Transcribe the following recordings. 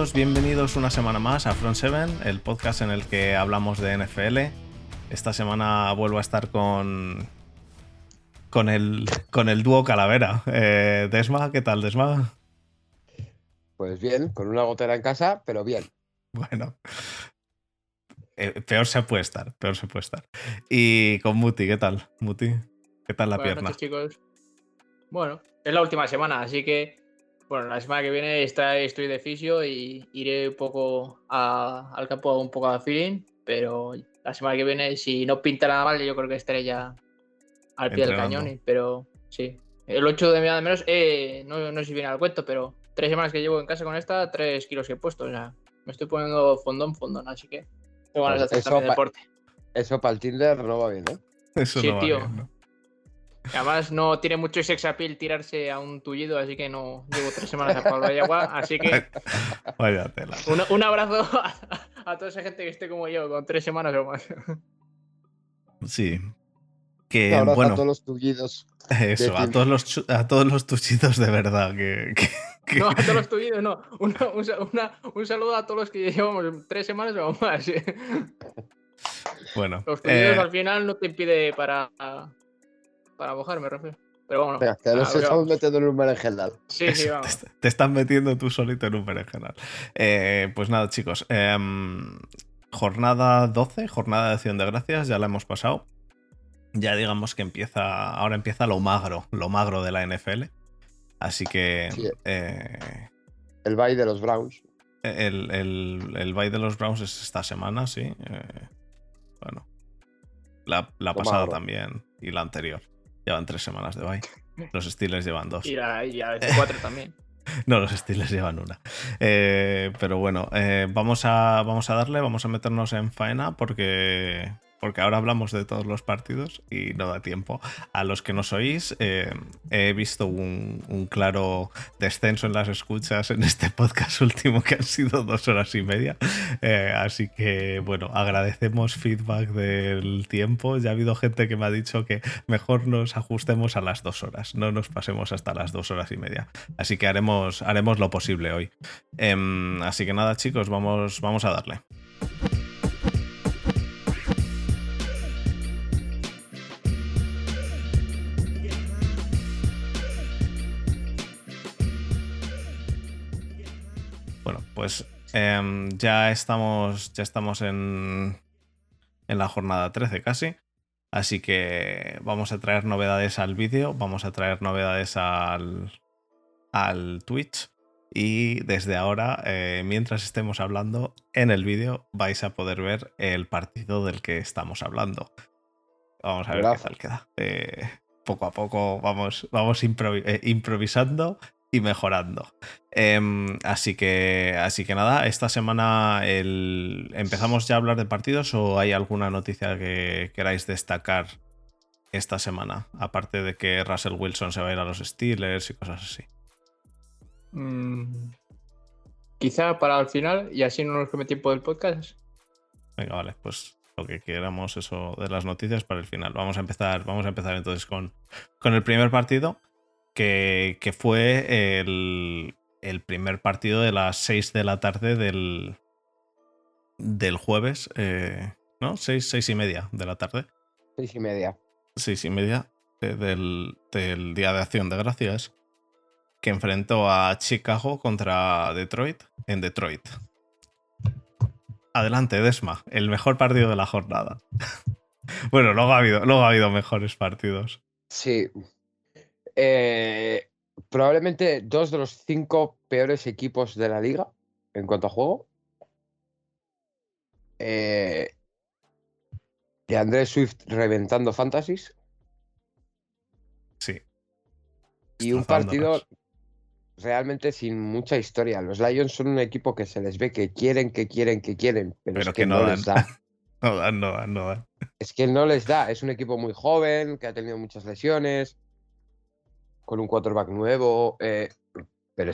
todos, bienvenidos una semana más a Front 7, el podcast en el que hablamos de NFL. Esta semana vuelvo a estar con con el, con el dúo Calavera. Eh, Desma, ¿qué tal, Desma? Pues bien, con una gotera en casa, pero bien. Bueno. Eh, peor se puede estar, peor se puede estar. Y con Muti, ¿qué tal? Muti, ¿qué tal la Buenas pierna? noches, chicos. Bueno, es la última semana, así que bueno, la semana que viene está, estoy de fisio y iré un poco a- al campo un poco a feeling, pero la semana que viene, si no pinta nada mal, yo creo que estaré ya al pie del cañón. Pero sí, el 8 de nada menos, eh, no, no sé si viene al cuento, pero tres semanas que llevo en casa con esta, tres kilos que he puesto. O sea, me estoy poniendo fondón, fondón, así que tengo ganas de Pues hacer eso también pa- deporte. Eso para el Tinder no va bien, ¿eh? Eso Sí, no va tío. bien, ¿no? Además, no tiene mucho sex appeal tirarse a un tullido, así que no llevo tres semanas a Pablo de agua. Así que Vaya tela. un, un abrazo a, a toda esa gente que esté como yo, con tres semanas o más. Sí. Un Que abrazo bueno, a todos los tullidos. eso, a todos los a todos los tuchitos de verdad. Que, que- que- No, a todos los tullidos, no. Una- un, sa- una- un saludo a todos los que llevamos tres semanas o más. bueno. Los tullidos eh, al final no te impide para, para mojar, me refiero. Pero bueno. Venga, que nos ah, estamos metiendo en un berenjenal. Sí, sí, vamos. te, te estás metiendo tú solito en un berenjenal. Eh, pues nada, chicos. em, jornada 12, jornada de acción de gracias, ya la hemos pasado. Ya digamos que empieza. Ahora empieza lo magro, lo magro de la NFL. Así que. Sí. eh, El baile de los Browns. el, el, el bye de los Browns es esta semana, sí. eh, bueno. La, la pasada magro. también. Y la anterior. Llevan tres semanas de bye. Los Steelers llevan dos. Y la, y la cuatro también. No, los Steelers llevan una. Eh, pero bueno, eh, vamos, a, vamos a darle, vamos a meternos en faena porque, porque ahora hablamos de todos los partidos y no da tiempo. A los que nos oís, eh, he visto un, claro descenso en las escuchas en este podcast último que han sido dos horas y media. Eh, así que bueno, agradecemos feedback del tiempo. Ya ha habido gente que me ha dicho que mejor nos ajustemos a las dos horas, no nos pasemos hasta las dos horas y media. Así que haremos, haremos lo posible hoy. Em, así que nada, chicos, vamos, vamos a darle. Bueno, pues em, ya estamos, ya estamos en, en la jornada 13 casi. Así que vamos a traer novedades al vídeo, vamos a traer novedades al, al Twitch. Y desde ahora, eh, mientras estemos hablando, en el vídeo vais a poder ver el partido del que estamos hablando. Vamos a ver qué tal queda. Eh, poco a poco vamos, vamos improvi- eh, improvisando y mejorando. Em, así que, así que nada, esta semana el- empezamos ya a hablar de partidos o hay alguna noticia que queráis destacar esta semana, aparte de que Russell Wilson se va a ir a los Steelers y cosas así. Mm, quizá para el final, y así no nos come tiempo del podcast. Venga, vale, pues lo que queramos eso de las noticias para el final. Vamos a empezar, vamos a empezar entonces con, con el primer partido, que, que fue el, el primer partido de las 6 de la tarde del, del jueves, eh, ¿no? 6, seis y media de la tarde. Seis y media. seis y media eh, del, del Día de Acción de Gracias, que enfrentó a Chicago contra Detroit en Detroit. Adelante, Desma, el mejor partido de la jornada. bueno, luego ha habido, luego ha habido mejores partidos. Sí. Eh, probablemente dos de los cinco peores equipos de la liga en cuanto a juego. Eh, de Andrés Swift reventando fantasies. Sí. Y un partido realmente sin mucha historia. Los Lions son un equipo que se les ve que quieren, que quieren, que quieren, pero, Pero es que que, no no, les da. No dan, no dan, no dan. Es que no les da. Es un equipo muy joven, que ha tenido muchas lesiones, con un quarterback nuevo, eh, pero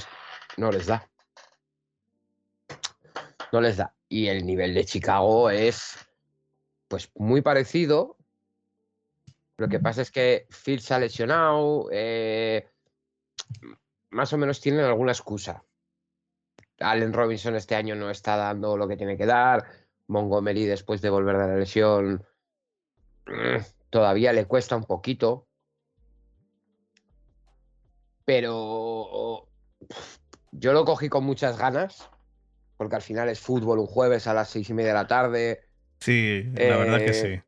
no les da. No les da. Y el nivel de Chicago es pues muy parecido. Lo que pasa es que Phil se ha lesionado. eh, más o menos tienen alguna excusa. Allen Robinson este año no está dando lo que tiene que dar. Montgomery, después de volver de la lesión, mm, todavía le cuesta un poquito. Pero yo lo cogí con muchas ganas, porque al final es fútbol un jueves a las seis y media de la tarde. Sí, la verdad que sí. Eh,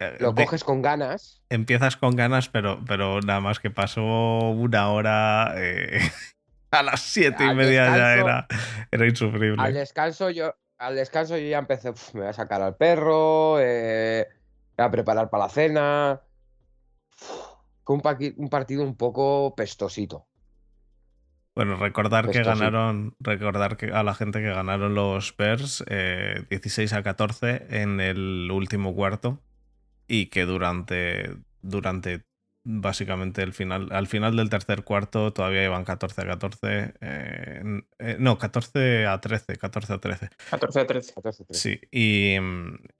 eh, lo coges con ganas. Empiezas con ganas, pero, pero nada más que pasó una hora. Eh, a las siete y media ya era, era insufrible. Al descanso yo, al descanso yo ya empecé, me voy a sacar al perro, eh, voy a preparar para la cena. Fue un, partido un poco pestosito. Bueno, recordar que ganaron, recordar que a la gente que ganaron los Bears 16 a 14 en el último cuarto y que durante, durante básicamente el final, al final del tercer cuarto todavía iban 14 a 14. Eh, eh, no, 14 a 13, 14 a 13. 14 a 13. Sí, y,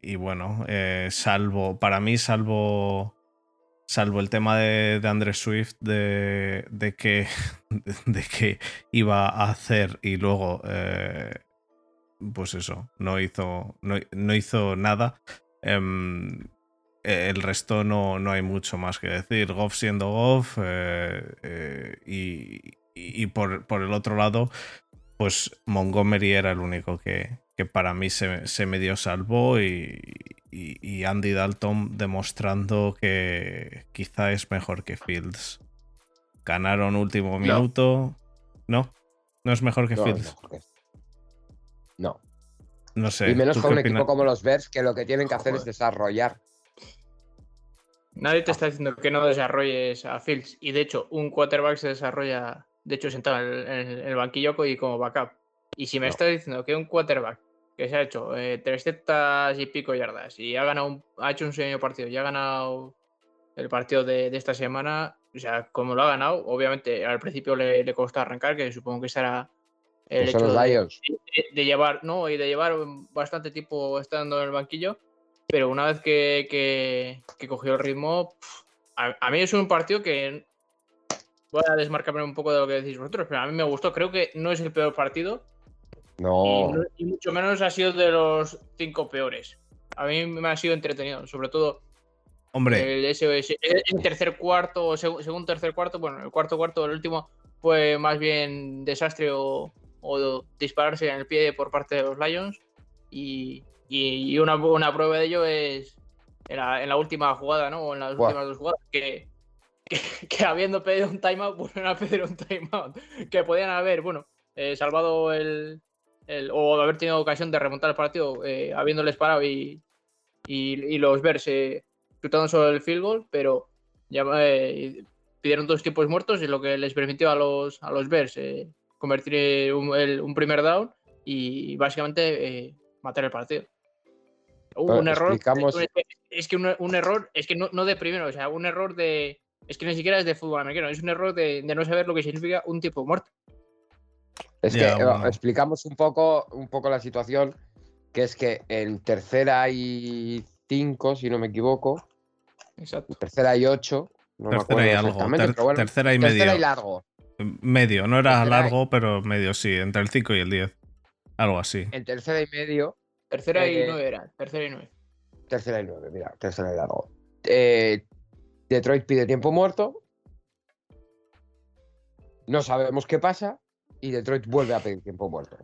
y bueno, eh, salvo, para mí, salvo, salvo el tema de, de Andrés Swift, de, de, que, de que iba a hacer y luego, pues eso, no hizo, no, no hizo nada. Em, eh, el resto no, no, hay mucho más que decir. Goff siendo Goff eh, eh, y, por, el otro lado, pues Montgomery era el único que, que para mí se, se medio salvó y, Andy Dalton demostrando que quizá es mejor que Fields. Ganaron último minuto. No, no, es mejor que Fields. No. No sé. Y menos con un equipo como los Bears que lo que tienen que hacer es desarrollar. Nadie te está diciendo que no desarrolles a Fields. Y de hecho, un quarterback se desarrolla, de hecho, sentado en el, banquillo y como backup. Y si me estás diciendo que un quarterback que se ha hecho eh, 300 y pico yardas. Y ha ganado ha hecho un sueño partido. Y ha ganado el partido de, esta semana, o sea, como lo ha ganado, obviamente al principio le, le costó arrancar, que supongo que será el hecho de, de, llevar, no, y de llevar bastante tiempo estando en el banquillo. Pero una vez que, cogió el ritmo, a, mí es un partido que voy a desmarcarme un poco de lo que decís vosotros, pero a mí me gustó. Creo que no es el peor partido. No. Y, mucho menos ha sido de los cinco peores. A mí me ha sido entretenido, sobre todo. Hombre. El, el tercer cuarto, o segundo tercer cuarto, bueno, el cuarto cuarto, el último fue más bien desastre o dispararse en el pie por parte de los Lions. Y, y, una, prueba de ello es en la, última jugada, ¿no? O en las últimas dos jugadas, que, que, habiendo pedido un timeout, vuelven a pedir un timeout. Que podían haber, bueno, eh, salvado el, o haber tenido ocasión de remontar el partido eh, habiéndoles parado y, y, los Bears eh, solo el field goal, pero ya eh, pidieron dos tiempos muertos y lo que les permitió a los, a los Bears convertir un, un, primer down y básicamente matar el partido un error. Es que un, error, es que no, de primero, o sea, un error de. Es que ni siquiera es de fútbol americano, es un error de, no saber lo que significa un tipo muerto. Es que eh, explicamos un poco, un poco la situación, que es que en tercera y cinco, si no me equivoco. Exacto. Tercera y ocho. No tercera y algo. tercera y medio. Tercera y largo. Medio, no era largo, pero medio sí, entre el 5 y el 10. Algo así. En tercera y medio Tercera y nueve era, tercera y nueve. Tercera y nueve, mira, tercera y largo. Eh, Detroit pide tiempo muerto. No sabemos qué pasa. Y Detroit vuelve a pedir tiempo muerto.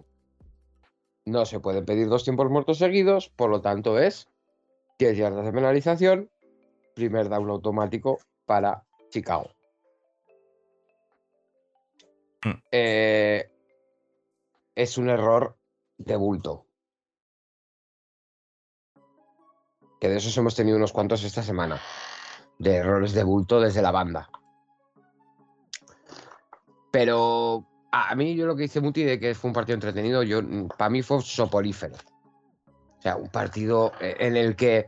No se pueden pedir dos tiempos muertos seguidos, por lo tanto es 10 yardas de penalización, primer down automático para Chicago. Hmm. Eh, es un error de bulto. que de esos hemos tenido unos cuantos esta semana, de errores de bulto desde la banda. Pero a mí yo lo que dice Muti de que fue un partido entretenido, yo para mí fue soporífero. O sea, un partido eh, en el que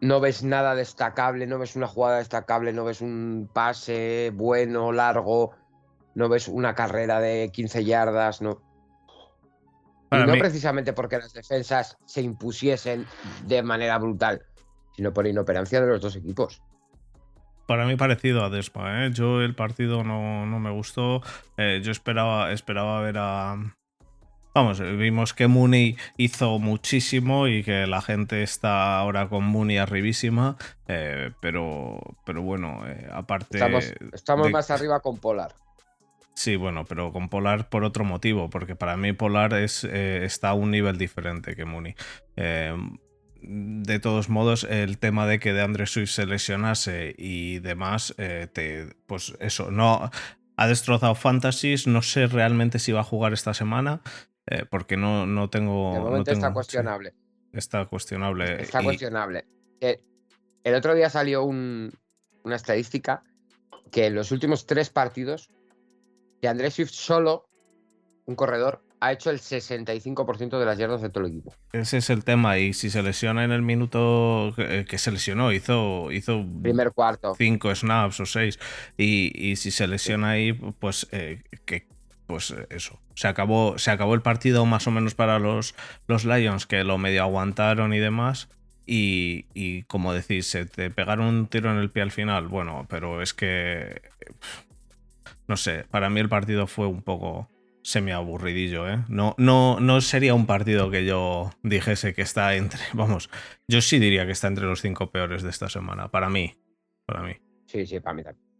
no ves nada destacable, no ves una jugada destacable, no ves un pase bueno, largo, no ves una carrera de 15 yardas, no y no precisamente porque las defensas se impusiesen de manera brutal, sino por inoperancia de los dos equipos. Para mí parecido a Despa. ¿eh? Yo el partido no, no me gustó. Eh, yo esperaba, esperaba ver a, Vamos, vimos que Mooney hizo muchísimo y que la gente está ahora con Mooney arribísima, eh, pero, pero bueno, eh, aparte... Estamos, más arriba con Polar. Sí, bueno, pero con Polar por otro motivo, porque para mí Polar es, eh, está a un nivel diferente que Mooney. De todos modos, el tema de que de Andre Swift se lesionase y demás, te, pues eso, no ha destrozado Fantasies. No sé realmente si va a jugar esta semana. Eh, porque no, no tengo. De momento está cuestionable. está cuestionable. Está cuestionable. Eh, el otro día salió una estadística que en los últimos tres partidos, de Andrés Swift solo, un corredor, ha hecho el 65% de las yardas de todo el equipo. Ese es el tema. Y si se lesiona en el minuto que, eh, se lesionó, hizo, hizo primer cuarto. Cinco snaps o seis. Y, si se lesiona ahí, pues que pues eh, eso, se acabó, se acabó el partido más o menos para los, los Lions, que lo medio aguantaron y demás. Y, como decís, se te pegaron un tiro en el pie al final. Bueno, pero es que. No sé, para mí el partido fue un poco semi-aburridillo, ¿eh? No, no, no sería un partido que yo dijese que está entre. Vamos, yo sí diría que está entre los cinco peores de esta semana. Para mí. Para mí. Sí, sí, para mí también.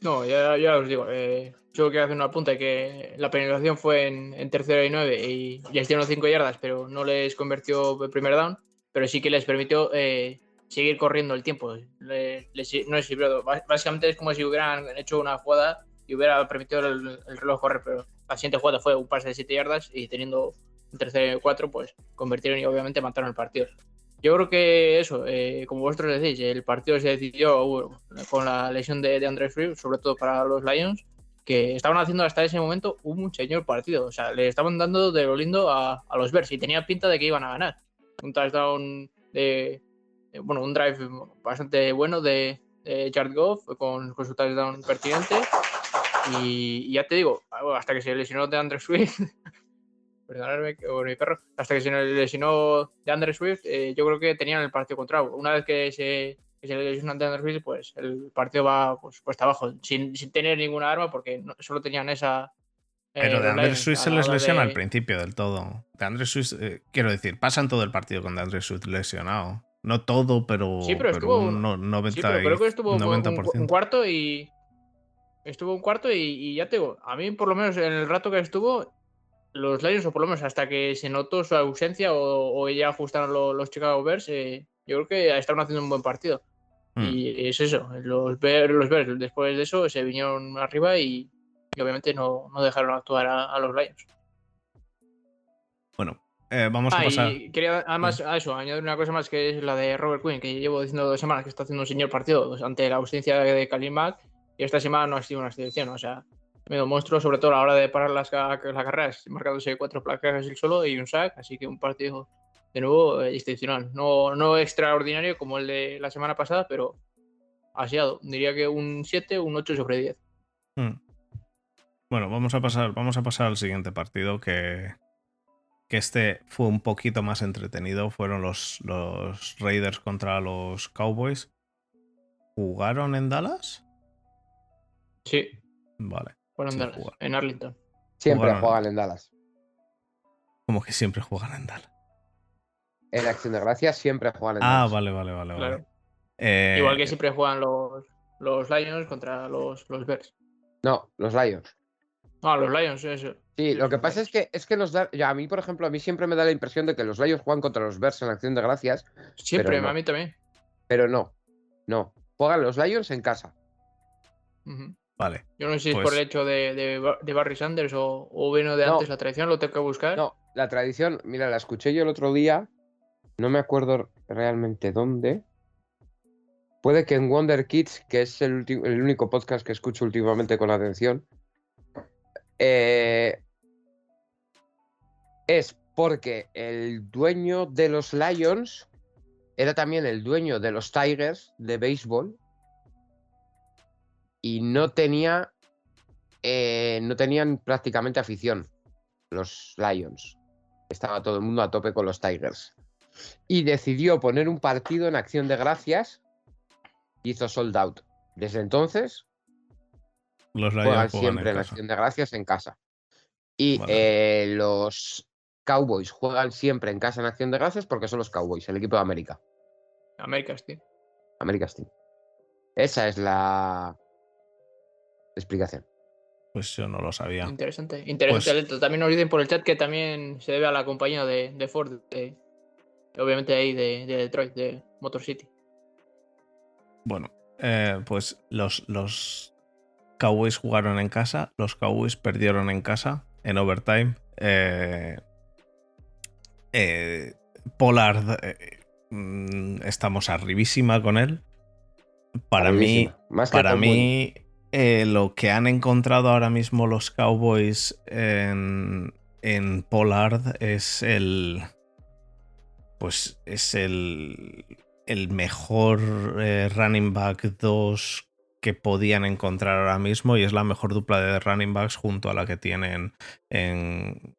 No, ya, ya os digo, eh, yo quiero hacer un apunte que la penalización fue en, en tercera y nueve y ya hicieron cinco yardas, pero no les convirtió el primer down, pero sí que les permitió eh, seguir corriendo el tiempo. Le, no les sirvió. Básicamente es como si hubieran hecho una jugada y hubiera permitido el, reloj correr, pero la siguiente jugada fue un pase de siete yardas y teniendo un tercero y cuatro, pues convirtieron y obviamente mataron el partido. Yo creo que eso, eh, como vosotros decís, el partido se decidió con la lesión de, de Andrés Free, sobre todo para los Lions, que estaban haciendo hasta ese momento un señor partido. O sea, le estaban dando de lo lindo a, los Bears y tenía pinta de que iban a ganar. Un touchdown de. Bueno, un drive bastante bueno de, de Jared Goff con, con, su touchdown pertinente. Y, ya te digo, hasta que se lesionó de Andrew Swift, perdonadme, o mi perro, hasta que se lesionó de Andrew Swift, eh, yo creo que tenían el partido contrario. Una vez que se, que se lesiona de Andrew Swift, pues el partido va pues, pues abajo, sin, sin, tener ninguna arma, porque solo tenían esa. Eh, Pero de Andrew Swift se les lesiona al principio del todo. De Andrew Swift, eh, quiero decir, pasan todo el partido con de Andrew Swift lesionado. No todo, pero, sí, pero, estuvo, un 90%. Sí, pero creo que estuvo Un, cuarto y. Estuvo un cuarto y, ya te digo, a mí por lo menos en el rato que estuvo, los Lions, o por lo menos hasta que se notó su ausencia o, ya ajustaron los, Chicago Bears, eh, yo creo que estaban haciendo un buen partido. Mm. Y es eso, los Bears, los Bears después de eso se vinieron arriba y, obviamente no, dejaron actuar a, los Lions. Bueno, eh, vamos a ah, pasar. Y quería además a eso añadir una cosa más que es la de Robert Quinn, que llevo diciendo dos semanas que está haciendo un señor partido ante la ausencia de Kalin Mack y esta semana no ha sido una excepción. O sea, medio monstruo, sobre todo a la hora de parar las, las carreras, marcándose cuatro placas el solo y un sack, así que un partido de nuevo eh, excepcional. No, no extraordinario como el de la semana pasada, pero aseado. Diría que un 7 un 8 sobre 10. Hmm. Bueno, vamos a pasar, vamos a pasar al siguiente partido que, que este fue un poquito más entretenido. Fueron los, los Raiders contra los Cowboys. ¿Jugaron en Dallas? Sí. Vale en Arlington. Siempre juegan en Dallas. Como que siempre juegan en Dallas. En Acción de Gracias siempre juegan en ah, Dallas. Ah, vale, vale, vale. Eh, Igual que siempre juegan los, los Lions contra los, los Bears. No, los Lions. Ah, los Lions, eso. Sí, lo que pasa es que es que nos da. Ya, a mí, por ejemplo, a mí siempre me da la impresión de que los Lions juegan contra los Bears en Acción de Gracias. Siempre, a mí también. Pero no, no. Juegan los Lions en casa. Vale. Yo no sé si es por el pues hecho de, de, Barry Sanders o, o vino de antes la tradición, lo tengo que buscar. No, la tradición, mira, la escuché yo el otro día, no me acuerdo realmente dónde. Puede que en Wonder Kids, que es el, el único podcast que escucho últimamente con atención, eh, es porque el dueño de los Lions era también el dueño de los Tigers de béisbol y no tenía eh, no tenían prácticamente afición los Lions. Estaba todo el mundo a tope con los Tigers. Y decidió poner un partido en acción de gracias. Hizo sold out. Desde entonces Los juegan Lions juegan siempre en. Acción de Gracias en casa. Y Vale. eh, los Cowboys juegan siempre en casa en Acción de Gracias porque son los Cowboys, el equipo de América. Américas, tío. América Team. Esa es la explicación. Pues yo no lo sabía. Interesante. Interesante, Pues-. También nos dicen por el chat que también se debe a la compañía de, de Ford, de- obviamente ahí de, de Detroit, de Motor City. Bueno, eh, pues los, los Cowboys jugaron en casa, los Cowboys perdieron en casa en overtime. Eh, eh, Pollard, eh, mm, estamos arribísima con él. Para mí. Más para mí eh, lo que han encontrado ahora mismo los Cowboys en, en Pollard es el. Pues es el. El mejor eh, running back 2 que podían encontrar ahora mismo y es la mejor dupla de running backs junto a la que tienen en,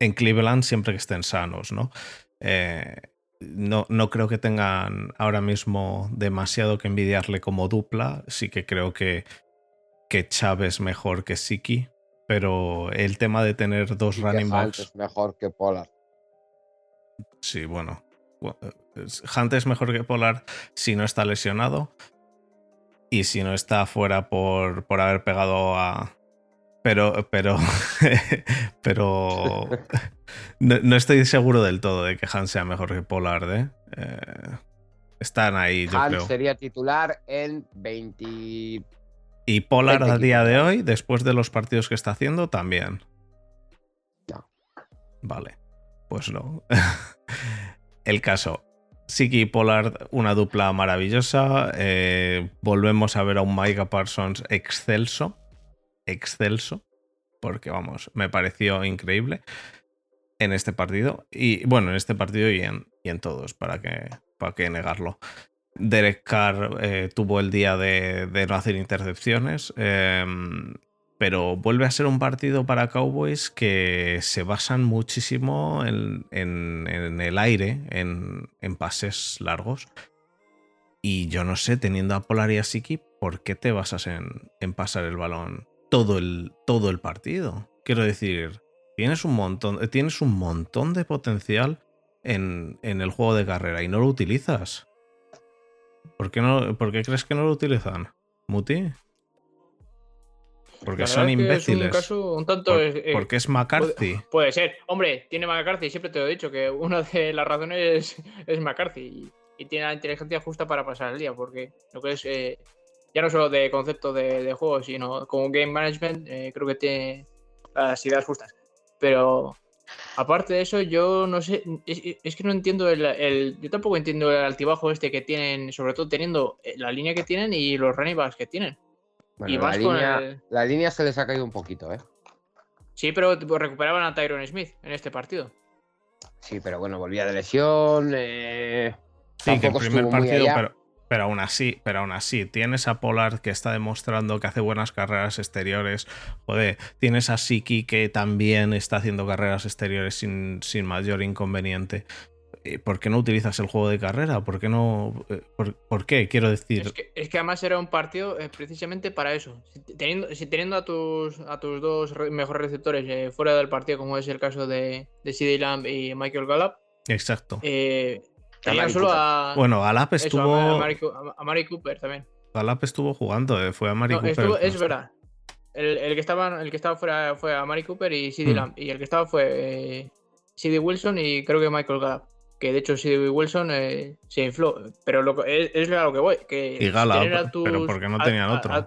en Cleveland siempre que estén sanos, ¿no? Eh, no, no creo que tengan ahora mismo demasiado que envidiarle como dupla. Sí que creo que, que es mejor que Siki. Pero el tema de tener dos Y running Hunt backs. es mejor que Pollard. Sí, bueno. Hunt es mejor que Polar si no está lesionado. Y si no está fuera por, por haber pegado a. Pero. Pero. pero. No, no estoy seguro del todo de que Hunt sea mejor que Pollard, ¿eh? Eh, están ahí, yo creo. sería titular en 20. Y Pollard 20 a día de hoy, después de los partidos que está haciendo, también. No. Vale, pues no. El caso. Siki y Pollard, una dupla maravillosa. eh, volvemos a ver a un Micah Parsons excelso. Excelso. Porque vamos, me pareció increíble en este partido. Y bueno, en este partido y en, y en todos, para que, para que negarlo. Derek Carr eh, tuvo el día de, de no hacer intercepciones, em, pero vuelve a ser un partido para Cowboys que se basan muchísimo en, en- en el aire, en, en pases largos. Y yo no sé, teniendo a Polar y a Siki, ¿por qué te basas en, en pasar el balón todo el, todo el partido? Quiero decir, tienes un montón, tienes un montón de potencial en, en el juego de carrera y no lo utilizas. ¿Por qué, no, ¿Por qué crees que no lo utilizan? ¿Muti? Porque son imbéciles. Es un caso un tanto. Por- eh, porque es McCarthy. Puede ser. Hombre, tiene McCarthy, siempre te lo he dicho, que una de las razones es, es McCarthy. Y, y tiene la inteligencia justa para pasar el día, porque lo que es, eh, ya no solo de concepto de, de juego, sino como game management, eh, creo que tiene las ideas justas. Pero aparte de eso, yo no sé, es, es que no entiendo el, el- Yo tampoco entiendo el altibajo este que tienen, sobre todo teniendo eh, la línea que tienen y los running backs que tienen. Bueno, y la, línea, el- la línea se les ha caído un poquito, ¿eh? Sí, pero recuperaban a Tyron Smith en este partido. Sí, pero bueno, volvía de lesión. eh, Sí, que el primer partido, pero, pero aún así, pero aún así, tienes a Pollard que está demostrando que hace buenas carreras exteriores. Joder, tienes a Siki que también está haciendo carreras exteriores sin, sin mayor inconveniente. Eh, ¿Por qué no utilizas el juego de carrera? ¿Por qué no? eh, ¿Por, por qué? Quiero decir. Es que, es que además era un partido eh, precisamente para eso. Si te- teniendo, si teniendo a tus a tus dos re- mejores receptores eh, fuera del partido, como es el caso de, de CD Lamb y Michael Gallup, Exacto. eh, solo a, Bueno, Galap eso, estuvo. a, Mari, Cu- a- a Mari Cooper también. Gallup estuvo jugando, eh, fue a Mari No, Cooper. estuvo- es verdad. El, el que estaba, el que estaba fuera fue a Mari Cooper y CD Mm. Lamb. Y el que estaba fue eh, CD Wilson y creo que Michael Gallup. Que de hecho CD Wilson eh, se infló. Pero lo, que- es, es a lo que voy. Que Y si Gallup, tener a pero tus- ¿por qué no a- tenían a- otro? a-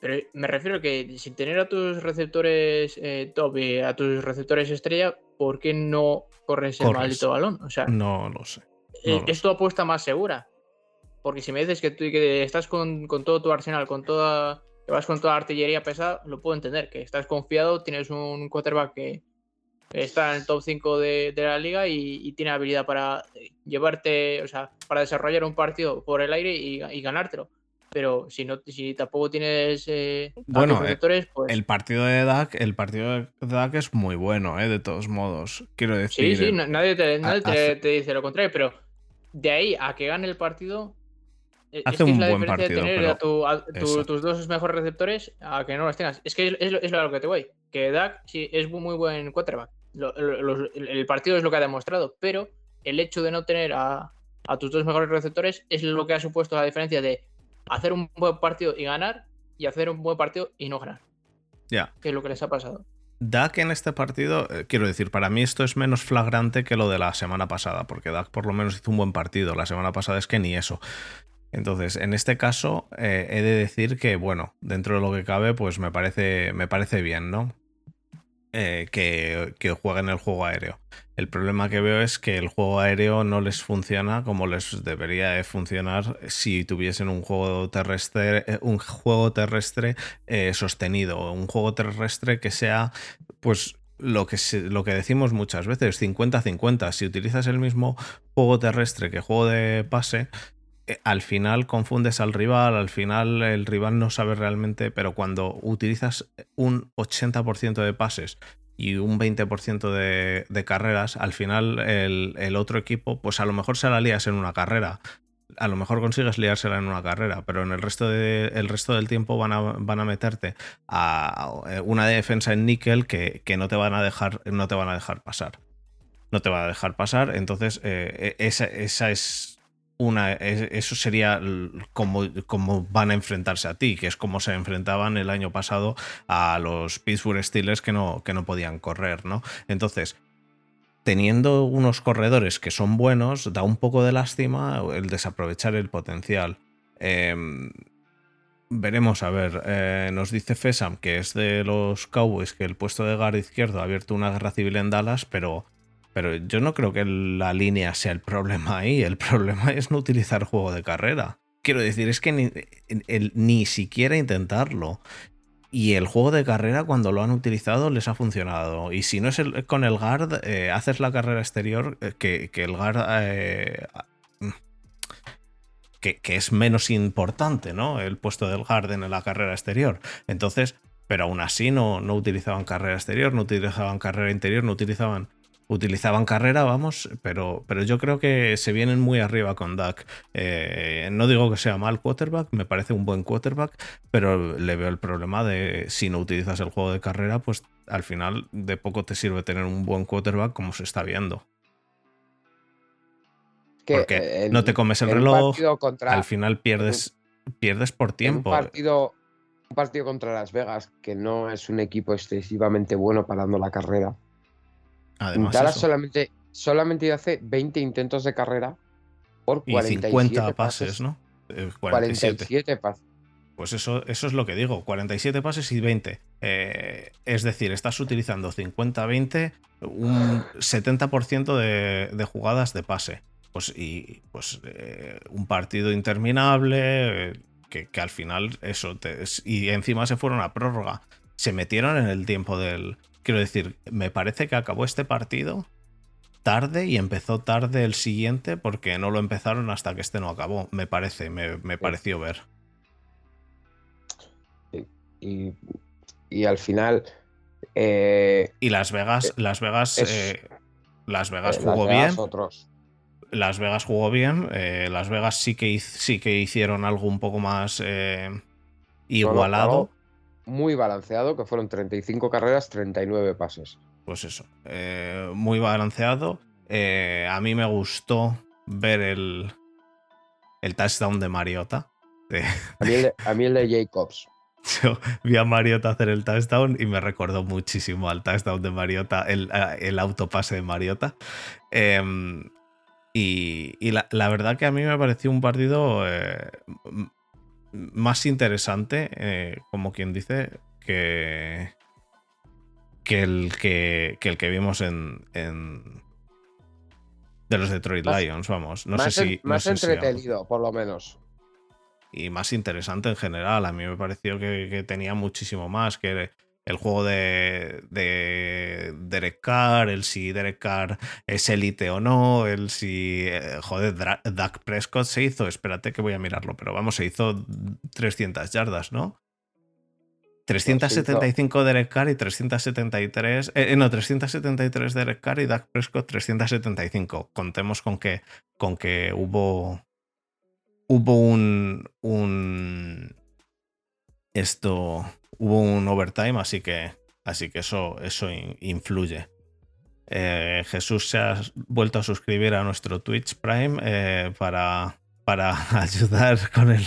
pero me refiero a que sin tener a tus receptores eh, top y a tus receptores estrella, ¿por qué no corres el maldito balón? O sea, No lo sé. eh, no lo es tu apuesta más segura. Porque si me dices que tú que estás con, con todo tu arsenal, con toda. que vas con toda la artillería pesada, lo puedo entender. Que estás confiado, tienes un quarterback que está en el top 5 de, de la liga y, y tiene habilidad para llevarte, o sea, para desarrollar un partido por el aire y, y ganártelo. Pero si no, si tampoco tienes eh, Bueno, eh, receptores, pues. El partido de Dak, el partido de Dak es muy bueno, eh, de todos modos. Quiero Sí, decir. sí, na- nadie, te, nadie te- hace- te dice lo contrario, pero de ahí a que gane el partido, Es Hace que es un la buen diferencia partido, de tener a tu- a tu- eso. tus dos mejores receptores a que no los tengas. Es que es, es lo- es lo que te voy. Que Dak sí es muy, muy buen quarterback. Lo- lo- el partido es lo que ha demostrado, pero el hecho de no tener a, a tus dos mejores receptores es lo que ha supuesto la diferencia de hacer un buen partido y ganar y hacer un buen partido y no ganar. Ya. Que es lo que les ha pasado. Dak en este partido, eh, quiero decir, para mí esto es menos flagrante que lo de la semana pasada, porque Dak por lo menos hizo un buen partido. La semana pasada es que ni eso. Entonces, en este caso, eh, he de decir que, bueno, dentro de lo que cabe, pues me parece, me parece bien, ¿no? Eh, que, que jueguen el juego aéreo. El problema que veo es que el juego aéreo no les funciona como les debería de funcionar si tuviesen un juego terrestre, eh, un juego terrestre eh, sostenido, un juego terrestre que sea, pues, lo que, lo que decimos muchas veces, 50-50. Si utilizas el mismo juego terrestre que juego de pase, al final confundes al rival, al final el rival no sabe realmente, pero cuando utilizas un 80% de pases y un 20% de, de carreras, al final el, el otro equipo, pues a lo mejor se la lías en una carrera. A lo mejor consigues liársela en una carrera, pero en el resto, de, el resto del tiempo van a, van a meterte a una defensa en níquel que, que no te van a dejar, no te van a dejar pasar. No te van a dejar pasar. Entonces, eh, esa, esa es una, es- eso sería como, como van a enfrentarse a ti, que es como se enfrentaban el año pasado a los Pittsburgh Steelers que no, que no podían correr, ¿no? Entonces, teniendo unos corredores que son buenos, da un poco de lástima el desaprovechar el potencial. Em, veremos, a ver, eh, nos dice Fesam que es de los Cowboys que el puesto de guard izquierdo ha abierto una guerra civil en Dallas, pero pero yo no creo que la línea sea el problema ahí. El problema es no utilizar juego de carrera. Quiero decir, es que ni, ni siquiera intentarlo. Y el juego de carrera, cuando lo han utilizado, les ha funcionado. Y si no es con el guard, eh, haces la carrera exterior, eh, que, que el guard. eh, que, que es menos importante, ¿no? El puesto del guard en la carrera exterior. Entonces, pero aún así no, no utilizaban carrera exterior, no utilizaban carrera interior, no utilizaban utilizaban carrera, vamos, pero, pero yo creo que se vienen muy arriba con Dak. Eh, no digo que sea mal quarterback, me parece un buen quarterback, pero le veo el problema de si no utilizas el juego de carrera, pues al final de poco te sirve tener un buen quarterback como se está viendo. Que, Porque eh, no te comes el reloj, contra, al final pierdes, pierdes por en un tiempo. partido, un partido contra Las Vegas, que no es un equipo excesivamente bueno parando la carrera. Además, solamente, solamente hace 20 intentos de carrera por y 47 50 pases, ¿no? Eh, 47. 47 pases. Pues eso, eso es lo que digo, 47 pases y 20. Eh, es decir, estás utilizando 50-20, un 70% de, de jugadas de pase. Pues, y pues eh, un partido interminable, eh, que, que al final eso, te- y encima se fueron a prórroga. Se metieron en el tiempo del... Quiero decir, me parece que acabó este partido tarde y empezó tarde el siguiente porque no lo empezaron hasta que este no acabó. Me parece, me, me pareció ver. Y, y al final. eh, Y Las Vegas, Eh, Las Vegas, es- eh, Las Vegas jugó Las Vegas, bien. Otros. Las Vegas jugó bien. Las Vegas sí que, sí que hicieron algo un poco más eh, igualado. Muy balanceado, que fueron 35 carreras, 39 pases. Pues eso, eh, muy balanceado. Eh, a mí me gustó ver el, el touchdown de Mariota. De- A mí el de, a mí el de Jacobs. Yo vi a Mariota hacer el touchdown y me recordó muchísimo al touchdown de Mariota, el, el autopase de Mariota. Em, y y la, la verdad que a mí me pareció un partido eh, más interesante, eh, como quien dice, que, que, el, que, que el que vimos en, en- de los Detroit Más- Lions, vamos. No más sé en- si... no más sé si- entretenido, por lo menos. y más interesante en general. A mí me pareció que, que tenía muchísimo más, que el juego de, de Derek Carr, el si Derek Carr es élite o no, el si, eh, joder, Dak Prescott se hizo, espérate que voy a mirarlo, pero vamos, se hizo 300 yardas, ¿no? 375 Derek Carr y 373, eh, no, 373 Derek Carr y Dak Prescott 375. Contemos con que, con que hubo hubo un, un esto hubo un overtime, así que así que eso eso influye. Eh, Jesús se ha vuelto a suscribir a nuestro Twitch Prime eh, para, para ayudar con el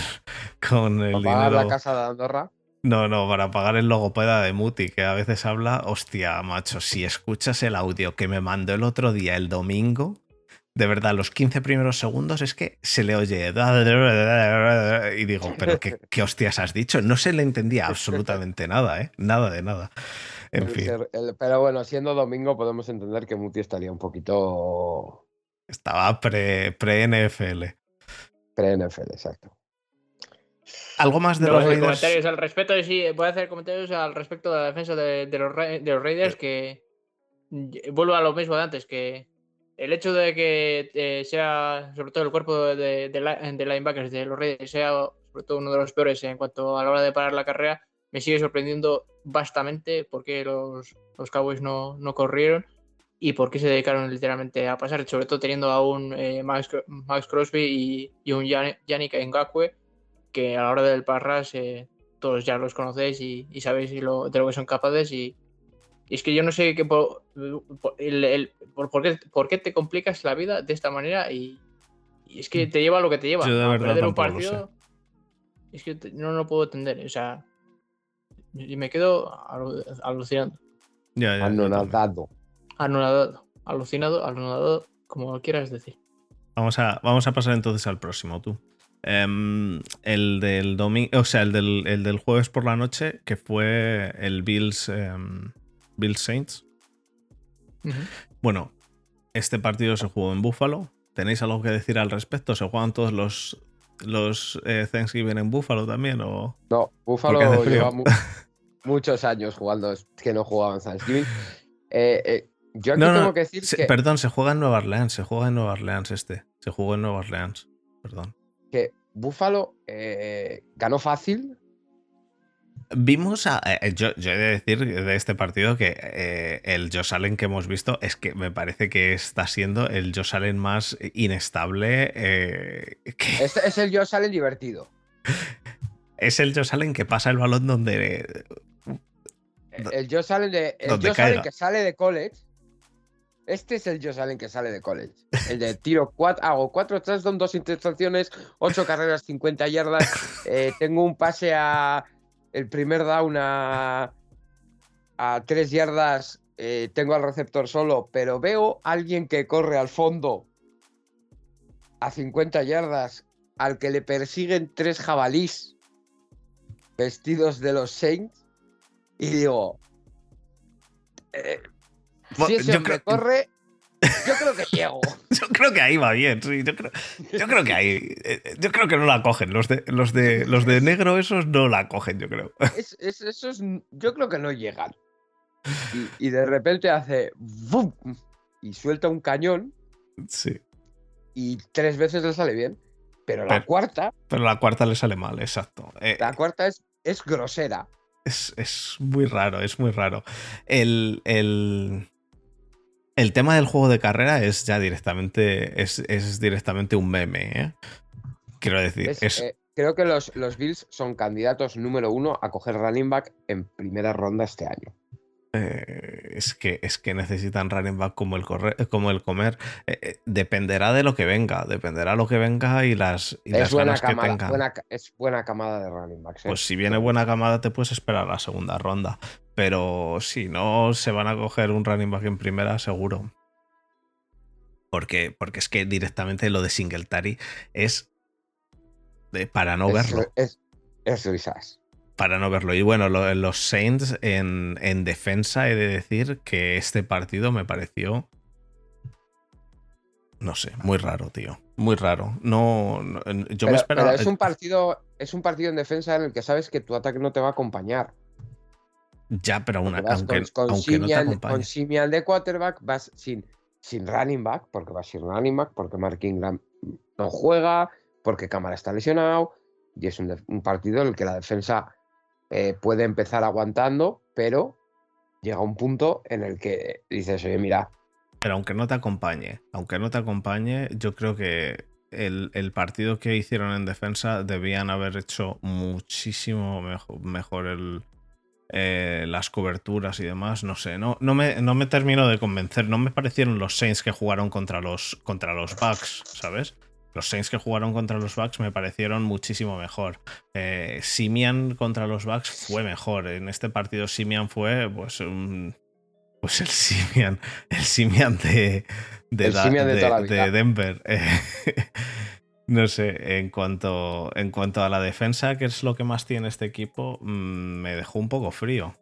con el ¿Para pagar la casa de Andorra? No, no, para pagar el logopeda de Muti, que a veces habla, hostia, macho, si escuchas el audio que me mandó el otro día, el domingo, de verdad, los 15 primeros segundos es que se le oye. Y digo, ¿pero qué, hostias has dicho? No se le entendía absolutamente nada, ¿eh? Nada de nada. En fin. pero bueno, siendo domingo podemos entender que Muti estaría un poquito. Estaba pre-NFL. Pre-NFL, exacto. Algo más de los Raiders. Comentarios al respecto, sí, voy a hacer comentarios al respecto de la defensa de, los, Raiders que vuelvo a lo mismo de antes, que el hecho de que eh, sea, sobre todo el cuerpo de, de, linebackers de los Raiders, sea sobre todo uno de los peores en cuanto a la hora de parar la carrera, me sigue sorprendiendo bastante porque los, los Cowboys no, no corrieron y por qué se dedicaron literalmente a pasar, sobre todo teniendo a un eh, Max, Crosby y, y un Yannick Ngakwe, que a la hora del parras eh, todos ya los conocéis y, sabéis de lo que son capaces y, es que yo no sé qué, por, el, por, qué, te complicas la vida de esta manera y, es que te lleva lo que te lleva. perder un partido. Es que no lo puedo entender. O sea, y me quedo alucinando. Ya, ya, anonadado. Anonadado. Alucinado, anonadado, como quieras decir. Vamos a, vamos a pasar entonces al próximo, tú. Em, el del domingo, o sea, el del, jueves por la noche, que fue el Bills, em, Bills Saints. Bueno, este partido se jugó en Buffalo. ¿Tenéis algo que decir al respecto? ¿Se juegan todos los, los eh, Thanksgiving en Buffalo también? O... No, Buffalo lleva muchos años jugando que no jugaban Thanksgiving. Eh, eh, yo aquí tengo que decir que... Perdón, se juega en Nueva Orleans, se juega en Nueva Orleans este. Se jugó en Nueva Orleans, perdón que Buffalo eh, ganó fácil. Vimos a. Eh, yo, he de decir de este partido que eh, el Josh Allen que hemos visto es que me parece que está siendo el Josh Allen más inestable. Es el Josh Allen divertido. es el Josh Allen que pasa el balón donde. El Josh Allen, de, el Josh Allen que sale de college este es el Josh Allen que sale de college. El de tiro cuatro, hago cuatro touchdowns, dos intercepciones, ocho carreras, 50 yardas. Eh, tengo un pase a el primer down a, a tres yardas. Eh, tengo al receptor solo, pero veo a alguien que corre al fondo a 50 yardas, al que le persiguen tres jabalís vestidos de los Saints, y digo, eh, si ese hombre corre, yo creo que llego. yo creo que ahí va bien, sí. Yo creo, que ahí. Eh, yo creo que no la cogen. Los de, los de, los de negro, esos no la cogen, yo creo. esos, yo creo que no llegan. Y, de repente hace. ¡bum! Y suelta un cañón. Sí. Y tres veces le sale bien. Pero la cuarta. Pero la cuarta le sale mal, exacto. Eh, la cuarta es, es grosera. Es, es, muy raro, es muy raro. El, el, el tema del juego de carrera es ya directamente, es, directamente un meme, ¿eh? Quiero decir, eh, creo que los, los, Bills son candidatos número uno a coger running back en primera ronda este año. Eh, es, que, es que necesitan running back como el, como el comer. dependerá de lo que venga, dependerá de lo que venga y las, y es buena camada, es buena camada de running backs. Pues si viene buena camada te puedes esperar la segunda ronda. Pero si no, se van a coger un running back en primera, seguro. Porque, porque es que directamente lo de Singletary es para no verlo. Es, es Para no verlo. Y bueno, los Saints en, en, defensa he de decir que este partido me pareció. No sé, muy raro, tío. Muy raro. No, yo me esperaba. Pero es un partido, es un partido en defensa en el que sabes que tu ataque no te va a acompañar. Ya, pero aunque, con, con Simial de quarterback vas sin, sin running back, porque vas sin running back, porque Mark Ingram no juega, porque Cámara está lesionado, y es un, partido en el que la defensa eh, puede empezar aguantando, pero llega un punto en el que dices, oye, mira. Pero aunque no te acompañe, aunque no te acompañe, yo creo que el, el partido que hicieron en defensa debían haber hecho muchísimo mejor, mejor el, eh, las coberturas y demás, no sé, no, no, me, no me termino de convencer, no me parecieron los Saints que jugaron contra los, contra los Bucks, ¿sabes? Los Saints que jugaron contra los Bucks me parecieron muchísimo mejor. Eh, Simian contra los Bucks fue mejor. En este partido Simian fue pues un, pues el Simian, el Simian de, de, El Simian de de- toda la vida. de Denver. Eh, no sé, en cuanto, en cuanto a la defensa, que es lo que más tiene este equipo, mm, me dejó un poco frío.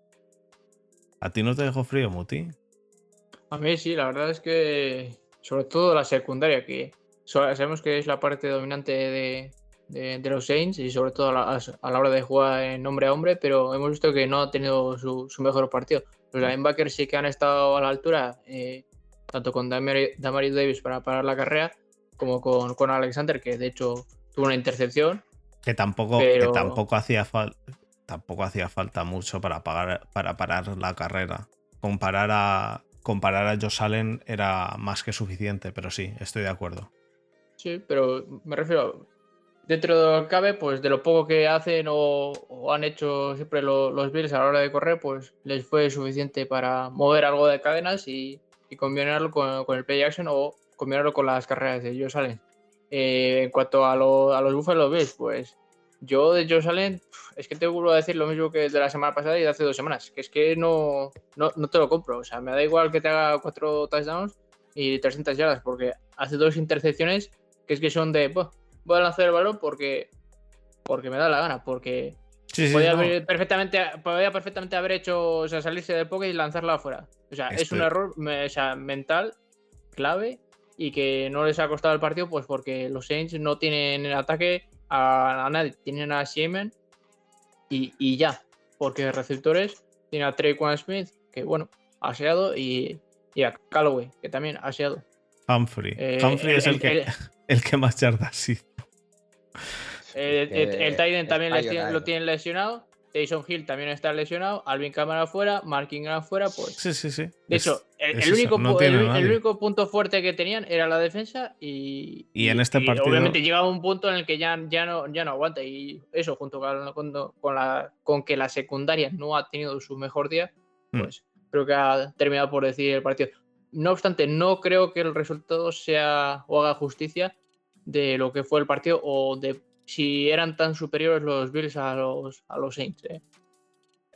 ¿A ti no te dejó frío, Muti? A mí sí, la verdad es que sobre todo la secundaria, que sabemos que es la parte dominante de, de- de los Saints y sobre todo a la, a la hora de jugar en hombre a hombre, pero hemos visto que no ha tenido su, su mejor partido. Los linebackers sí que han estado a la altura, eh, tanto con Damari- Damario Davis para parar la carrera, como con, con Alexander, que de hecho tuvo una intercepción. Que tampoco, Pero- que tampoco hacía falta. Tampoco hacía falta mucho para, pagar, para parar la carrera. Comparar a, comparar a Josh Allen era más que suficiente, pero sí, estoy de acuerdo. Sí, pero me refiero, dentro de lo que cabe, pues de lo poco que hacen o, han hecho siempre lo- los Bills a la hora de correr, pues les fue suficiente para mover algo de cadenas y, combinarlo con, el play action o combinarlo con las carreras de Josh Allen. Eh, en cuanto a, lo- a los Buffalo Bills, pues yo de Josh Allen, es que te vuelvo a decir lo mismo que de la semana pasada y de hace dos semanas, que es que no, no, no te lo compro. O sea, me da igual que te haga cuatro touchdowns y 300 yardas, porque hace dos intercepciones que es que son de, "Buah, voy a lanzar el balón porque, porque me da la gana, porque Sí, sí, podía, no. haber perfectamente, podía perfectamente haber hecho, o sea, salirse del pocket y lanzarla afuera. O sea, es un Estoy- error me- o sea, mental clave y que no les ha costado el partido, pues porque los Saints no tienen en ataque a, a nadie, tienen a Siemen y, y ya, porque receptores tienen a Traquan Smith, que bueno, ha aseado, y, y a Callaway, que también ha aseado. Humphrey. Eh, Humphrey es el, que, el- el que más yardas hizo. El, el, también lo tienen lesionado. Tyson Hill también está lesionado. Alvin Kamara fuera. Mark Ingram fuera. Pues. Sí, sí, sí. De hecho, el, es el eso, único, no pu- tiene el, el nadie. único punto fuerte que tenían era la defensa. Y, Y en este partido- Obviamente llegaba un punto en el que ya, ya, no, ya no aguanta. Y eso, junto con, con- con la, con que la secundaria no ha tenido su mejor día, Hmm. pues creo que ha terminado por decidir el partido. No obstante, no creo que el resultado sea o haga justicia de lo que fue el partido o de si eran tan superiores los Bills a los, a los Saints. ¿eh?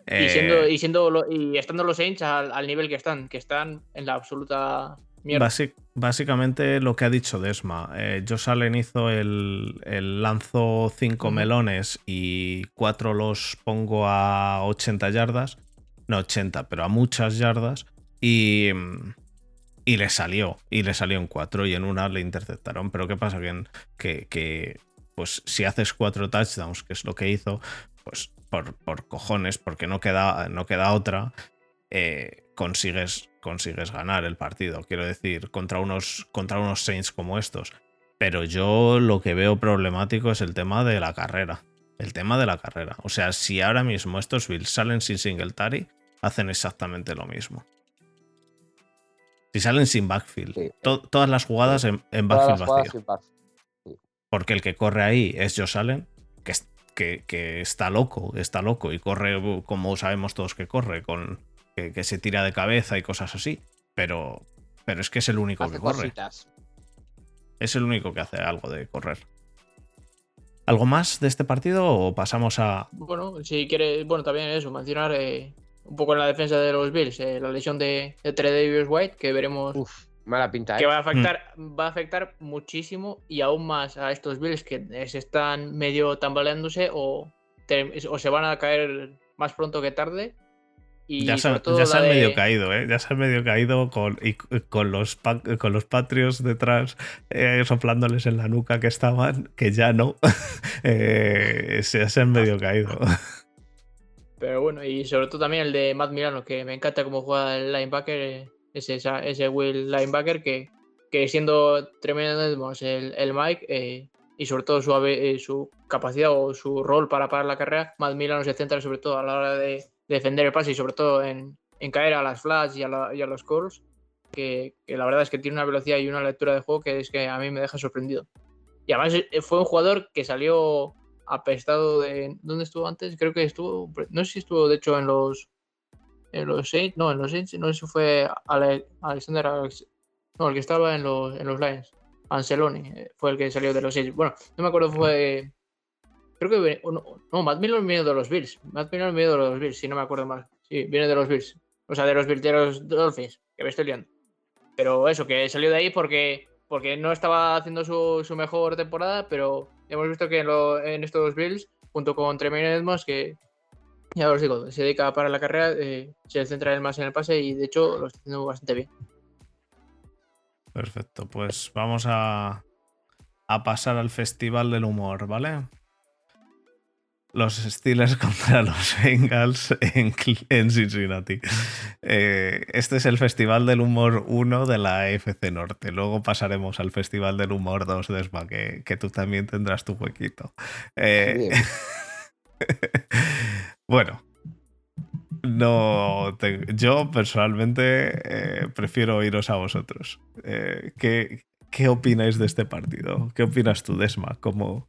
Y, siendo, Eh, y, siendo lo- y estando los Saints al, al nivel que están, que están en la absoluta mierda. Básicamente lo que ha dicho Desma. Eh, Josh Allen hizo el, el lanzo 5 Ujú. melones y 4 los pongo a 80 yardas. No 80, pero a muchas yardas. Y, mm, y le salió. Y le salió en 4 y en una le interceptaron. Pero ¿qué pasa? Que, que, que, pues si haces 4 touchdowns, que es lo que hizo, pues por, por cojones, porque no queda, no queda otra, eh, consigues, consigues ganar el partido. Quiero decir, contra unos, contra unos Saints como estos. Pero yo lo que veo problemático es el tema de la carrera. El tema de la carrera. O sea, si ahora mismo estos Bills salen sin Singletary, hacen exactamente lo mismo. Si salen sin backfield, Sí. to- todas las jugadas en, backfield vacío. Porque el que corre ahí es Josh Allen, que, es- que, que está loco, está loco y corre como sabemos todos que corre, con que, que se tira de cabeza y cosas así. Pero, pero es que es el único Hace que corre. cositas. Es el único que hace algo de correr. ¿Algo más de este partido o pasamos a... Bueno, si quieres, bueno, también eso, mencionar eh, un poco en la defensa de los Bills, eh, la lesión de, de Tredavious White, que veremos Uf, mala pinta, que ¿eh? va a afectar, va a afectar muchísimo y aún más a estos Bills que se están medio tambaleándose o, te- o se van a caer más pronto que tarde. Y ya se, ya se han de- medio caído, ¿eh? Ya se han medio caído con, y, con, los, con los Patriots detrás eh, soplándoles en la nuca que estaban, que ya no. Eh, se, se han medio caído. Pero bueno, y sobre todo también el de Matt Milano, que me encanta cómo juega el linebacker, ese, ese Will linebacker, que, que siendo tremendo el, el Mike, eh, y sobre todo su, eh, su capacidad o su rol para parar la carrera, Matt Milano se centra sobre todo a la hora de, de defender el pase y sobre todo en, en caer a las flats y a, la- y a los calls, que, que la verdad es que tiene una velocidad y una lectura de juego que es que a mí me deja sorprendido. Y además eh, fue un jugador que salió apestado de. ¿Dónde estuvo antes? Creo que estuvo. No sé si estuvo, de hecho, en los. En los Saints. No, en los Saints. No sé si fue Alexander. No, el que estaba en los, en los Lions. Anceloni. Eh, fue el que salió de los Saints. Bueno, no me acuerdo, fue. Creo que. No, no Matt Miller viene de los Bills. Matt Miller viene de los Bills, si no me acuerdo mal. Sí, viene de los Bills. O sea, de los Bills, de los Dolphins. Que me estoy liando. Pero eso, que salió de ahí porque porque no estaba haciendo su, mejor temporada, pero hemos visto que en, estos Bills, junto con Tremaine Edmonds, que ya os digo, se dedica para la carrera, eh, se centra más en el pase y de hecho lo está haciendo bastante bien. Perfecto, pues vamos a, a pasar al Festival del Humor, ¿vale? Los Steelers contra los Bengals en, Cincinnati. Eh, este es el Festival del Humor 1 de la FC Norte. Luego pasaremos al Festival del Humor 2 Desma, que, que tú también tendrás tu huequito. Eh, bueno, no yo personalmente eh, prefiero oíros a vosotros. ¿qué, ¿Qué opináis de este partido? ¿Qué opinas tú, Desma? ¿Cómo,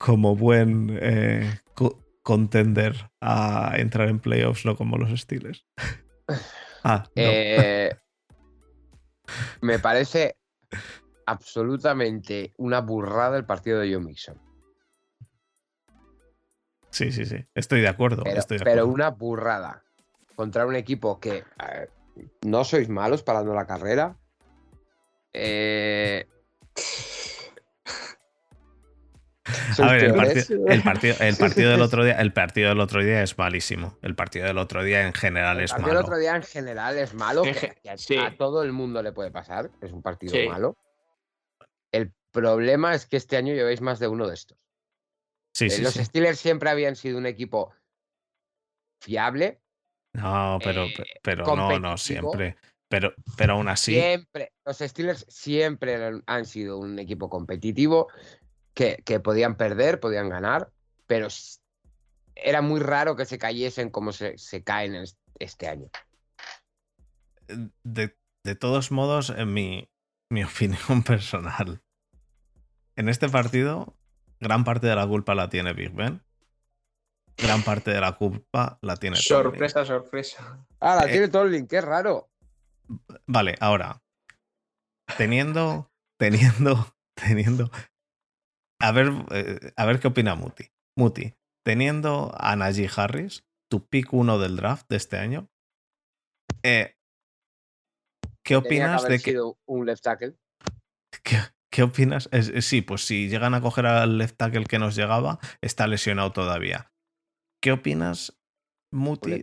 como buen eh, contender a entrar en playoffs, no como los Steelers. ah, eh, me parece absolutamente una burrada el partido de Joe Mixon. Sí, sí, sí. Estoy de acuerdo. Pero, una burrada. Contra un equipo que no sois malos parando la carrera. Eh, A ver, el, partido, el, partido, del otro día, el partido del otro día es malísimo. El partido del otro día en general es malo. El partido del otro día en general es malo. a, todo el mundo le puede pasar. Es un partido malo. El problema es que este año lleváis más de uno de estos. Sí, eh, los Steelers siempre habían sido un equipo fiable. No, pero, eh, pero no, no, siempre. Pero, pero aún así. Siempre. Los Steelers siempre han sido un equipo competitivo que, podían perder, podían ganar, pero era muy raro que se cayesen como se, caen este año. De, todos modos, en mi, mi opinión personal, en este partido, gran parte de la culpa la tiene Big Ben. Gran parte de la culpa la tiene Sorpresa, sorpresa. Ah, la tiene tiene link qué raro. Vale, ahora. Teniendo, teniendo, teniendo a ver, eh, a ver qué opina Muti. Muti, teniendo a Najee Harris, tu pick uno del draft de este año, eh, ¿qué opinas de que. un left tackle. ¿Qué, opinas? sí, pues si llegan a coger al left tackle que nos llegaba, está lesionado todavía. ¿Qué opinas, Muti,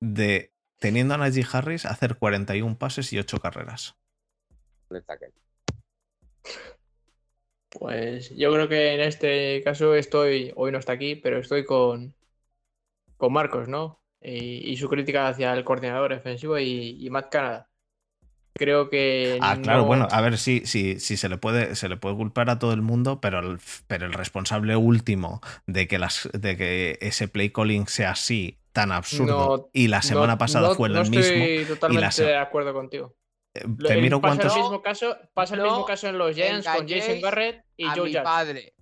de teniendo a Najee Harris hacer 41 pases y 8 carreras? Left tackle. Pues yo creo que en este caso estoy, hoy no está aquí, pero estoy con, con Marcos, ¿no? Y, su crítica hacia el coordinador defensivo y, Matt Canada. Creo que. Ah, claro, bueno, a ver si, si, si se, le puede, se le puede culpar a todo el mundo, pero el, pero el responsable último de que, las, de que ese play calling sea así, tan absurdo, y la semana pasada fue el mismo. Estoy totalmente de acuerdo contigo. Te miro pasa cuántos... el mismo caso, pasa el mismo caso en los Giants con Jason Garrett y a Joe mi padre.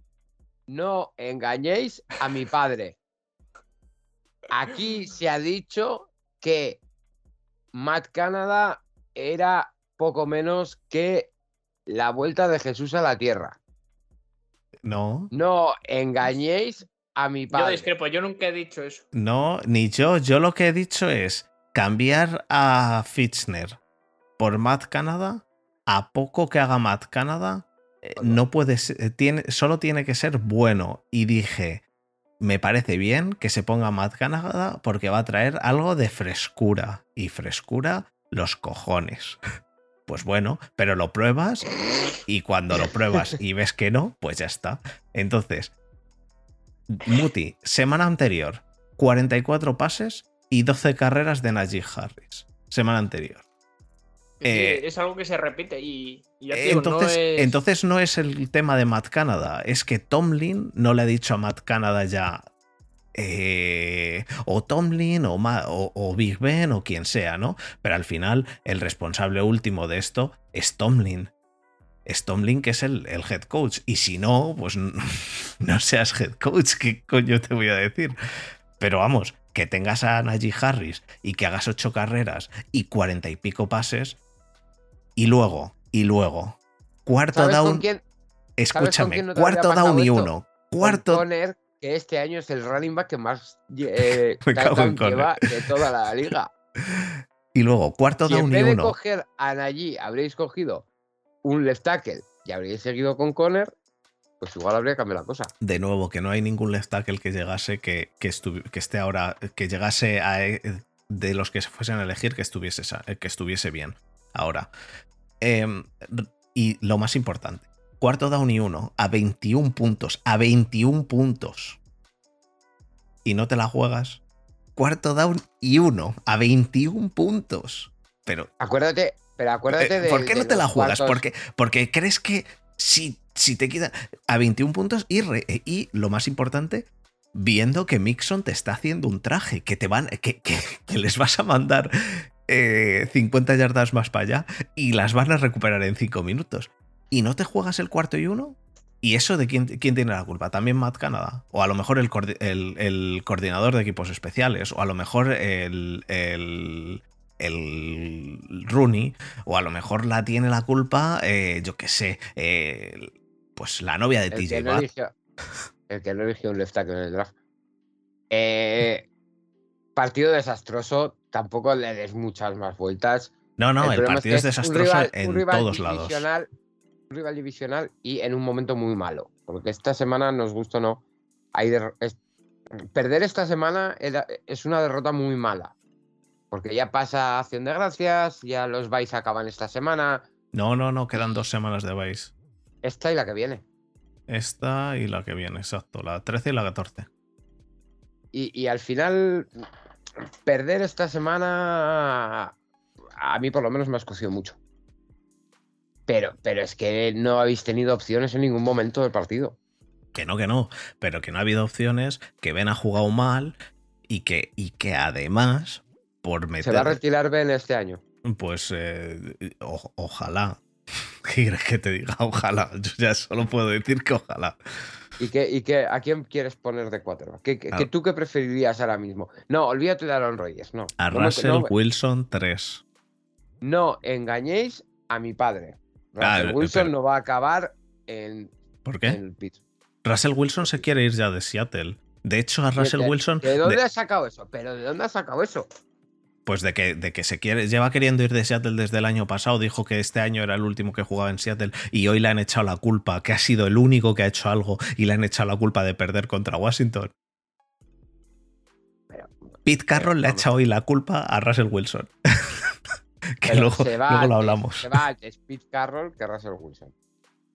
No engañéis a mi padre. Aquí se ha dicho que Matt Canada era poco menos que la vuelta de Jesús a la tierra. No. No engañéis a mi padre. Yo discrepo, yo nunca he dicho eso. No, ni yo. Yo lo que he dicho es cambiar a Fitzner por Matt Canada, a poco que haga Matt Canada, eh, no puede ser, tiene, solo tiene que ser bueno. Y dije, me parece bien que se ponga Matt Canada porque va a traer algo de frescura. Y frescura, los cojones. Pues bueno, pero lo pruebas y cuando lo pruebas y ves que no, pues ya está. Entonces, Muti, semana anterior, 44 pases y 12 carreras de Najee Harris. Semana anterior. Eh, es algo que se repite y, entonces, no es... entonces no es el tema de Matt Canada, es que Tomlin no le ha dicho a Matt Canada ya eh, o Tomlin o, o, Big Ben o quien sea, ¿no? Pero al final el responsable último de esto es Tomlin. es Tom Link que es el, el head coach. Y si no, pues no seas head coach, ¿qué coño te voy a decir? Pero vamos, que tengas a Najee Harris y que hagas ocho carreras y cuarenta y pico pases, y luego, y luego, cuarto ¿Sabes con down. quién? Escúchame, no cuarto down y uno. Cuarto. Conner, que este año es el running back que más eh, en lleva de toda la liga. Y luego, cuarto Si en down y vez de uno. coger a Najee habréis cogido un left tackle y habréis seguido con Conner, pues igual habría cambiado la cosa. De nuevo, que no hay ningún left tackle que llegase, que, que, esté ahora, que llegase a, eh, de los que se fuesen a elegir, que estuviese, sa- que estuviese bien. Ahora. Em, y lo más importante, cuarto down y uno, a 21 puntos, a 21 puntos. Y no te la juegas. Cuarto down y uno, a 21 puntos. Pero Acuérdate, pero acuérdate eh, de. ¿Por qué de no te la juegas? cuartos- Porque, porque crees que si, si te queda a 21 puntos y, re- y lo más importante, viendo que Mixon te está haciendo un traje, que te van, que, que- que les vas a mandar eh, 50 yardas más para allá y las van a recuperar en 5 minutos. ¿Y no te juegas el cuarto y uno? ¿Y eso de quién, quién tiene la culpa? ¿También Matt Canada? O a lo mejor el, el- el coordinador de equipos especiales, o a lo mejor el, el, el Rooney, o a lo mejor la tiene la culpa, eh, yo qué sé, eh, pues la novia de El TJ no Watt. eligió, el que no eligió un left tackle en el draft. Eh, partido desastroso, tampoco le des muchas más vueltas. No, no, el, partido es que desastroso rival- en todos lados. Un rival divisional y en un momento muy malo. Porque esta semana, nos gusta o no, hay der- es- perder esta semana era- es una derrota muy mala. Porque ya pasa acción de gracias, ya los vais acaban esta semana, No, no, no, quedan dos semanas de Vice. esta y la que viene. Esta y la que viene, exacto, la 13 y la 14. Y, y al final, perder esta semana, a mí por lo menos me ha escocido mucho. Pero, pero es que no habéis tenido opciones en ningún momento del partido. Que no, que no, pero que no ha habido opciones, que Ben ha jugado mal y que, y que además, por Se va a meter. retirar Ben este año. Pues eh, o- ojalá. ¿Qué quieres que te diga? Ojalá. Yo ya solo puedo decir que ojalá. ¿Y, qué, y qué, a quién quieres poner de quarterback? ¿Qué, qué tú qué preferirías ahora mismo? No, olvídate de Aaron Rodgers, no. A No Russell no, Wilson 3. no engañéis a mi padre. Ah, Russell Wilson pero- no va a acabar en, ¿Por qué? en el pit. Russell Wilson se quiere ir ya de Seattle. De hecho, a Russell ¿De- Wilson. ¿De dónde de- has sacado eso? ¿Pero de dónde has sacado eso? Pues de que, de que se quiere, lleva queriendo ir de Seattle desde el año pasado, dijo que este año era el último que jugaba en Seattle y hoy le han echado la culpa, que ha sido el único que ha hecho algo y le han echado la culpa de perder contra Washington. Pero- Pete Carroll le ha echado hoy la culpa a Russell Wilson. que luego, se va luego lo hablamos. Se va antes Pete Carroll que Russell Wilson.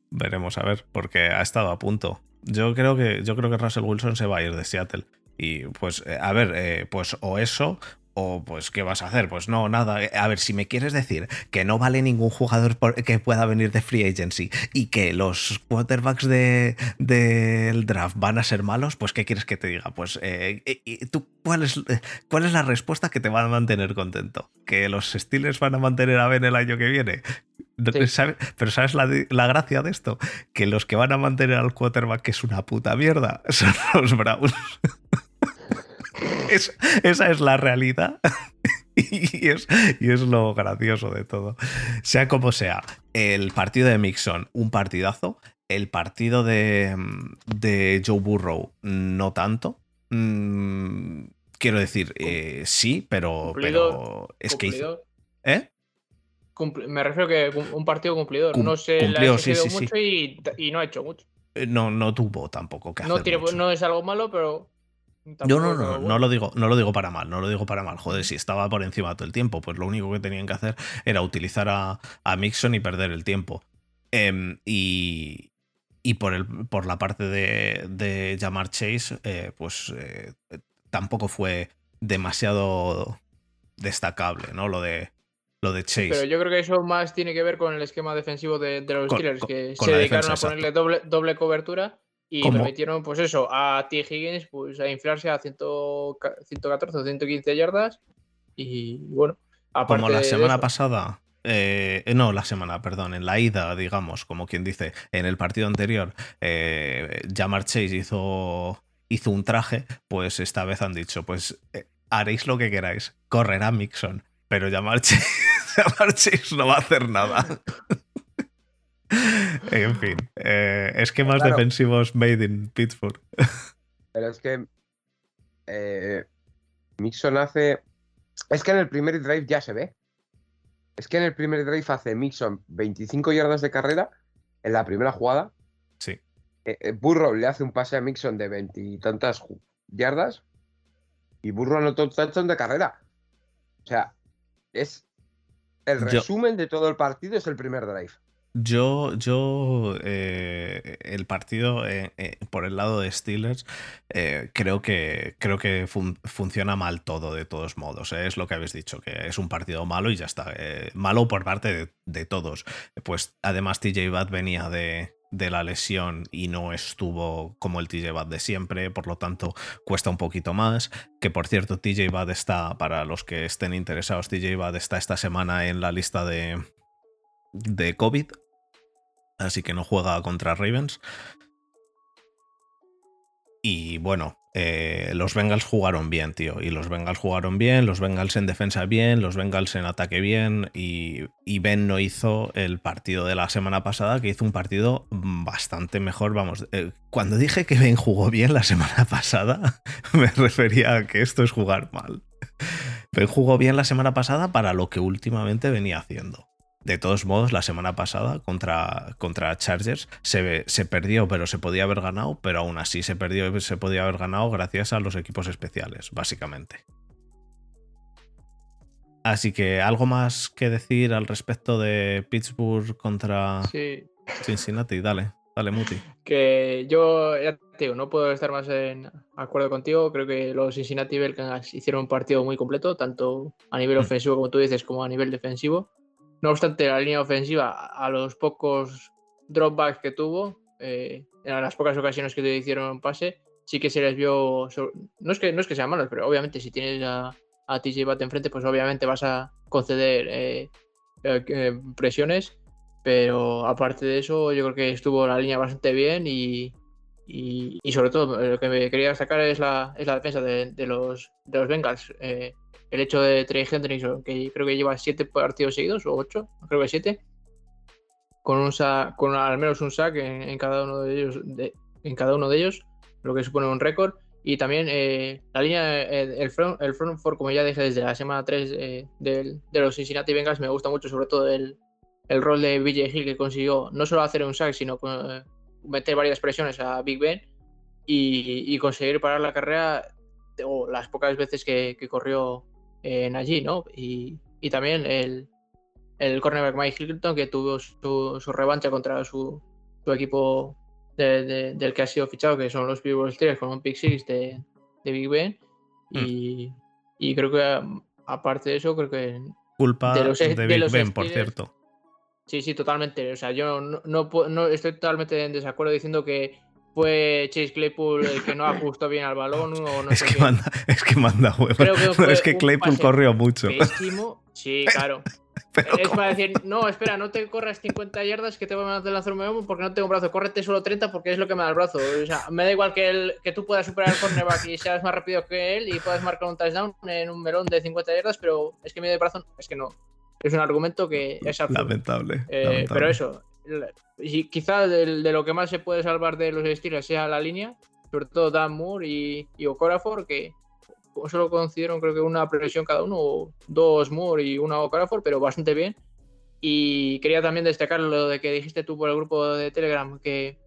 Veremos a ver, porque ha estado a punto. Yo creo que, yo creo que Russell Wilson se va a ir de Seattle. Y pues, eh, a ver, eh, pues o eso, o pues, ¿qué vas a hacer? Pues no, nada. A ver, si me quieres decir que no vale ningún jugador por- que pueda venir de free agency y que los quarterbacks de- del draft van a ser malos, pues ¿qué quieres que te diga? Pues, eh, ¿tú cuál es, cuál es la respuesta que te va a mantener contento? ¿Que los Steelers van a mantener a Ben el año que viene? No- Sí. ¿sabe- Pero ¿sabes la, la gracia de esto? Que los que van a mantener al quarterback, que es una puta mierda, son los Browns. Es- esa es la realidad. Y es, y es lo gracioso de todo. Sea como sea, el partido de Mixon, un partidazo. El partido de, de Joe Burrow, no tanto. Mm, quiero decir, eh, sí, pero, pero es que. ¿Eh? Me refiero que un partido cumplidor. Cum- no se le cumplió, ha sí, sí, sí. mucho Y, y no ha hecho mucho. Eh, No, no tuvo tampoco que No, hacer tiene- mucho. no es algo malo, pero. Yo no, no, no lo digo, no lo digo para mal, no lo digo para mal. Joder, si estaba por encima todo el tiempo, pues lo único que tenían que hacer era utilizar a, a Mixon y perder el tiempo. Em, y, y por, el, por la parte de, de Jamar Chase, eh, pues eh, tampoco fue demasiado destacable, ¿no? Lo de, lo de Chase. Pero yo creo que eso más tiene que ver con el esquema defensivo de, de los Con- Steelers, que con se dedicaron defensa, a ponerle doble, doble cobertura y Como- permitieron, pues eso, a T. Higgins pues, a inflarse a 100 ca- 114 o 115 yardas. Y bueno, aparte Como la de semana pasada, eh, no, la semana, perdón, en la ida, digamos, como quien dice, en el partido anterior, eh, Jamar Chase hizo, hizo un traje, pues esta vez han dicho, pues eh, haréis lo que queráis, correrá Mixon, pero Jamar Chase, Chase no va a hacer nada. en fin, eh, es que más Claro. defensivos made in Pittsburgh. Pero es que eh, Mixon hace. Es que en el primer drive ya se ve. Es que en el primer drive hace Mixon 25 yardas de carrera en la primera jugada. Sí. Eh, eh, Burrow le hace un pase a Mixon de veintitantas yardas y Burrow anotó un touchdown de carrera. O sea, es. El Yo- resumen de todo el partido es el primer drive. Yo, yo eh, el partido eh, eh, por el lado de Steelers creo que creo que fun- funciona mal todo de todos modos. Es lo que habéis dicho, que es un partido malo y ya está. malo por parte de, de todos. Pues además TJ Watt venía de, de la lesión y no estuvo como el TJ Watt de siempre, por lo tanto cuesta un poquito más. Que por cierto, TJ Watt está, para los que estén interesados, TJ Watt está esta semana en la lista de, de COVID, así que no juega contra Ravens. Y bueno, eh, los Bengals jugaron bien, tío. Y los Bengals jugaron bien, los Bengals en defensa bien, los Bengals en ataque bien. Y, y Ben no hizo el partido de la semana pasada, que hizo un partido bastante mejor. Vamos, eh, cuando dije que Ben jugó bien la semana pasada, me refería a que esto es jugar mal. Ben jugó bien la semana pasada para lo que últimamente venía haciendo. De todos modos, la semana pasada contra, contra Chargers se, se perdió, pero se podía haber ganado, pero aún así se perdió y se podía haber ganado gracias a los equipos especiales, básicamente. Así que, ¿algo más que decir al respecto de Pittsburgh contra Sí, Cincinnati? Dale, dale, Muti. que yo, ya te digo, no puedo estar más en acuerdo contigo. Creo que los Cincinnati Bengals hicieron un partido muy completo, tanto a nivel Mm. ofensivo, como tú dices, como a nivel defensivo. No obstante, la línea ofensiva, a los pocos dropbacks que tuvo, eh, en las pocas ocasiones que te hicieron pase, sí que se les vio. No es que, no es que sean malos, pero obviamente si tienes a, a TJ Watt enfrente, pues obviamente vas a conceder eh, eh, eh, presiones. Pero aparte de eso, yo creo que estuvo la línea bastante bien y, y, sobre todo eh, lo que me quería destacar es la, es la defensa de, los, de los Bengals. Eh, el hecho de Trey Hendrickson, que creo que lleva siete partidos seguidos o ocho, creo que siete, con, un sa- con al menos un sack en, cada uno de ellos, de- en cada uno de ellos, lo que supone un récord. Y también eh, la línea, el, front, el front four, como ya dije desde la semana 3 eh, de los Cincinnati Bengals, me gusta mucho, sobre todo el, el rol de BJ Hill que consiguió no solo hacer un sack, sino eh, meter varias presiones a Big Ben y, y conseguir parar la carrera o las pocas veces que, que corrió en allí, ¿no? Y, y también el, el cornerback Mike Hilton que tuvo su, su revancha contra su, su equipo de- de- del que ha sido fichado, que son los Pittsburgh Steelers con un pick six de, de Big Ben. Y, y creo que aparte de eso, creo que Culpa De los- de Big los Ben, por cierto. Sí, sí, totalmente. O sea, yo no, no, puedo- no estoy totalmente en desacuerdo diciendo que fue Chase Claypool el que no ajustó bien al balón o no Es sé que, qué. manda, es que manda fue es que Claypool corrió mucho. Pésimo. Sí, claro. Pero Es ¿cómo? para decir, no, espera, no te corras 50 yardas que te voy a lanzar un meomo porque no tengo brazo. Córrete solo 30 porque es lo que me da el brazo. O sea, me da igual que, el, que tú puedas superar al cornerback y seas más rápido que él y puedas marcar un touchdown en un melón de 50 yardas, pero es que mi brazo, es que no. Es un argumento que es absurdo. Lamentable. Eh, lamentable. pero eso, y quizá del- de, lo que más se puede salvar de los Steelers sea la línea, sobre todo Dan Moore y, y Okorafor, que solo concedieron creo que una presión cada uno, dos Moore y una Okorafor, pero bastante bien. Y quería también destacar lo de que dijiste tú por el grupo de Telegram, que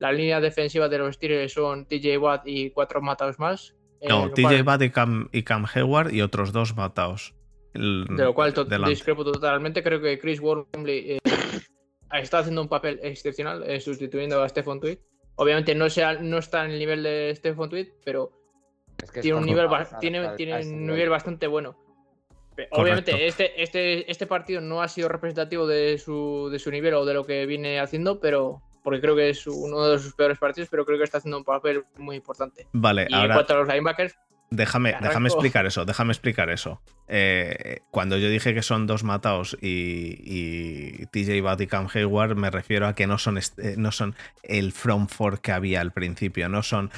la línea defensiva de los Steelers son TJ Watt y cuatro matados más. No, TJ Watt y Cam, y Cam Hayward y otros dos matados. El- De lo cual to- delante. discrepo totalmente. Creo que Chris Wormley eh, está haciendo un papel excepcional eh, sustituyendo a Stephen Tweed. Obviamente no, sea, no está en el nivel de Stephen Tweed, pero Es que tiene un nivel, vas ba- a- tiene, a- tiene un nivel. bastante bueno. Correcto. Obviamente este, este, este partido no ha sido representativo de su, de su nivel o de lo que viene haciendo, pero porque creo que es uno de sus peores partidos, pero creo que está haciendo un papel muy importante. Vale, Y en ahora cuanto a los linebackers, déjame, déjame explicar eso, déjame explicar eso. Eh, cuando yo dije que son dos mataos y, y TJ Watt y Cam Hayward, me refiero a que no son, eh, no son el From 4 que había al principio, no son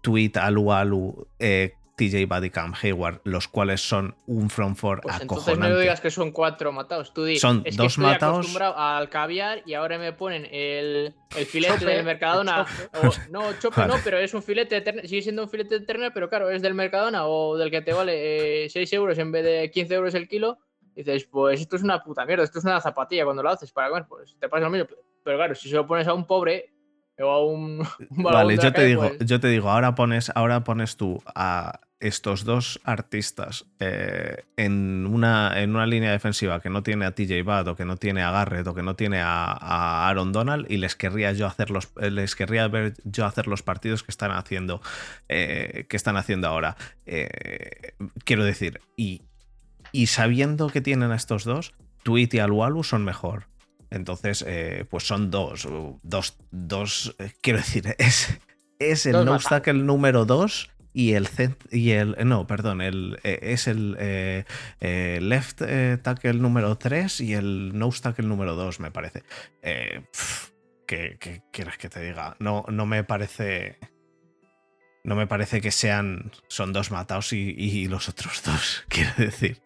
Tweet, Alu Alu, eh, TJ Watt y Cam Hayward, los cuales son un From 4 Pues entonces acojonante. no me digas que son cuatro matados. Tú di, Son es dos que estoy acostumbrado al caviar y ahora me ponen el, el filete Chope, del Mercadona. o- no, chope Vale. no, pero es un filete de. Sigue siendo un filete de ternera, pero claro, es del Mercadona o del que te vale eh, 6 euros en vez de 15 euros el kilo. Dices, pues esto es una puta mierda, esto es una zapatilla cuando lo haces para comer, pues te pasa lo mismo. Pero claro, si se lo pones a un pobre o a un. un Vale, yo te calle, digo, pues, yo te digo, ahora pones, ahora pones tú a estos dos artistas eh, en, una, en una línea defensiva que no tiene a TJ Watt o que no tiene a Garrett o que no tiene a, a Aaron Donald y les querría yo hacer los, eh, les querría ver yo hacer los partidos que están haciendo, eh, que están haciendo ahora. Eh, quiero decir, y, y sabiendo que tienen a estos dos, Tweet y Alualu son mejor. Entonces, pues son dos. Dos, dos quiero decir, es, es el Dos no tackle número 2 y el y el no, perdón, el, eh, es el eh, eh, left eh, tackle número 3 y el no tackle número 2, me parece. Eh, pf, ¿qué, qué quieres que te diga? No, no me parece. No me parece que sean. Son dos matados y, y los otros dos, quiero decir.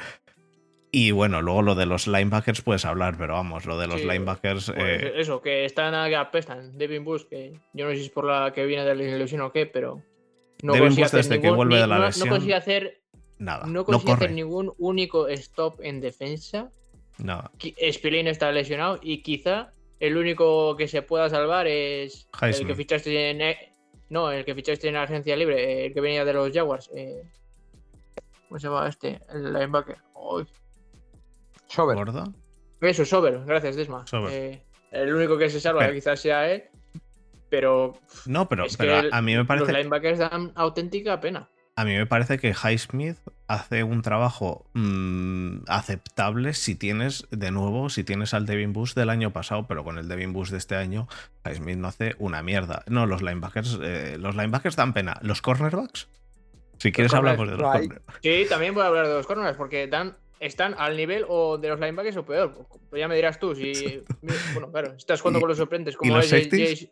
Y bueno, luego lo de los linebackers puedes hablar, pero vamos, lo de los Sí, linebackers. Pues eh, eso, que están a que apestan. Devin Bush, que yo no sé si es por la que viene de la lesión o qué, pero. No hacer desde que ningún- vuelve ni- de la no- lesión, No consigue hacer, nada, no no, consigue hacer ningún único stop en defensa. No, Spillane está lesionado y quizá el único que se pueda salvar es el que fichaste en. eh, No, el que fichaste en agencia libre, el que venía de los Jaguars. eh, ¿Cómo se llama este? El linebacker. Ay, Sober. gordo. Eso, Sober, gracias, Desma. Sober. Eh, el único que se salva quizás sea él, pero No, pero, es pero que a- el- a mí me los parece. linebackers dan auténtica pena. A mí me parece que Highsmith hace un trabajo mm, aceptable si tienes, de nuevo, si tienes al Devin Bush del año pasado, pero con el Devin Bush de este año, Highsmith no hace una mierda. No, los linebackers, eh, los linebackers dan pena. ¿Los cornerbacks? Si quieres corners, hablamos de los cornerbacks. Sí, también voy a hablar de los corners porque dan, están al nivel o de los linebackers o peor. Pues ya me dirás tú. Si, bueno, claro, estás jugando ¿Y- con los sorprendentes y como los es safeties?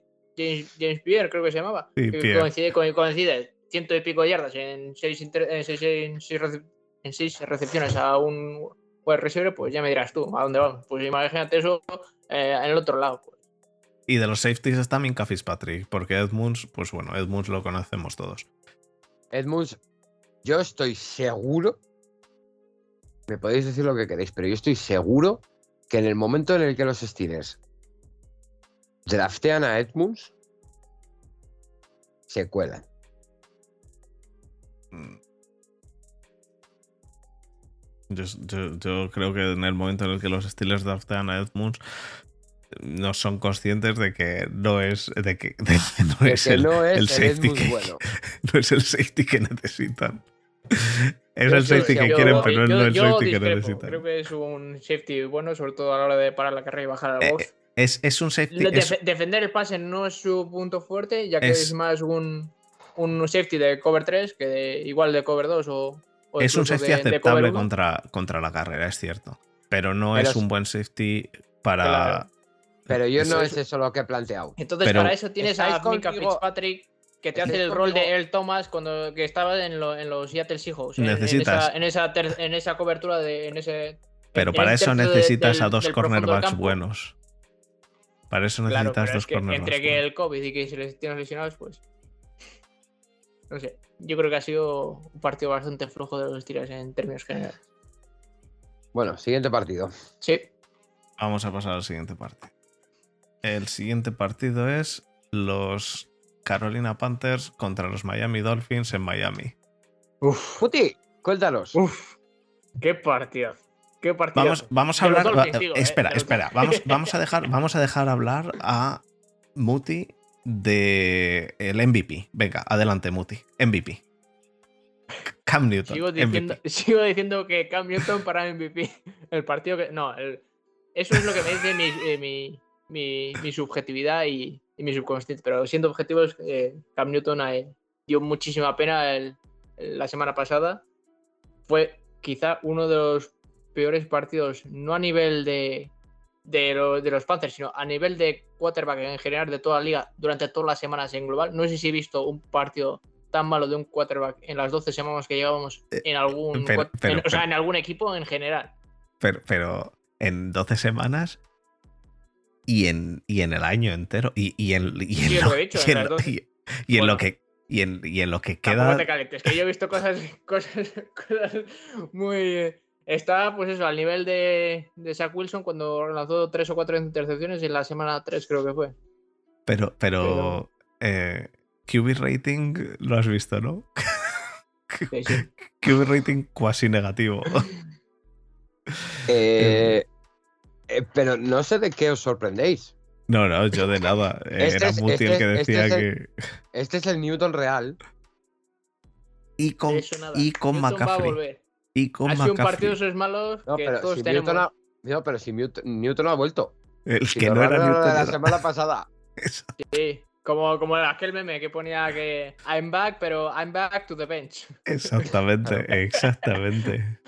James, Pierre, creo que se llamaba. Sí, que coincide, co- coincide ciento y pico yardas en seis, inter- en seis, en seis rece- en seis recepciones a un wide receiver, pues ya me dirás tú a dónde vamos. Pues imagínate eso eh, en el otro lado. Pues. Y de los safeties está Minka Fitzpatrick, porque Edmunds, pues bueno, Edmunds lo conocemos todos. Edmunds, yo estoy seguro. Me podéis decir lo que queréis, pero yo estoy seguro que en el momento en el que los Steelers draftean a Edmunds, se cuelan. Mm. Yo, yo- yo creo que en el momento en el que los Steelers draftean a Edmunds no son conscientes de que no es de que, de que no, De es que el, no es el el safety que, bueno. no es el safety que necesitan. Es Yo el safety que quieren, pero no es el safety que necesitan. Creo que es un safety bueno, sobre todo a la hora de parar la carrera y bajar al Eh, box. Es, es un safety. Es- defender el pase no es su punto fuerte, ya que Es- es, más un, un safety de cover 3 que de, igual de cover 2 o, o es un safety de- aceptable 1. contra, contra la carrera, es cierto. Pero no Pero es un buen safety para. Claro. Pero yo no es- es eso lo que he planteado. Entonces, pero- para eso tienes a Mika Fitzpatrick que te hace el rol de Earl Thomas cuando que estaba en, lo- en los Seattle Seahawks. en- en Necesitas- esa- En esa, ter- en esa cobertura, de, en ese. Pero en para el eso de- necesitas del- a dos cornerbacks buenos. Para eso necesitas dos es que entre que el COVID y que se les tienes lesionados, pues. No sé. Yo creo que ha sido un partido bastante flojo de los tiras en términos generales. Bueno, siguiente partido. Sí. Vamos a pasar al siguiente partido. El siguiente partido es los Carolina Panthers contra los Miami Dolphins en Miami. Uf. Puti, cuéntanos. Uf. Qué partido. Qué partido. Vamos, vamos a hablar. Va- digo, eh, espera, espera. Vamos, vamos, a dejar, vamos a dejar hablar a Muti de el MVP. Venga, adelante, Muti. MVP. Cam Newton. Sigo diciendo, MVP. sigo diciendo que Cam Newton para MVP. El partido que. No, el- eso es lo que me dice mi, eh, mi, mi- mi subjetividad y, y mi subconsciente. Pero siendo objetivos, eh, Cam Newton eh, dio muchísima pena el, la semana pasada, fue quizá uno de los peores partidos, no a nivel de, de, de, los Panthers, sino a nivel de quarterback en general de toda la liga durante todas las semanas en global. No sé si he visto un partido tan malo de un quarterback en las 12 semanas que llevábamos Eh, en algún, pero- pero- en- o sea, pero- en algún equipo en general. Pero, pero en 12 semanas y en, y en el año entero. Y, y en, y en lo, lo y en lo- 12. y- y en Bueno. lo que. Y en, y en lo que queda. te calientes, que yo he visto cosas, cosas, cosas muy. Está, pues eso, al nivel de, de Zach Wilson cuando lanzó tres o cuatro intercepciones en la semana 3, creo que fue. Pero, pero, Pero- eh, QB rating lo has visto, ¿no? Sí, sí. QB rating cuasi negativo. Eh, eh, pero no sé de qué os sorprendéis. No, no, yo de nada. Este Era es- Muti el este que es- este decía que. Este es el Newton real. Y con, y con Newton va a McCaffrey. Y con Ha sido un partido esos malos No, que pero todos si tenemos. Newton ha, no, pero si Newton, Newton ha vuelto. El Si que no era Newton. la era- semana pasada. Sí, como, como aquel meme que ponía que I'm back, pero I'm back to the bench. Exactamente, exactamente.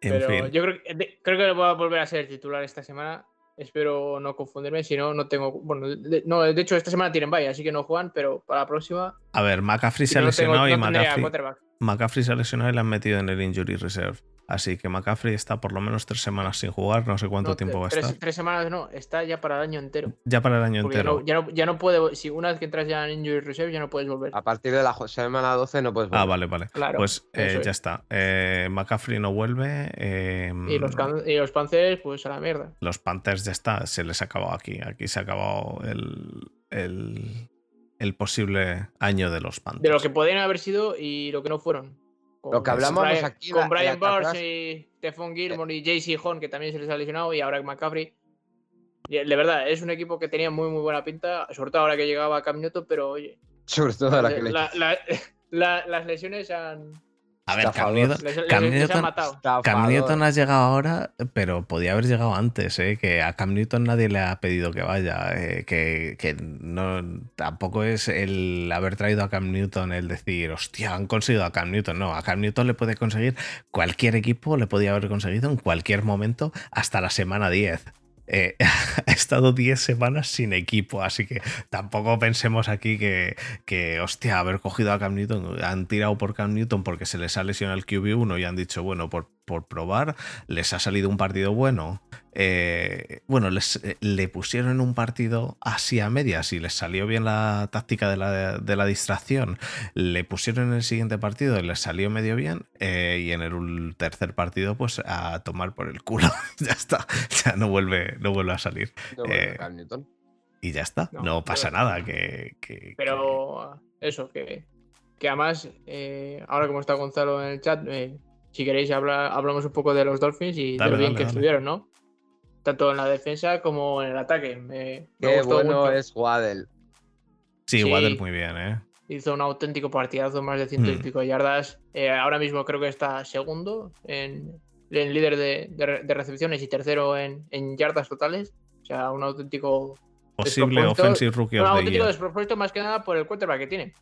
En Pero fin. yo creo que, creo que voy a volver a ser titular esta semana. Espero no confundirme, si no, no tengo. Bueno, de, no, de hecho, esta semana tienen bye, así que no juegan, pero para la próxima. A ver, McCaffrey si se ha no tengo- y no McCaffrey, quarterback. McCaffrey se ha lesionado y le han metido en el Injury Reserve. Así que McCaffrey está por lo menos tres semanas sin jugar, no sé cuánto No, tiempo va a tres, estar. tres semanas no, está ya para el año entero. Ya para el año Porque ya entero. no, ya, no, ya no puede. Si una vez que entras ya en Injury Reserve, ya no puedes volver. A partir de la semana 12 no puedes Ah, volver. vale, vale. Claro. Pues eh, ya es. está. Eh, McCaffrey no vuelve. eh, Y los, y los Panthers, pues a la mierda. los Panthers ya está. Se les ha acabado aquí. Aquí se ha acabado el, el, el posible año de los Panthers. De lo que podrían haber sido y lo que no fueron. Con Lo que hablábamos Brian- aquí Con la- Brian Burns y Stephon Gilmore y JC Horn, que también se les ha lesionado, y ahora McCaffrey. Y, De verdad, es un equipo que tenía muy, muy buena pinta, sobre todo ahora que llegaba Cam Newton, pero oye, Sobre todo la que le la- la- la- las lesiones han, A ver, Cam. Newton, les, les- Cam. Newton ha llegado ahora, pero podía haber llegado antes, ¿eh? que a Cam Newton nadie le ha pedido que vaya, eh, que, que no, tampoco es el haber traído a Cam Newton el decir, hostia, han conseguido a Cam Newton, no, a Cam Newton le puede conseguir cualquier equipo, le podía haber conseguido en cualquier momento hasta la semana 10. Eh, ha estado 10 semanas sin equipo, así que tampoco pensemos aquí que, que, hostia, haber cogido a Cam Newton, han tirado por Cam Newton porque se les ha lesionado el QB1 y han dicho, bueno, por, por probar, les ha salido un partido bueno. Eh, bueno, les, eh, le pusieron en un partido así a medias y les salió bien la táctica de la, de la distracción. Le pusieron en el siguiente partido y les salió medio bien. eh, y en el tercer partido, pues a tomar por el culo. ya está. Ya no vuelve, no vuelve a salir. No vuelve Cam Newton. Y ya está. No, No, pasa pero- nada. Que, que- Pero eso, que, que además, eh, ahora como está Gonzalo en el chat, eh, si queréis hablar, hablamos un poco de los Dolphins y Dale, de lo bien dale, que dale. estuvieron, ¿no? Tanto en la defensa como en el ataque. Me, me Qué gustó bueno mucho. es Waddle. Sí, sí. Waddle muy bien, ¿eh? Hizo un auténtico partidazo, más de ciento y Mm. pico de yardas. Eh, ahora mismo creo que está segundo en, en líder de, de re- de recepciones y tercero en, en yardas totales. O sea, un auténtico Posible Offensive Rookie un auténtico Year. despropósito más que nada por el quarterback que tiene.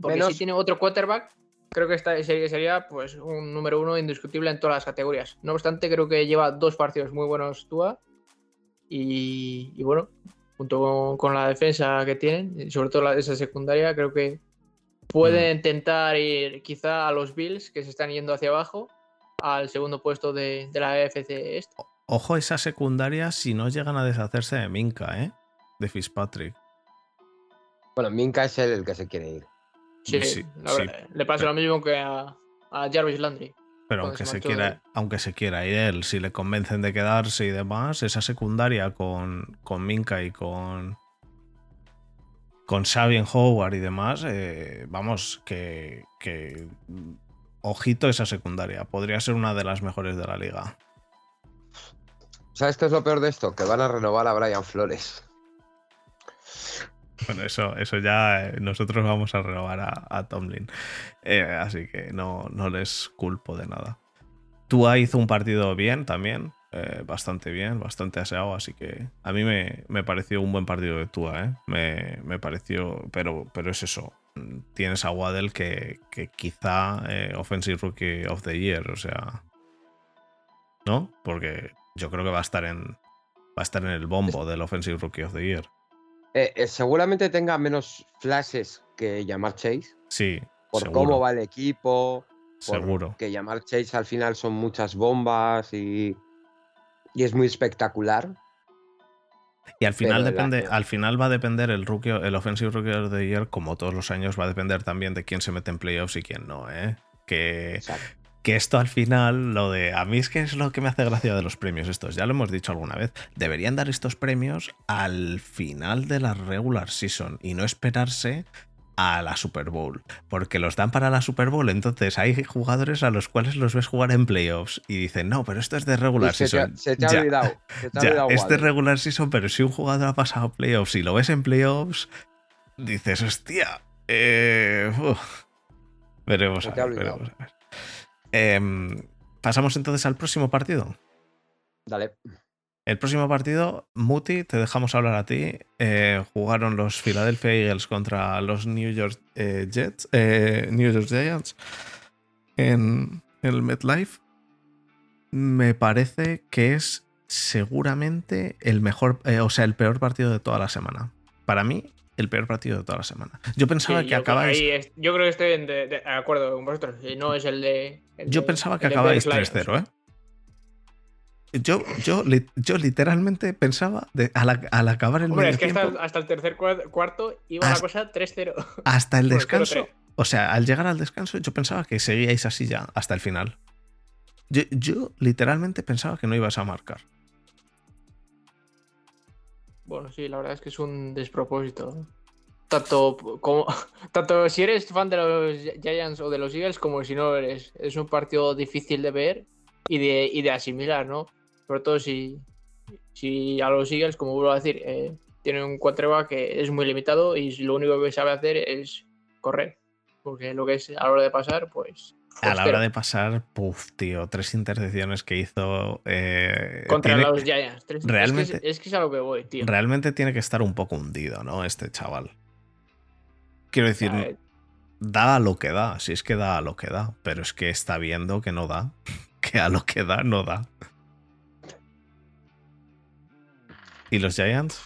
Porque Menos- si tiene otro quarterback, creo que esta sería, sería, pues un número uno indiscutible en todas las categorías. No obstante, creo que lleva dos partidos muy buenos Tua. Y, y bueno, junto con, con la defensa que tienen, y sobre todo la, esa secundaria, creo que pueden tentar ir quizá a los Bills, que se están yendo hacia abajo, al segundo puesto de, de la AFC este. Ojo esa secundaria si no llegan a deshacerse de Minka, ¿eh? De Fitzpatrick. Bueno, Minka es el, el que se quiere ir. Sí, Sí, la sí, verdad, le pasa lo mismo que a, a Jarvis Landry. Pero aunque se quiera, de- aunque se quiera ir él, si le convencen de quedarse y demás, esa secundaria con, con Minka y con. con Sabien Howard y demás, eh, vamos, que, que. Ojito esa secundaria. Podría ser una de las mejores de la liga. ¿Sabes qué es lo peor de esto? Que van a renovar a Brian Flores. Bueno, eso, eso ya eh, nosotros vamos a renovar a, a Tomlin. Eh, así que no, no les culpo de nada. Tua hizo un partido bien también. eh, bastante bien, bastante aseado, así que a mí me, me pareció un buen partido de Tua, ¿eh? Me, me pareció, pero, pero es eso. Tienes a Waddell que, que quizá Offensive Rookie of the Year, o sea. ¿No? Porque yo creo que va a estar en. Va a estar en el bombo del Offensive Rookie of the Year. Eh, eh, seguramente tenga menos flashes que llamar Chase. Sí. Por seguro, cómo va el equipo. Seguro. Que llamar Chase al final son muchas bombas y. Y es muy espectacular. Y al final Pero depende, al final va a depender el rookie, el offensive rookie of the year, como todos los años, va a depender también de quién se mete en playoffs y quién no, ¿eh? Que, Exacto. Que esto al final, lo de. A mí es que es lo que me hace gracia de los premios estos. Ya lo hemos dicho alguna vez. Deberían dar estos premios al final de la regular season y no esperarse a la Super Bowl. Porque los dan para la Super Bowl, entonces hay jugadores a los cuales los ves jugar en playoffs y dicen, no, pero esto es de regular te, season. se te ha Ya. olvidado. Se te ha Ya, olvidado este Waddle. regular season, pero si un jugador ha pasado a playoffs y lo ves en playoffs, dices, hostia. Eh. Veremos a ver, veremos a ver. Em, Pasamos entonces al próximo partido. Dale. El próximo partido, Muti, te dejamos hablar a ti. Eh, jugaron los Philadelphia Eagles contra los New York eh, Jets, eh, New York Giants en el MetLife. Me parece que es seguramente el mejor, o sea, el peor partido de toda la semana. Para mí, el peor partido de toda la semana. Yo pensaba Sí, que yo, acabáis. es- yo creo que estoy en de, de acuerdo con vosotros. No es el de. el Yo de- pensaba que acabáis Bears 3-0, Lions. ¿eh? Yo, yo, yo literalmente pensaba, de, al, al acabar el Hombre, es que hasta, el- hasta el tercer cuar- cuarto iba la cosa 3-0. hasta el descanso, 0-3. o sea, al llegar al descanso, yo pensaba que seguíais así ya hasta el final. Yo, yo literalmente pensaba que no ibas a marcar. Bueno, sí, la verdad es que es un despropósito. Tanto como tanto si eres fan de los Giants o de los Eagles como si no eres. Es un partido difícil de ver y de, y de asimilar, ¿no? Sobre todo si, si a los Eagles, como vuelvo a decir, eh, tienen un quarterback que es muy limitado y lo único que sabe hacer es correr. Porque lo que es a la hora de pasar, pues. A la hora de pasar, puf, tío, tres intercepciones que hizo. eh, Contra tiene- los Giants. Tres- es que es- realmente- Es, que es a lo que voy, tío. realmente tiene que estar un poco hundido, ¿no? Este chaval. Quiero decir, Ya, eh, da a lo que da, si es que da a lo que da, pero es que está viendo que no da, que a lo que da no da. ¿Y los Giants?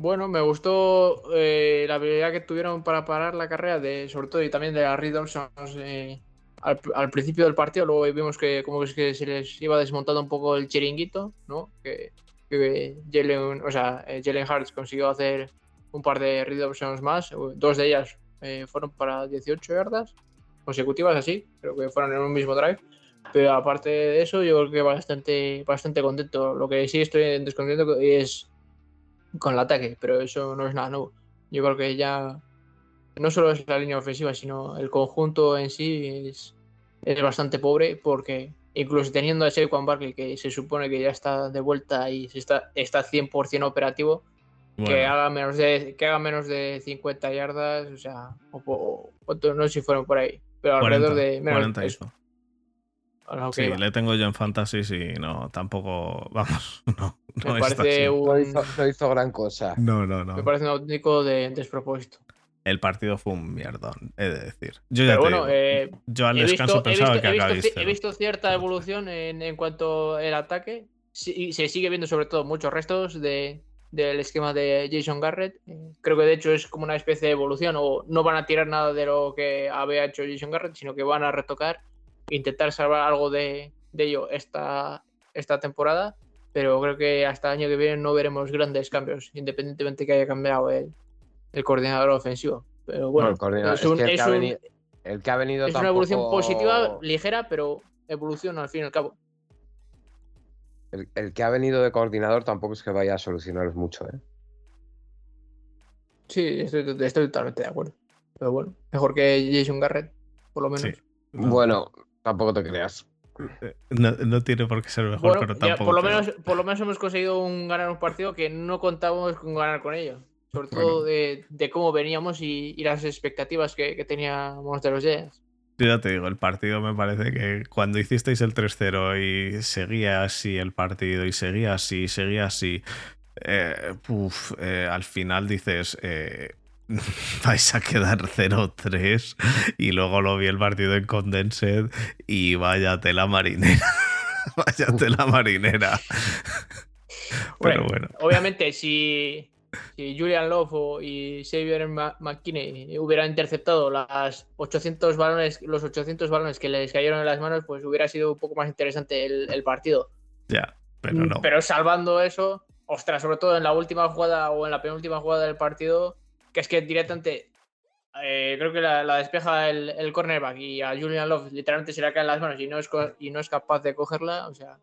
Bueno, me gustó eh, la habilidad que tuvieron para parar la carrera, de, sobre todo y también de Reed eh, al, principio del partido. Luego vimos que como es que se les iba desmontando un poco el chiringuito, ¿no? Que, que Jalen, o sea, eh, Jalen Hurts consiguió hacer un par de Reed más. Dos de ellas eh, fueron para 18 yardas consecutivas, así. Creo que fueron en un mismo drive. Pero aparte de eso, yo creo que bastante, bastante contento. Lo que sí estoy descontento es con el ataque, pero eso no es nada nuevo. Yo creo que ya no solo es la línea ofensiva, sino el conjunto en sí es, es bastante pobre porque incluso teniendo a Saquon Barkley que se supone que ya está de vuelta y se está, está 100% operativo, que, haga menos de, que haga menos de 50 yardas, o sea, o, o- o- no sé si fueron por ahí, pero 40, alrededor de menos 40 eso, hizo. A lo que Sí, le tengo yo en Fantasy y no, tampoco, vamos, no, no me parece un, No hizo, no hizo gran cosa. No, no, no. me parece un auténtico de, despropósito. El partido fue un mierdón, he de decir. Yo ya te bueno, digo, eh, yo al he descanso visto, pensaba visto- que he visto he visto cierta evolución en, en cuanto al ataque. Sí- se sigue viendo sobre todo muchos restos de, del esquema de Jason Garrett. Eh, Creo que de hecho es como una especie de evolución o no van a tirar nada de lo que había hecho Jason Garrett, sino que van a retocar, intentar salvar algo de, de ello esta, esta temporada. Pero creo que hasta el año que viene no veremos grandes cambios, independientemente que haya cambiado el, el coordinador ofensivo. Pero bueno, No, el coordinador- es es un- que el es que ha un- venido- el que ha venido es una evolución positiva, ligera, pero evolución al fin y al cabo. El, el que ha venido de coordinador tampoco es que vaya a solucionaros mucho, ¿eh? Sí, estoy, estoy totalmente de acuerdo. Pero bueno, mejor que Jason Garrett, por lo menos. Sí. Bueno, tampoco te creas. eh, no, no tiene por qué ser mejor, Bueno, pero ya tampoco. por, lo creo. menos, por lo menos hemos conseguido un, ganar un partido que no contábamos con ganar con ello. Sobre Bueno. todo de, de cómo veníamos y, y las expectativas que, que teníamos de los Giants. Yo ya te digo, el partido me parece que cuando hicisteis el 3-0 y seguía así el partido y seguía así, seguía así, eh, puf, eh, al final dices, eh, vais a quedar 0-3 y luego lo vi el partido en Condensed y vaya tela marinera. vaya tela marinera. Pero bueno. Obviamente, si, si Julian Love y Xavier McKinney hubieran interceptado las 800 balones, los 800 balones que les cayeron en las manos, pues hubiera sido un poco más interesante el, el partido. Ya, pero no. Pero salvando eso, ostras, sobre todo en la última jugada o en la penúltima jugada del partido, que es que directamente eh, creo que la, despeja el, cornerback y a Julian Love literalmente se le caen las manos y no es, y no es capaz de cogerla, o sea.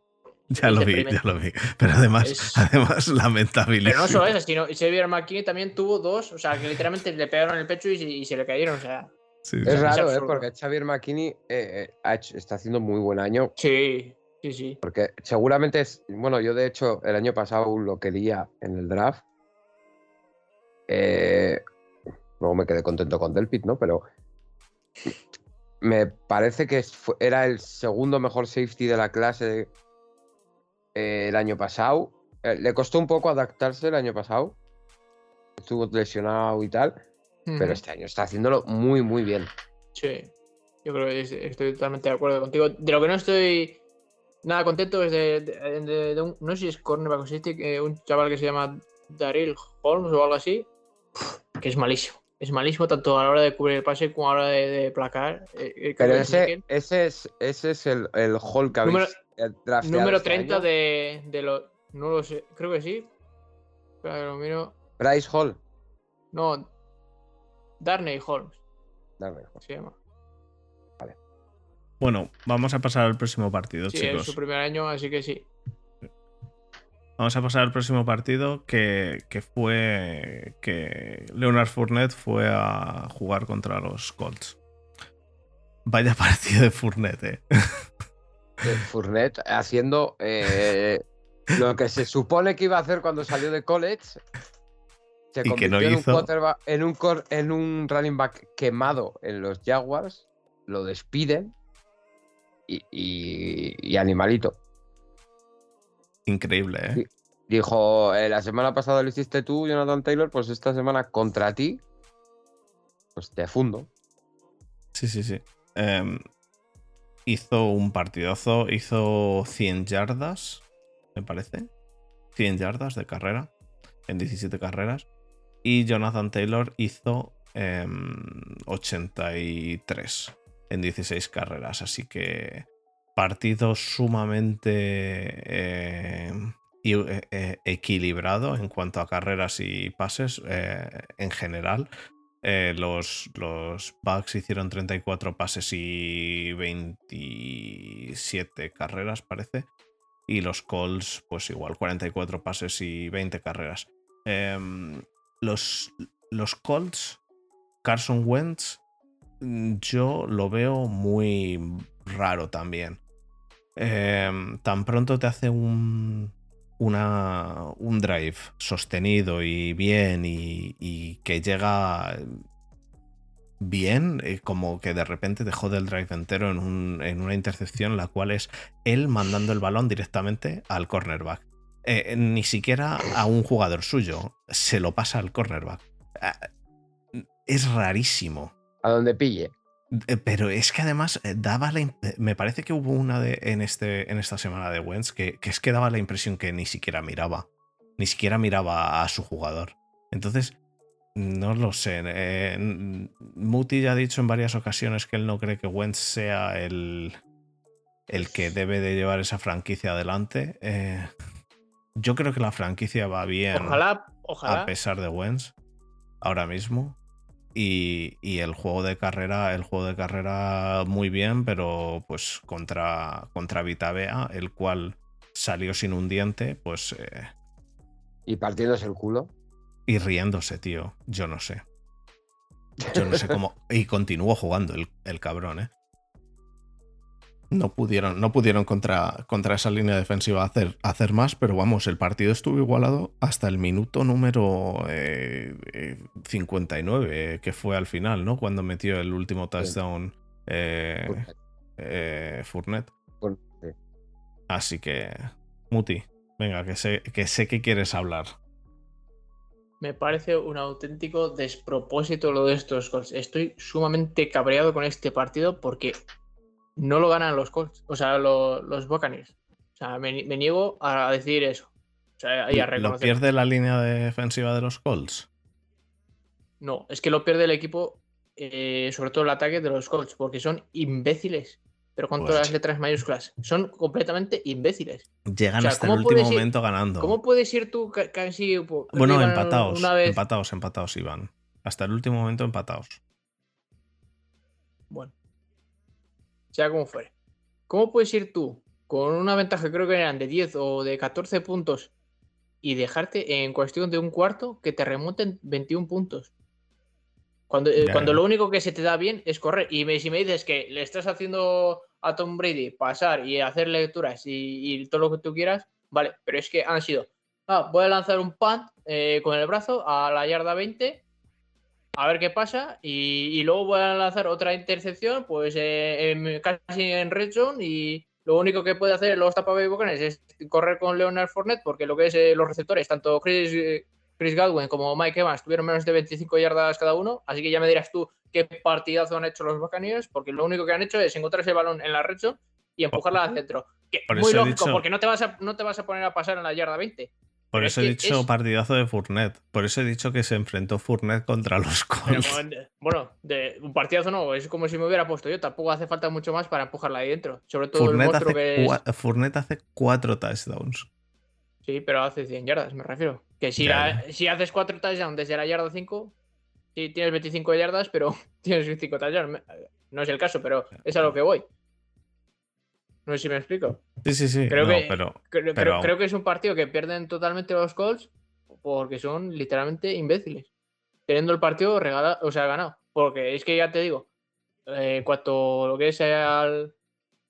Ya lo vi, ya lo vi. Pero además, además lamentable. Pero no solo eso, sino Xavier McKinney también tuvo dos, o sea, que literalmente le pegaron el pecho y, se le cayeron, o sea. es raro, ¿eh? Porque Xavier McKinney eh, eh, está haciendo muy buen año. Sí, sí, sí. Porque seguramente es. Bueno, yo de hecho el año pasado lo quería en el draft. Eh, Luego me quedé contento con Delpit, ¿no? Pero me parece que era el segundo mejor safety de la clase eh, el año pasado. Eh, le costó un poco adaptarse el año pasado. Estuvo lesionado y tal. Pero este año está haciéndolo muy, muy bien. Sí, yo creo que estoy totalmente de acuerdo contigo. De lo que no estoy nada contento es de, un, no sé si es cornerback o safety, un chaval que se llama Daryl Holmes o algo así, que es malísimo es malísimo tanto a la hora de cubrir el pase como a la hora de, placar. Eh, Pero ese, ese, es, ese es el, el hall que Número, número 30 este de, de los. No lo sé, creo que sí. Pero lo miro. Bryce Hall. No. Darnay Holmes. Darnay Se llama. Vale. Bueno, vamos a pasar al próximo partido, sí, chicos. Es su primer año, así que sí. Vamos a pasar al próximo partido que, fue que Leonard Fournette fue a jugar contra los Colts. Vaya partido de Fournette, eh. Fournette haciendo eh, lo que se supone que iba a hacer cuando salió de college. Se convirtió en, Un en, un running back quemado en los Jaguars. Lo despiden. y animalito. Increíble, ¿eh? Dijo, eh, la semana pasada lo hiciste tú, Jonathan Taylor, pues esta semana contra ti, pues te fundo. Sí, sí, sí. Em, hizo un partidazo, hizo 100 yardas, me parece. 100 yardas de carrera, en 17 carreras. Y Jonathan Taylor hizo 83 em, en 16 carreras. Así que partido sumamente eh, eh, eh, equilibrado en cuanto a carreras y pases en general. los, los Bucks hicieron 34 pases y 27 carreras, parece. Y los Colts, pues igual, 44 pases y 20 carreras. Em, los, los Colts, Carson Wentz, yo lo veo muy raro también. Em, tan pronto te hace un, un drive sostenido y bien y, que llega bien, eh, como que de repente dejó del drive entero en, una intercepción, la cual es él mandando el balón directamente al cornerback. Eh, ni siquiera a un jugador suyo, se lo pasa al cornerback. Ah, es rarísimo. A donde pille. Eh, pero es que además eh, daba la. Me parece que hubo una de, en, este, en esta semana de Wentz que, es que daba la impresión que ni siquiera miraba. Ni siquiera miraba a su jugador. Entonces, no lo sé. Eh, Muti ya ha dicho en varias ocasiones que él no cree que Wentz sea el, el que debe de llevar esa franquicia adelante. yo creo que la franquicia va bien. Ojalá, ojalá. A pesar de Wentz. Ahora mismo. Y, el juego de carrera, el juego de carrera muy bien, pero pues contra, contra Vitavea, el cual salió sin un diente, pues. Eh, y partiéndose el culo. Y riéndose, tío. Yo no sé. Yo no sé cómo. Y continuó jugando el, el cabrón, ¿eh? No pudieron, no pudieron contra, contra esa línea defensiva hacer, hacer más, pero vamos, el partido estuvo igualado hasta el minuto número 59, eh, eh, que fue al final, ¿no? Cuando metió el último touchdown eh, Fournette. eh, Fournette. Fournette, sí. Así que, Muti, venga, que sé, que sé que quieres hablar. Me parece un auténtico despropósito lo de estos Colts. Estoy sumamente cabreado con este partido porque no lo ganan los Colts, o sea, lo- los Buccaneers. O sea, me, me niego a decir eso. O sea, y a ¿Lo pierde la línea defensiva de los Colts? No, es que lo pierde el equipo, eh, sobre todo el ataque de los Colts, porque son imbéciles. Pero con Pues- todas las letras mayúsculas. Son completamente imbéciles. Llegan O sea, hasta el ¿cómo último ir- momento ganando. ¿Cómo puedes ir tú ca- casi. Bueno, empatados, Una vez. empatados, empatados iban. Hasta el último momento empatados. Bueno, sea como fuere. ¿Cómo puedes ir tú con una ventaja, creo que eran de 10 o de 14 puntos, y dejarte en cuestión de un cuarto que te remonten 21 puntos? Cuando, eh, cuando lo único que se te da bien es correr. Y me- si me dices que le estás haciendo a Tom Brady pasar y hacer lecturas y, y todo lo que tú quieras, vale, pero es que han sido. Ah, voy a lanzar un punt eh, con el brazo a la yarda 20 a ver qué pasa. Y, y luego voy a lanzar otra intercepción, pues eh, en- casi en red zone. Y lo único que puede hacer los Bay Buccaneers es correr con Leonard Fournette, porque lo que es eh, los receptores, tanto Chris, eh, Chris Godwin como Mike Evans, tuvieron menos de 25 yardas cada uno. Así que ya me dirás tú qué partidazo han hecho los Buccaneers, porque lo único que han hecho es encontrar ese balón en la red zone y empujarla al centro. Que muy lógico, dicho- porque no te, vas a, no te vas a poner a pasar en la yarda 20. Por Pero eso es he dicho es- partidazo de Fournette. Por eso he dicho que se enfrentó Fournette contra los Colts. bueno, de un partidazo no, es como si me hubiera puesto yo. Tampoco hace falta mucho más para empujarla ahí dentro. Sobre todo el Fournette monstruo hace, que es. Fournette hace cuatro touchdowns. Sí, pero hace 100 yardas, me refiero. Que si, la- si haces 4 touchdowns desde la yarda 5, sí, tienes 25 yardas, pero tienes 5 touchdowns. No es el caso, pero es a lo que voy. No sé si me explico. Sí, sí, sí. Creo no, que- pero Creo, Pero- creo- creo que es un partido que pierden totalmente los Colts porque son literalmente imbéciles. Teniendo el partido regalado, o sea, ganado. Porque es que ya te digo, eh, cuanto lo que es al,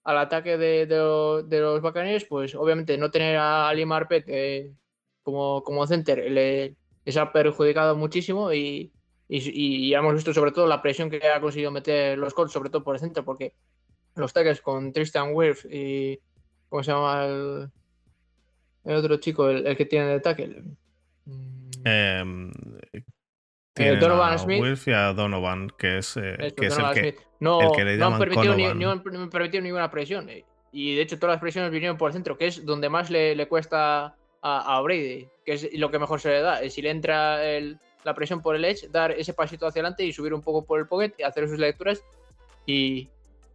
al ataque de, de lo- de los Buccaneers, pues obviamente no tener a Ali Marpet eh, como, como center le, les ha perjudicado muchísimo y, y, y ya hemos visto sobre todo la presión que ha conseguido meter los Colts, sobre todo por el centro, porque los tackles con Tristan Wirth y ¿cómo se llama el, el otro chico, el, el que tiene de tackle? Mm, em, tienen Donovan a Smith. Y a Donovan, que es, eh, que, es el que no, el que le no han permitido, ni, no han ninguna presión. eh. Y de hecho, todas las presiones vinieron por el centro, que es donde más le, le cuesta a, a Brady, que es lo que mejor se le da. eh, Si le entra el- la presión por el edge, dar ese pasito hacia adelante y subir un poco por el pocket, y hacer sus lecturas y,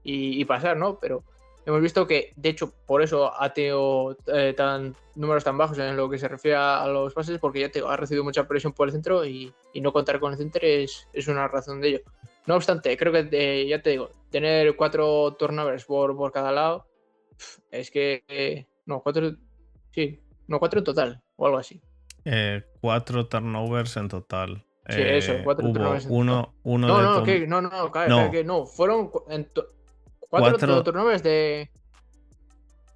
y- y pasar, ¿no? Pero hemos visto que, de hecho, por eso ha tenido eh, tan, números tan bajos en lo que se refiere a, los pases, porque ya te ha recibido mucha presión por el centro y, y no contar con el center es, es una razón de ello. No obstante, creo que, eh, ya te digo, tener cuatro turnovers por, por cada lado, es que, eh, no, cuatro, sí, no, cuatro en total, o algo así. eh, cuatro turnovers en total. Sí, eso, Eh, cuatro hubo turnovers en uno, uno No, de no, que, no, no, no, No. no, fueron en cuatro, Cuatro- turnovers de,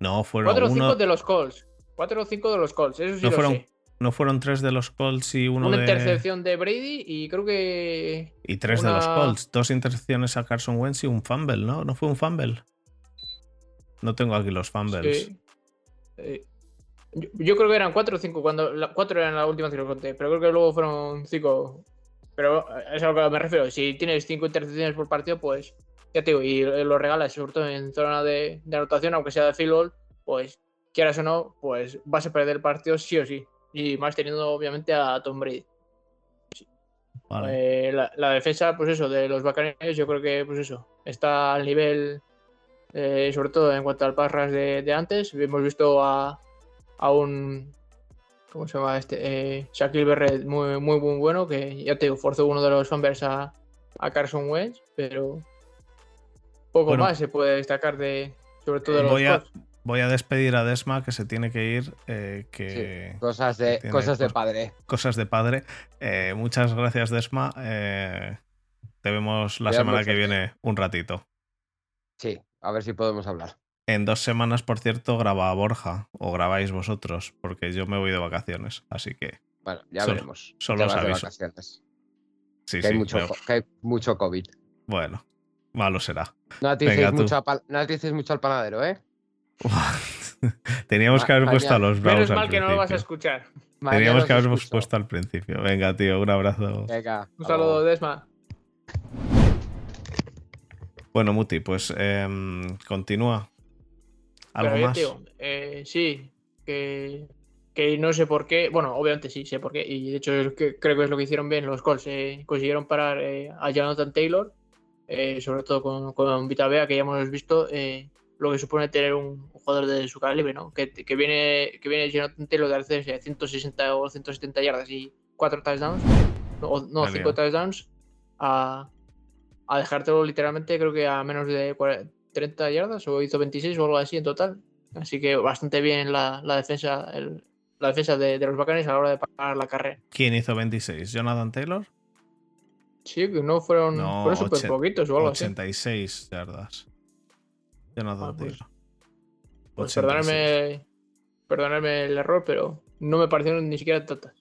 No, fueron cuatro o cinco uno, de los Colts, cuatro o cinco de los Colts, eso sí No lo fueron sé. no fueron tres de los Colts y uno Una de intercepción de Brady y creo que y tres de los una- Colts, dos intercepciones a Carson Wentz y un fumble, ¿no? ¿No fue un fumble? No tengo aquí los fumbles. Sí. Eh, yo, yo creo que eran cuatro o cinco, cuando la- cuatro eran la última que lo conté, pero creo que luego fueron cinco. Pero eh, es a lo que me refiero. Si tienes cinco intercepciones por partido, pues ya te digo, y lo regalas, sobre todo en zona de, de anotación, aunque sea de field goal, pues quieras o no, pues vas a perder el partido sí o sí. Y más teniendo obviamente a Tom Brady. Vale. Eh, la, la defensa, pues eso, de los Buccaneers, yo creo que, pues eso, está al nivel, eh, sobre todo en cuanto al pass rush de, de antes. Hemos visto a, a un, ¿cómo se llama este? Eh, Shaquille Barrett muy, muy, muy bueno, que ya te digo, forzó uno de los fumbles a, a Carson Wentz, pero poco Bueno. más se puede destacar de, sobre todo de los Voy a, voy a despedir a Desma que se tiene que ir. eh, que Sí, cosas de, cosas de padre. cosas de padre. Eh, muchas gracias, Desma. Eh, te vemos la Cuidado semana mucho, que viene un ratito. Sí, a ver si podemos hablar. En dos semanas, por cierto, graba Borja, o grabáis vosotros, porque yo me voy de vacaciones. Así que Bueno, ya Solo- veremos. solo os aviso. vacaciones. sí, que, hay sí. mucho, que hay mucho COVID. Bueno, malo será. No atices, mucho, mucho al panadero, ¿eh? Teníamos que haber puesto a los bravos. Menos mal que no lo vas a escuchar. Teníamos que haber puesto al principio. Venga, tío, un abrazo. Venga. Un saludo, Desma. Bueno, Muti, pues em, continúa. ¿Algo más? Eh, sí, que, no sé por qué. Bueno, obviamente sí, sé por qué. Y de hecho, creo que es lo que hicieron bien los Colts. Eh, consiguieron parar eh, a Jonathan Taylor, sobre todo con, con Vita que ya hemos visto lo que supone tener un, jugador de su calibre, ¿no? Que, viene que viene Jonathan Taylor de hacerse 160 o 170 yardas y 4 touchdowns, no, no 5 touchdowns, a, a dejártelo literalmente, creo que a menos de 30 yardas, o hizo 26 o algo así en total. Así que bastante bien la, defensa, la defensa de, los bacanes a la hora de parar la carrera. ¿Quién hizo 26? ¿Jonathan Taylor? Sí, que no fueron, no, súper poquitos o algo 86 yardas. Jonathan ah, pues. Pues perdóname, perdóname el error, pero no me parecieron ni siquiera tantas.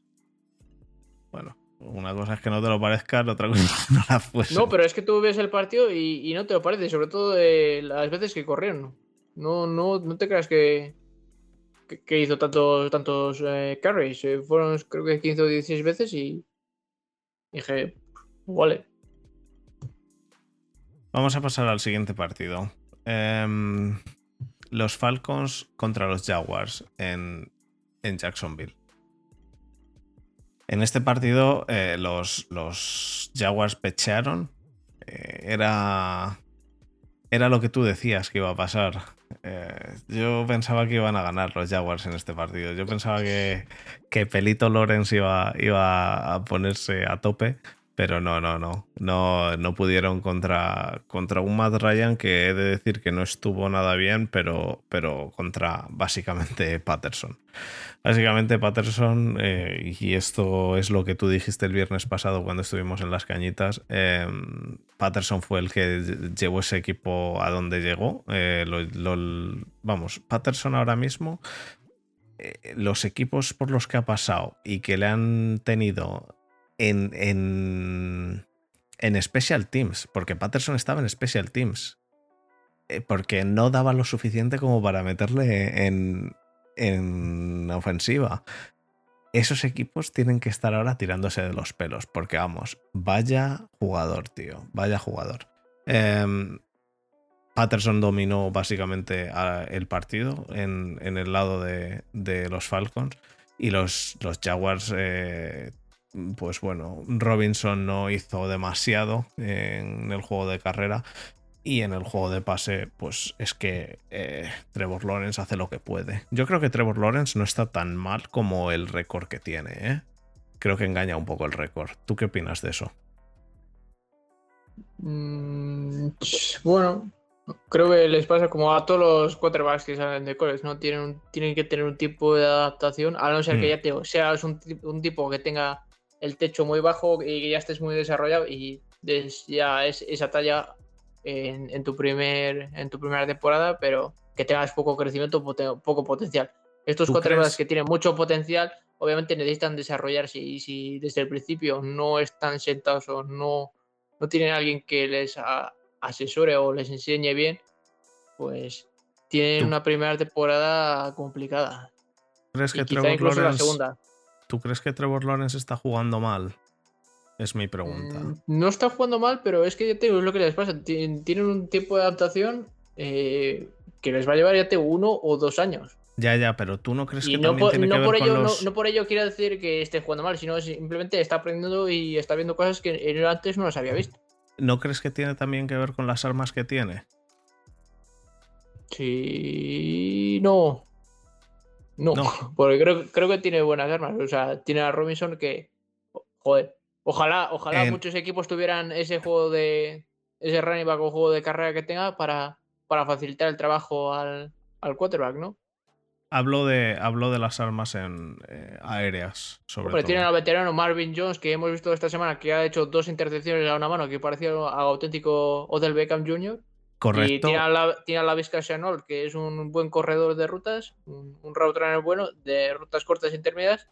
Bueno, una cosa es que no te lo parezca, la otra cosa es que no la fuese. No, pero es que tú ves el partido y, no te lo parece, sobre todo de las veces que corrieron. No, no, no te creas que, que, hizo tantos, tantos eh, carries. Eh, fueron creo que 15 o 16 veces y dije, vale. Vamos a pasar al siguiente partido. Em, los Falcons contra los Jaguars en, en Jacksonville. En este partido eh, los, los, Jaguars pechearon. Eh, era, era lo que tú decías que iba a pasar. Eh, yo pensaba que iban a ganar los Jaguars en este partido. Yo pensaba que, que Pelito Lorenz iba, iba a ponerse a tope. Pero no, no, no. No, no pudieron contra, contra un Matt Ryan que he de decir que no estuvo nada bien, pero, pero contra básicamente Patterson. Básicamente Patterson, eh, y esto es lo que tú dijiste el viernes pasado cuando estuvimos en las cañitas, em, Patterson fue el que llevó ese equipo a donde llegó. Eh, vamos, Patterson ahora mismo, eh, los equipos por los que ha pasado y que le han tenido en, en, Special Teams, porque Patterson estaba en Special Teams, eh, porque no daba lo suficiente como para meterle en, en ofensiva. Esos equipos tienen que estar ahora tirándose de los pelos, porque vamos, vaya jugador, tío, vaya jugador. Em, Patterson dominó básicamente el partido en, el lado de, los Falcons y los, los Jaguars eh, pues bueno, Robinson no hizo demasiado en el juego de carrera. Y en el juego de pase, pues es que eh, Trevor Lawrence hace lo que puede. Yo creo que Trevor Lawrence no está tan mal como el récord que tiene, ¿eh? Creo que engaña un poco el récord. ¿Tú qué opinas de eso? Mm, bueno, creo que les pasa como a todos los quarterbacks que salen de college, ¿no? Tienen, tienen que tener un tipo de adaptación, a no ser que mm. ya te, seas un, un tipo que tenga el techo muy bajo y que ya estés muy desarrollado y ya es esa talla en, tu primer, en tu primera temporada, pero que tengas poco crecimiento, poco potencial. Estos quarterbacks que tienen mucho potencial, obviamente necesitan desarrollarse y si desde el principio no están sentados o no, no tienen alguien que les asesore o les enseñe bien, pues tienen una primera temporada complicada. ¿Crees que quizá incluso la segunda. ¿Tú crees que Trevor Lawrence está jugando mal? Es mi pregunta. Mm, no está jugando mal, pero es que ya te digo, es lo que les pasa. Tienen un tiempo de adaptación eh, que les va a llevar ya te uno o dos años. Ya, ya, pero tú no crees que no también tiene que ver por ello, con no, por ello quiero decir que esté jugando mal, sino simplemente está aprendiendo y está viendo cosas que antes no las había visto. ¿No crees que tiene también que ver con las armas que tiene? Sí, no. No, porque creo, creo que tiene buenas armas. O sea, tiene a Robinson que. Joder. Ojalá, ojalá muchos equipos tuvieran ese juego de. ese running back o juego de carrera que tenga para, para facilitar el trabajo al, al quarterback, ¿no? Hablo de, hablo de las armas en, eh, aéreas, sobre tienen al veterano Marvin Jones, que hemos visto esta semana que ha hecho dos intercepciones a una mano, que parecía a auténtico Odell Beckham Jr. Correcto. Y tiene a la, tiene la Vizca Chanol, que es un buen corredor de rutas, un, un route runner bueno, de rutas cortas e intermedias.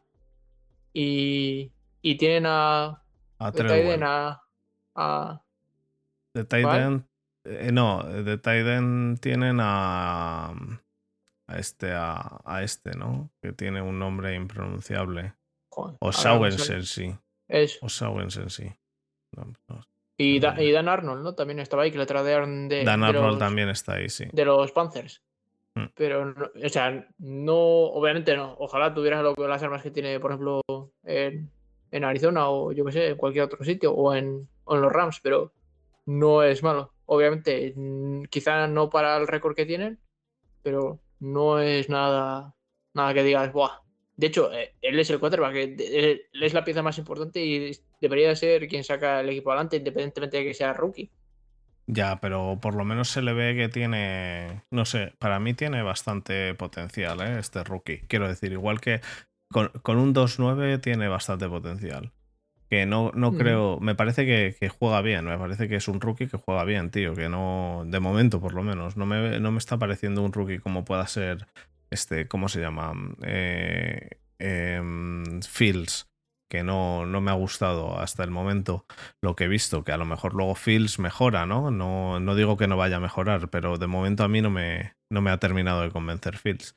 Y, y tienen a. A Titan a, de Titan Eh, no, de Tiden tienen a. A este, a, a, este, ¿no? Que tiene un nombre impronunciable. Joder, O sé. sí. Es. O sí. No, no. Y, Da- no. y Dan Arnold, ¿no? También estaba ahí, que le tradearon de, Dan de Arnold los, también está ahí, sí. de los Panthers. Mm. Pero, no- o sea, no, obviamente no. Ojalá tuviera lo que las armas que tiene, por ejemplo, en, en Arizona o yo qué sé, en cualquier otro sitio o en, o en los Rams, pero no es malo. Obviamente, mm, quizá no para el récord que tienen, pero no es nada, nada que digas, ¡buah! De hecho, eh, él es el quarterback, eh, de- él es la pieza más importante y debería ser quien saca el equipo adelante, independientemente de que sea rookie. Ya, pero por lo menos se le ve que tiene, no sé, para mí tiene bastante potencial, ¿eh? Este rookie. Quiero decir, igual que con, con un 2-9 tiene bastante potencial. Que no, no Ujú. creo, me parece que, que juega bien, me parece que es un rookie que juega bien, tío, que no, de momento por lo menos, no me, no me está pareciendo un rookie como pueda ser, este, ¿cómo se llama? Eh, em, Fields, que no, no me ha gustado hasta el momento lo que he visto, que a lo mejor luego Fields mejora, ¿no? No, no digo que no vaya a mejorar, pero de momento a mí no me, no me ha terminado de convencer Fields.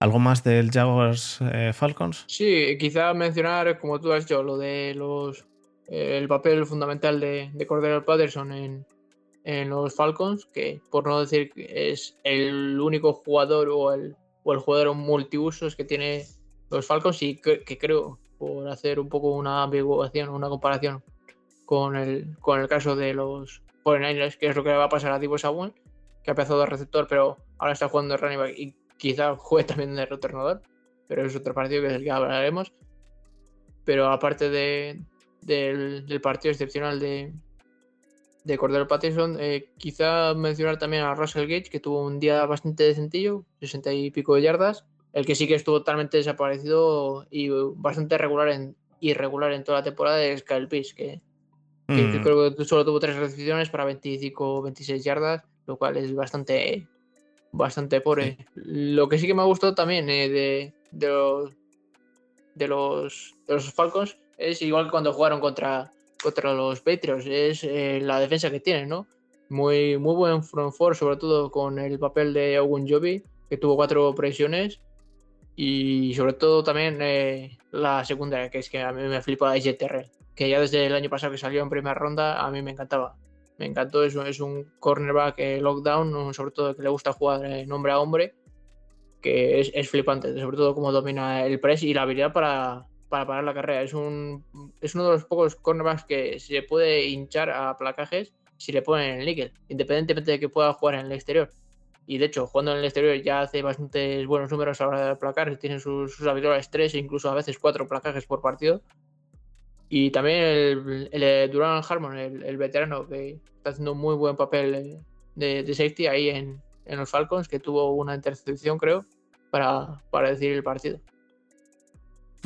¿Algo más del Jaguars eh, Falcons? Sí, quizá mencionar, como tú has dicho, lo de los eh, el papel fundamental de, de Cordero Patterson en, en los Falcons, que por no decir que es el único jugador o el, o el jugador multiusos que tiene los Falcons y que, creo, por hacer un poco una ambiguación, una comparación con el, con el caso de los 49ers, que es lo que le va a pasar a Divo Samuel, que ha empezado de receptor, pero ahora está jugando de running back y quizá juegue también de retornador pero es otro partido que es el que hablaremos. Pero aparte de, del partido excepcional de, de Cordero Patterson, eh, quizá mencionar también a Russell Gage, que tuvo un día bastante decentillo, 60 y pico de yardas. El que sí que estuvo totalmente desaparecido y bastante regular en, irregular en toda la temporada es Kyle Pitts, que, Mm, creo que solo tuvo tres recepciones para 25 26 yardas, lo cual es bastante bastante pobre. Lo que sí que me ha gustado también eh, de, de los de los de los Falcons es igual que cuando jugaron contra contra los Patriots, es eh, la defensa que tienen, ¿no? Muy, muy buen front four, sobre todo con el papel de Ogun Jovi, que tuvo cuatro presiones. Y sobre todo también eh, la secundaria, que es que a mí me flipa AJ Terrell, que ya desde el año pasado que salió en primera ronda, a mí me encantaba. Me encantó, es, es un cornerback eh, lockdown, sobre todo que le gusta jugar eh, hombre a hombre, que es, es flipante, sobre todo cómo domina el press y la habilidad para, para parar la carrera. Es, un, es uno de los pocos cornerbacks que se puede hinchar a placajes si le ponen en el níquel, independientemente de que pueda jugar en el exterior. Y de hecho, jugando en el exterior ya hace bastantes buenos números a la hora de placar, tiene sus, sus habituales tres e incluso a veces cuatro placajes por partido. Y también el, de Duran Harmon, el, veterano, que está haciendo un muy buen papel eh, de, de safety ahí en, en los Falcons, que tuvo una intercepción, creo, para, para decidir el partido.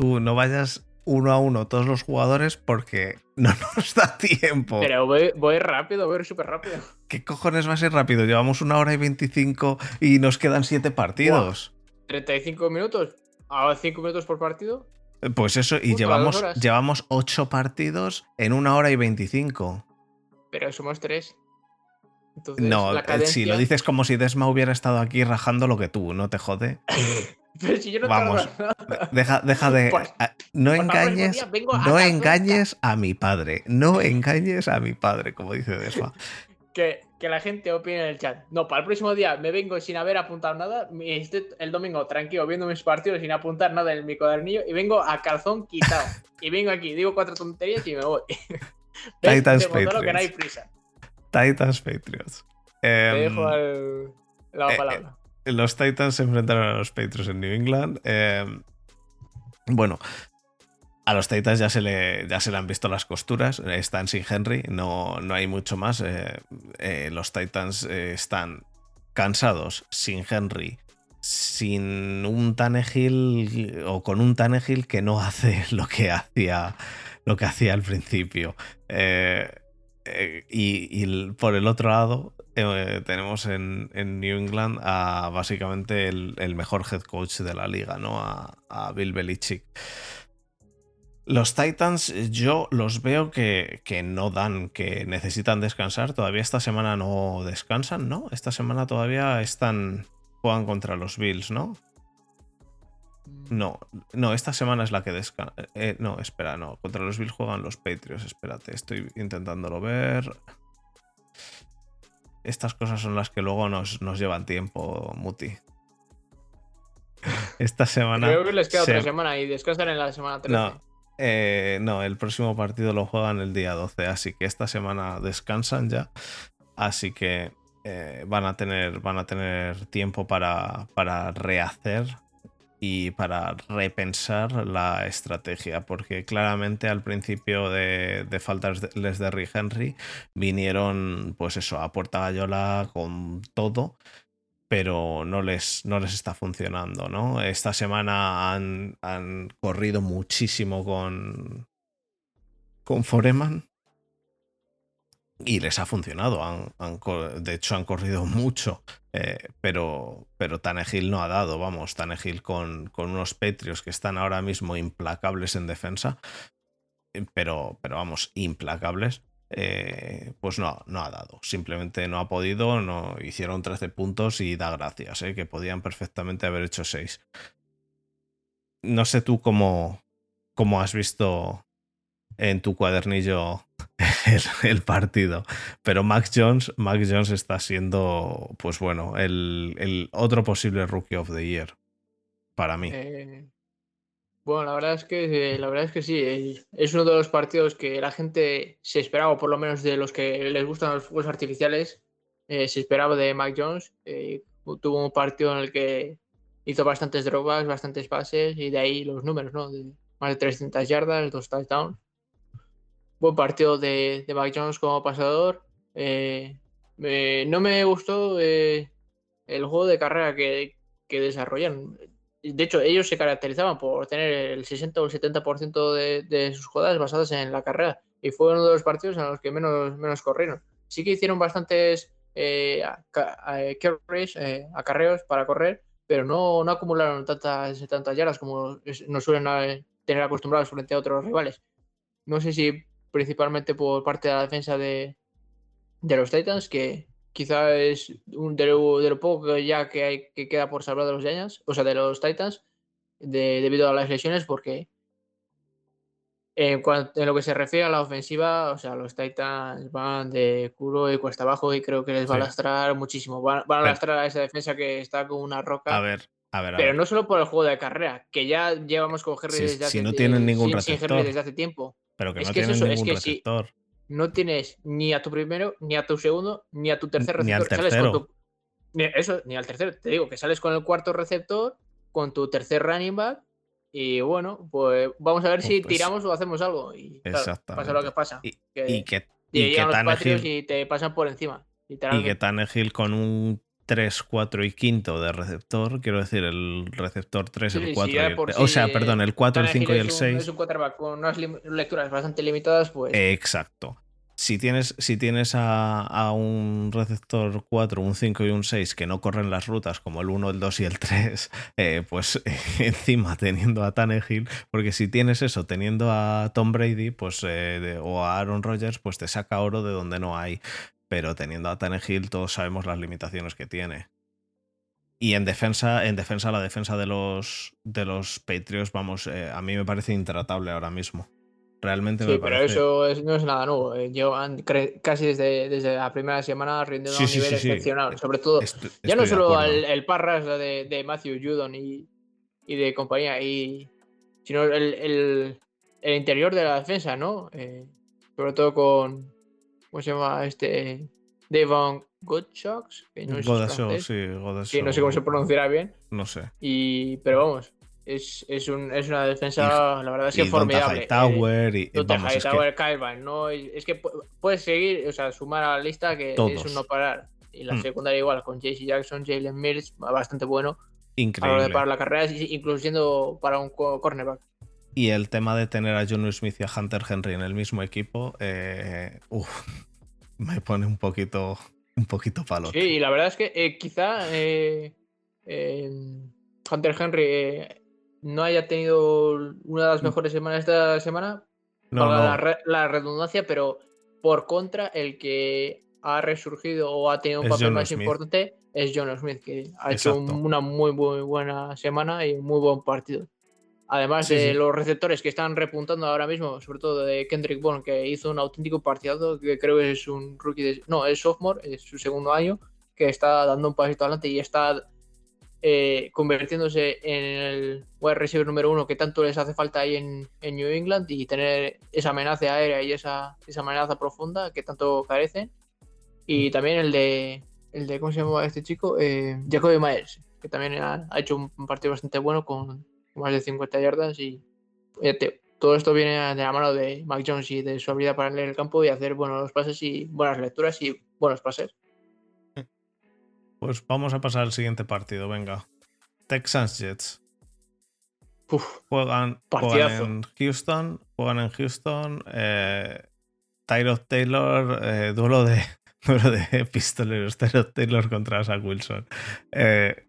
Tú no vayas uno a uno todos los jugadores porque no nos da tiempo. Pero voy, voy rápido, voy súper rápido. ¿Qué cojones va a ser rápido? Llevamos una hora y veinticinco y nos quedan siete partidos. 35 minutos, a 5 minutos por partido. Pues eso, y Justo llevamos, llevamos ocho partidos en una hora y veinticinco. Pero somos tres. Entonces, No, la eh, si lo dices como si Desma hubiera estado aquí rajando lo que tú, no te jode. Pero si yo no Vamos. Deja, deja de. A- no engañes. a No calzón engañes a mi padre. No engañes a mi padre, como dice Desma. que, que la gente opine en el chat. No, para el próximo día me vengo sin haber apuntado nada. Estoy el domingo tranquilo viendo mis partidos sin apuntar nada en mi cuadernillo y vengo a calzón quitado. y vengo aquí, digo cuatro tonterías y me voy. Titans que no hay Patriots. prisa. Titans Patriots. Te Em, dejo al- la eh, palabra. los Titans se enfrentaron a los Patriots en New England. Eh, bueno, a los Titans ya se, le, ya se le han visto las costuras. Están sin Henry, no, no hay mucho más. Eh, eh, los Titans eh, están cansados, sin Henry, sin un Tannehill o con un Tannehill que no hace lo que hacía, lo que hacía al principio. Eh, y, por el otro lado, eh, tenemos en, New England a básicamente el, el mejor head coach de la liga, ¿no? A, a Bill Belichick. Los Titans, yo los veo que, que, no dan, que necesitan descansar. Todavía esta semana no descansan, ¿no? Esta semana todavía están. juegan contra los Bills, ¿no? No, no, esta semana es la que descansa. Eh, no, espera, no. Contra los Bills juegan los Patriots. Espérate, estoy intentándolo ver. Estas cosas son las que luego nos, nos llevan tiempo, Muti. Esta semana. Creo que les queda otra semana y descansan en la semana 13. No, eh, no, el próximo partido lo juegan el día 12, así que esta semana descansan ya. Así que eh, van, a tener, van a tener tiempo para, para rehacer y para repensar la estrategia, porque claramente al principio de, de faltas de Rick Henry vinieron, pues eso, a puerta gallola con todo, pero no les, no les está funcionando, ¿no? Esta semana han, han corrido muchísimo con, con Foreman y les ha funcionado. Han, de hecho, han corrido mucho, eh, pero, pero Tanegil no ha dado. Vamos, Tanegil con, con unos Petrios que están ahora mismo implacables en defensa, eh, pero, pero vamos, implacables. Eh, pues no, no ha dado. Simplemente no ha podido, no hicieron 13 puntos y da gracias, que podían perfectamente haber hecho 6. No sé tú cómo, cómo has visto en tu cuadernillo el, partido. Pero Max Jones, Max Jones está siendo, pues bueno, el, otro posible Rookie of the Year para mí. Eh, bueno, la verdad es que la verdad es que sí. Es uno de los partidos que la gente se esperaba, por lo menos de los que les gustan los fuegos artificiales, eh, se esperaba de Mac Jones. Eh, tuvo un partido en el que hizo bastantes drogas, bastantes pases y de ahí los números, ¿no? Más de 300 yardas, dos touchdowns buen partido de, de Mac Jones como pasador. Eh, no me gustó eh, el juego de carrera que, que, desarrollan. De hecho, ellos se caracterizaban por tener el 60 o el 70% de, de sus jugadas basadas en la carrera. Y fue uno de los partidos en los que menos, menos corrieron. Sí que hicieron bastantes eh, acarreos para correr, pero no, no acumularon tantas, tantas yardas como nos suelen tener acostumbrados frente a otros rivales. No sé si principalmente por parte de la defensa de, los Titans, que quizá es un, de, lo, poco ya que, hay, que queda por salvar de los Giants, o sea, de los Titans, debido a las lesiones, porque en, en, lo que se refiere a la ofensiva, o sea, los Titans van de culo y cuesta abajo y creo que les va a lastrar muchísimo. Van, a lastrar a esa defensa que está con una roca. A ver, a ver, pero no solo por el juego de carrera, que ya llevamos con Henry desde hace no tienen ningún desde hace tiempo. Pero que no que ningún es que receptor. Si no tienes ni a tu primero, ni a tu segundo, ni a tu tercer receptor. Ni al tercero. Ni, eso, ni al tercero. Te digo que sales con el cuarto receptor, con tu tercer running back. Y bueno, pues vamos a ver si pues tiramos o hacemos algo. Y pasa lo que pasa. Y que, y que, y que y te pasan por encima. Y que Tannehill con un 3, 4 y quinto de receptor, quiero decir, el receptor 3, el 4 y el, O sea, perdón, el 4, el 5 y el 6. Es un quarterback con unas lecturas bastante limitadas, pues. Exacto. Si tienes, si tienes a, a, un receptor 4, un 5 y un 6 que no corren las rutas como el 1, el 2 y el 3, eh, pues encima teniendo a Tannehill, porque si tienes eso teniendo a Tom Brady pues, eh, o a Aaron Rodgers, pues te saca oro de donde no hay pero teniendo a Tannehill todos sabemos las limitaciones que tiene. Y en defensa, en defensa, la defensa de los, de los Patriots, vamos, eh, a mí me parece intratable ahora mismo. Realmente sí, me pero eso no es nada nuevo. Eh, Llevan casi desde, desde la primera semana rindiendo a un nivel excepcional. Sobre todo, ya no solo el, Parras de, de, Matthew Judon y, y, de compañía, y, sino el, el, el, interior de la defensa, ¿no? Eh, sobre todo con, ¿Cómo se llama este? Devon Godshox, que no sé sí, Que no sé cómo se pronunciará bien. No sé. Y, pero vamos, es, es, un, es una defensa, la verdad es que formidable. Tower y, y vamos, es Tower, que... no, es que puedes seguir, o sea, sumar a la lista que es un no parar. Y la mm. secundaria igual, con JC Jackson, Jalen Mills, bastante bueno. Increíble. Para, la carrera, incluso siendo para un cornerback. Y el tema de tener a John Smith y a Hunter Henry en el mismo equipo, eh, me pone un poquito, un poquito palo. Sí, y la verdad es que eh, quizá eh, Hunter Henry no haya tenido una de las Mm. mejores semanas esta semana, No, La, re- la redundancia, pero por contra, el que ha resurgido o ha tenido un Es papel John más Smith. importante es John Smith, que ha hecho una muy, muy buena semana y un muy buen partido. Además Sí, de sí. los receptores que están repuntando ahora mismo, sobre todo de Kendrick Bourne, que hizo un auténtico partidazo, que creo que es un rookie de. No, es sophomore, es su segundo año, que está dando un pasito adelante y está eh, convirtiéndose en el wide receiver número uno que tanto les hace falta ahí en, en New England y tener esa amenaza aérea y esa, esa amenaza profunda que tanto carecen. Y también el de, el de ¿cómo se llama este chico? Eh, Jacoby Myers, que también ha, ha hecho un, un partido bastante bueno con más de 50 yardas y te- todo esto viene de la mano de Mac Jones y de su habilidad para leer el campo y hacer buenos pases y buenas lecturas y buenos pases. Pues vamos a pasar al siguiente partido, venga. Texans Jets. Uf, Juegan, juegan en Houston. Juegan en Houston. Eh, Tyrod Taylor. eh, duelo de. Duelo de pistoleros. Tyrod Taylor contra Zach Wilson. Eh,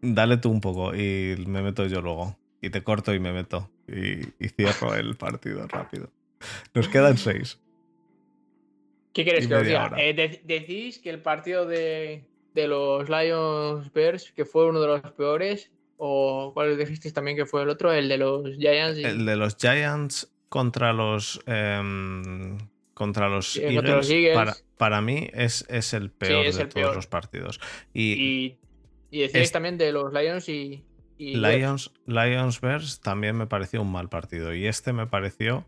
dale tú un poco y me meto yo luego. Y te corto y me meto. Y, y cierro el partido rápido. Nos quedan seis. ¿Qué quieres Y que os diga? Eh, de- decís que el partido de, de los Lions Bears, que fue uno de los peores, o cuál dijisteis también que fue el otro, el de los Giants. y- El de los Giants contra los. em, contra los, Sí, Eagles, contra los Eagles. Para, para mí es, es el peor es de el todos peor. los partidos. Y, y, y decíais es- también de los Lions y. y Bears. Lions, Lions Bears también me pareció un mal partido. Y este me pareció.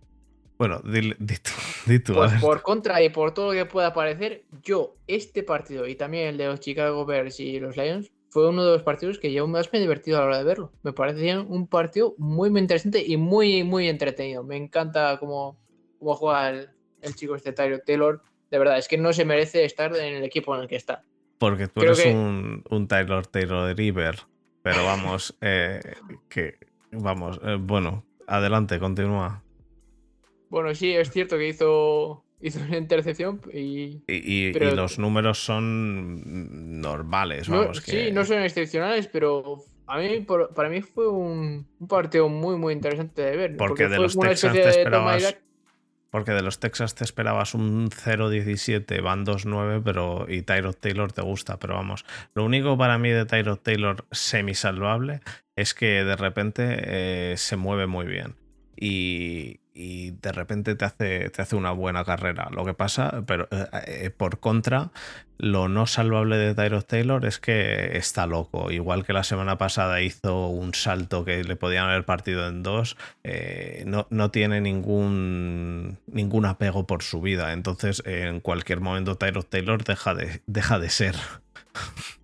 Bueno, di, di tú, di Pues por contra y por todo lo que pueda parecer, yo, este partido y también el de los Chicago Bears y los Lions, fue uno de los partidos que yo más me he divertido a la hora de verlo. Me parecía un partido muy, muy interesante y muy, muy entretenido. Me encanta cómo, cómo juega el, el chico este Taylor. De verdad, es que no se merece estar en el equipo en el que está. Porque tú creo eres que- un, un Taylor Taylor River. Pero vamos, eh, que. Vamos, eh, bueno, adelante, continúa. Bueno, sí, es cierto que hizo, hizo una intercepción y... Y, y- y Pero- los números son normales, No, vamos. que... Sí, no son excepcionales, pero a mí, por- para mí fue un, un partido muy, muy interesante de ver. Porque de fue los Texans te de esperabas-. Porque de los Texas te esperabas un 0-17, van 2-9, pero y Tyrod Taylor te gusta, pero vamos. Lo único para mí de Tyrod Taylor semisalvable es que de repente eh, se mueve muy bien. Y, y de repente te hace, te hace una buena carrera. Lo que pasa, pero eh, eh, por contra, lo no salvable de Tyrod Taylor es que está loco. Igual que la semana pasada hizo un salto que le podían haber partido en dos, eh, no, no tiene ningún, ningún apego por su vida. Entonces, en cualquier momento, Tyrod Taylor deja de, deja de ser.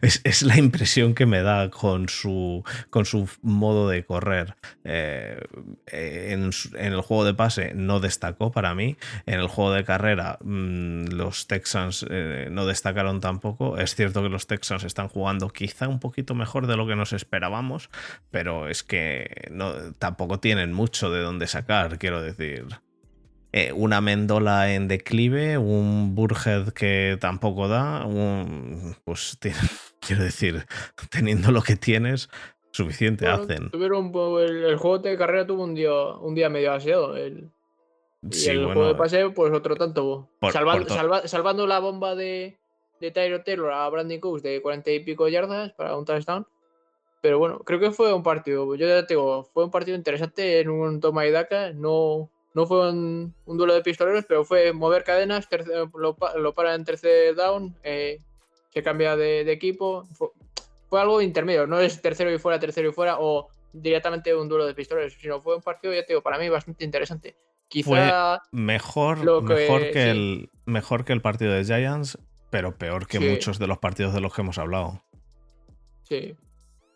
Es, es la impresión que me da con su, con su modo de correr. Eh, eh, en, en el juego de pase no destacó para mí. En el juego de carrera mm, los Texans eh, no destacaron tampoco. Es cierto que los Texans están jugando quizá un poquito mejor de lo que nos esperábamos, pero es que no, tampoco tienen mucho de dónde sacar, quiero decir. Eh, una Mendola en declive, un Burhead que tampoco da, un, pues tiene- quiero decir, teniendo lo que tienes, suficiente Bueno, hacen. Tuvieron, el, el juego de carrera tuvo un día, un día medio aseado. El, y Sí, el bueno, juego de pase, pues otro tanto. Por- Salva- por to- salva- salvando la bomba de, de Tyro Taylor a Brandon Cooks de 40 y pico yardas para un touchdown. Pero bueno, creo que fue un partido, yo ya te digo, fue un partido interesante en un toma y daca. No, no fue un, un duelo de pistoleros, pero fue mover cadenas, lo, pa- lo para en tercer down, eh, se cambia de, de equipo. Fue, fue algo intermedio, no es tercero y fuera, tercero y fuera, o directamente un duelo de pistoleros, sino fue un partido, ya te digo, para mí bastante interesante. Quizá mejor, lo que- mejor, que sí. el, mejor que el partido de Giants, pero peor que Sí. muchos de los partidos de los que hemos hablado. Sí,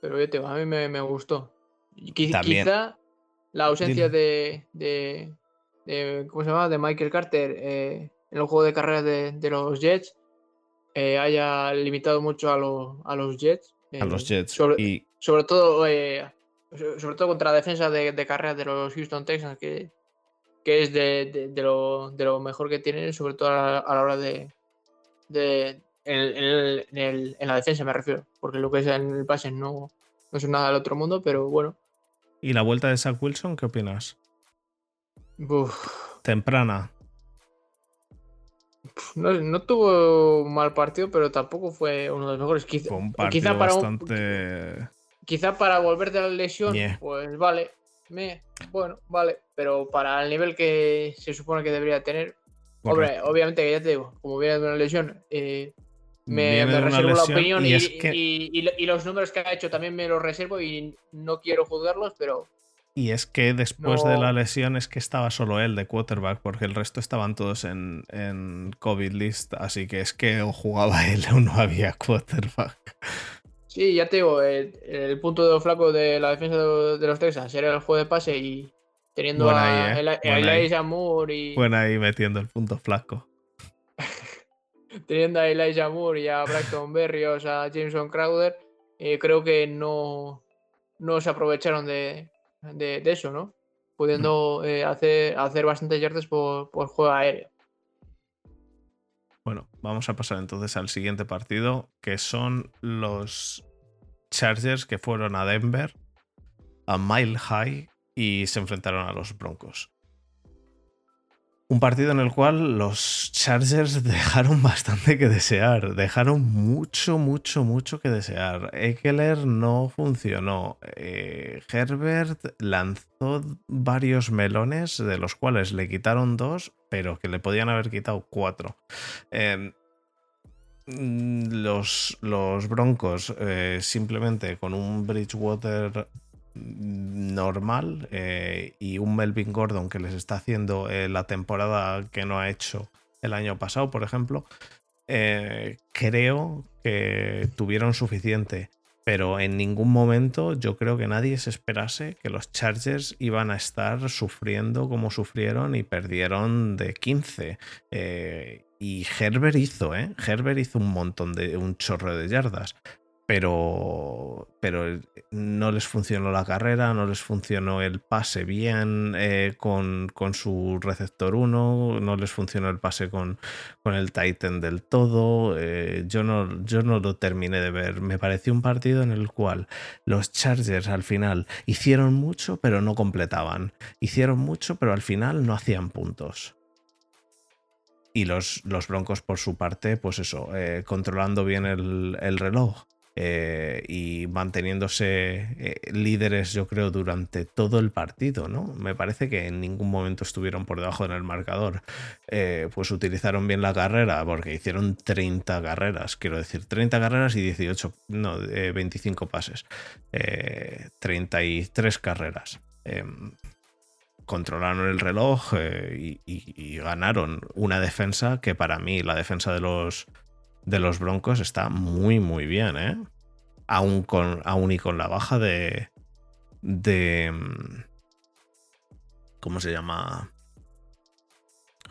pero yo te digo, a mí me, me gustó. Y qui- También- Quizá la ausencia de, de- ¿Cómo se llama? De Michael Carter eh, en el juego de carreras de, de los Jets eh, haya limitado mucho a, los a los Jets. A los eh, Jets. Sobre, Y sobre todo eh, so- sobre todo contra la defensa de, de carreras de los Houston Texans, que, que es de, lo, de lo mejor que tienen, sobre todo a la, a la hora de. de en, el- en el- en el- en la defensa me refiero, porque lo que es en el pase no no es nada del otro mundo, pero bueno. ¿Y la vuelta de Zach Wilson, qué opinas? Temprana. No, no, tuvo un mal partido, pero tampoco fue uno de los mejores. Quizá, quizá para bastante... quizá para volver de la lesión, pues vale. Me, bueno, vale. Pero para el nivel que se supone que debería tener. Hombre, obviamente que ya te digo, como viene de una lesión, eh, me, reservo la opinión y, los números que ha hecho también me los reservo y no quiero juzgarlos, pero y es que después de la lesión es que estaba solo él de quarterback, porque el resto estaban todos en, en COVID list, así que es que o jugaba él o no había quarterback. Sí, ya te digo, el, punto de flaco de la defensa de, los Texans era el juego de pase y teniendo a, ¿eh? Elijah Moore y... Bueno ahí metiendo el punto flaco. teniendo a Elijah Moore y a Braxton Berrios, a Jameson Crowder, eh, creo que no, no se aprovecharon de, de, eso, ¿no? Pudiendo eh, hacer, hacer bastantes yardas por, por juego aéreo. Bueno, vamos a pasar entonces al siguiente partido, que son los Chargers que fueron a Denver, a Mile High, y se enfrentaron a los Broncos. Un partido en el cual los Chargers dejaron bastante que desear, dejaron mucho, mucho, mucho que desear. Eckler no funcionó. Eh, Herbert lanzó varios melones, de los cuales le quitaron dos, pero que le podían haber quitado cuatro. Em, los, los, Broncos eh, simplemente con un Bridgewater normal eh, y un Melvin Gordon que les está haciendo eh, la temporada que no ha hecho el año pasado, por ejemplo, eh, creo que tuvieron suficiente. Pero en ningún momento yo creo que nadie se esperase que los Chargers iban a estar sufriendo como sufrieron y perdieron de 15. y Herbert hizo, ¿eh? Herbert hizo un montón de un chorro de yardas pero, pero no les funcionó la carrera, no les funcionó el pase bien eh, con, su receptor 1, no les funcionó el pase con, con el Titan del todo. Eh, yo, no, yo no lo terminé de ver. Me pareció un partido en el cual los Chargers al final hicieron mucho, pero no completaban. Hicieron mucho, pero al final no hacían puntos. Y los, los Broncos, por su parte, pues eso, eh, controlando bien el, el reloj eh, y manteniéndose eh, líderes, yo creo, durante todo el partido, ¿no? Me parece que en ningún momento estuvieron por debajo en el marcador. Eh, pues utilizaron bien la carrera, porque hicieron 30 carreras, quiero decir, 30 carreras y 18, no, 25 pases. 33 carreras em, controlaron el reloj y, ganaron una defensa que para mí, la defensa de los, de los Broncos está muy, muy bien, ¿eh? Aún, con, aún y con la baja de. de. Mm, ¿Cómo se llama?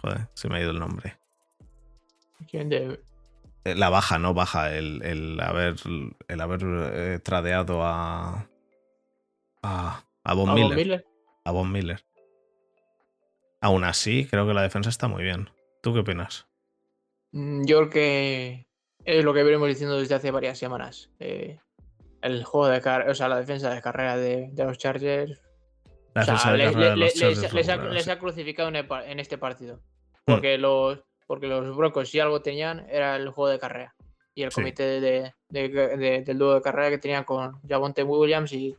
Joder, se me ha ido el nombre. ¿Quién de... Eh, la baja, no baja, el, haber, el haber eh, tradeado a. a, a Von Miller. A Von Miller. Aún así, creo que la defensa está muy bien. ¿Tú qué opinas? Mm, yo creo que es lo que venimos diciendo desde hace varias semanas. Eh, el juego de carrera, o sea, la defensa de carrera de, los Chargers. les, ha, crucificado en, este partido. Hmm. Porque, los, porque los Broncos, si algo tenían, era el juego de carrera. Y el comité de, del dúo de carrera que tenían con Javonte Williams y,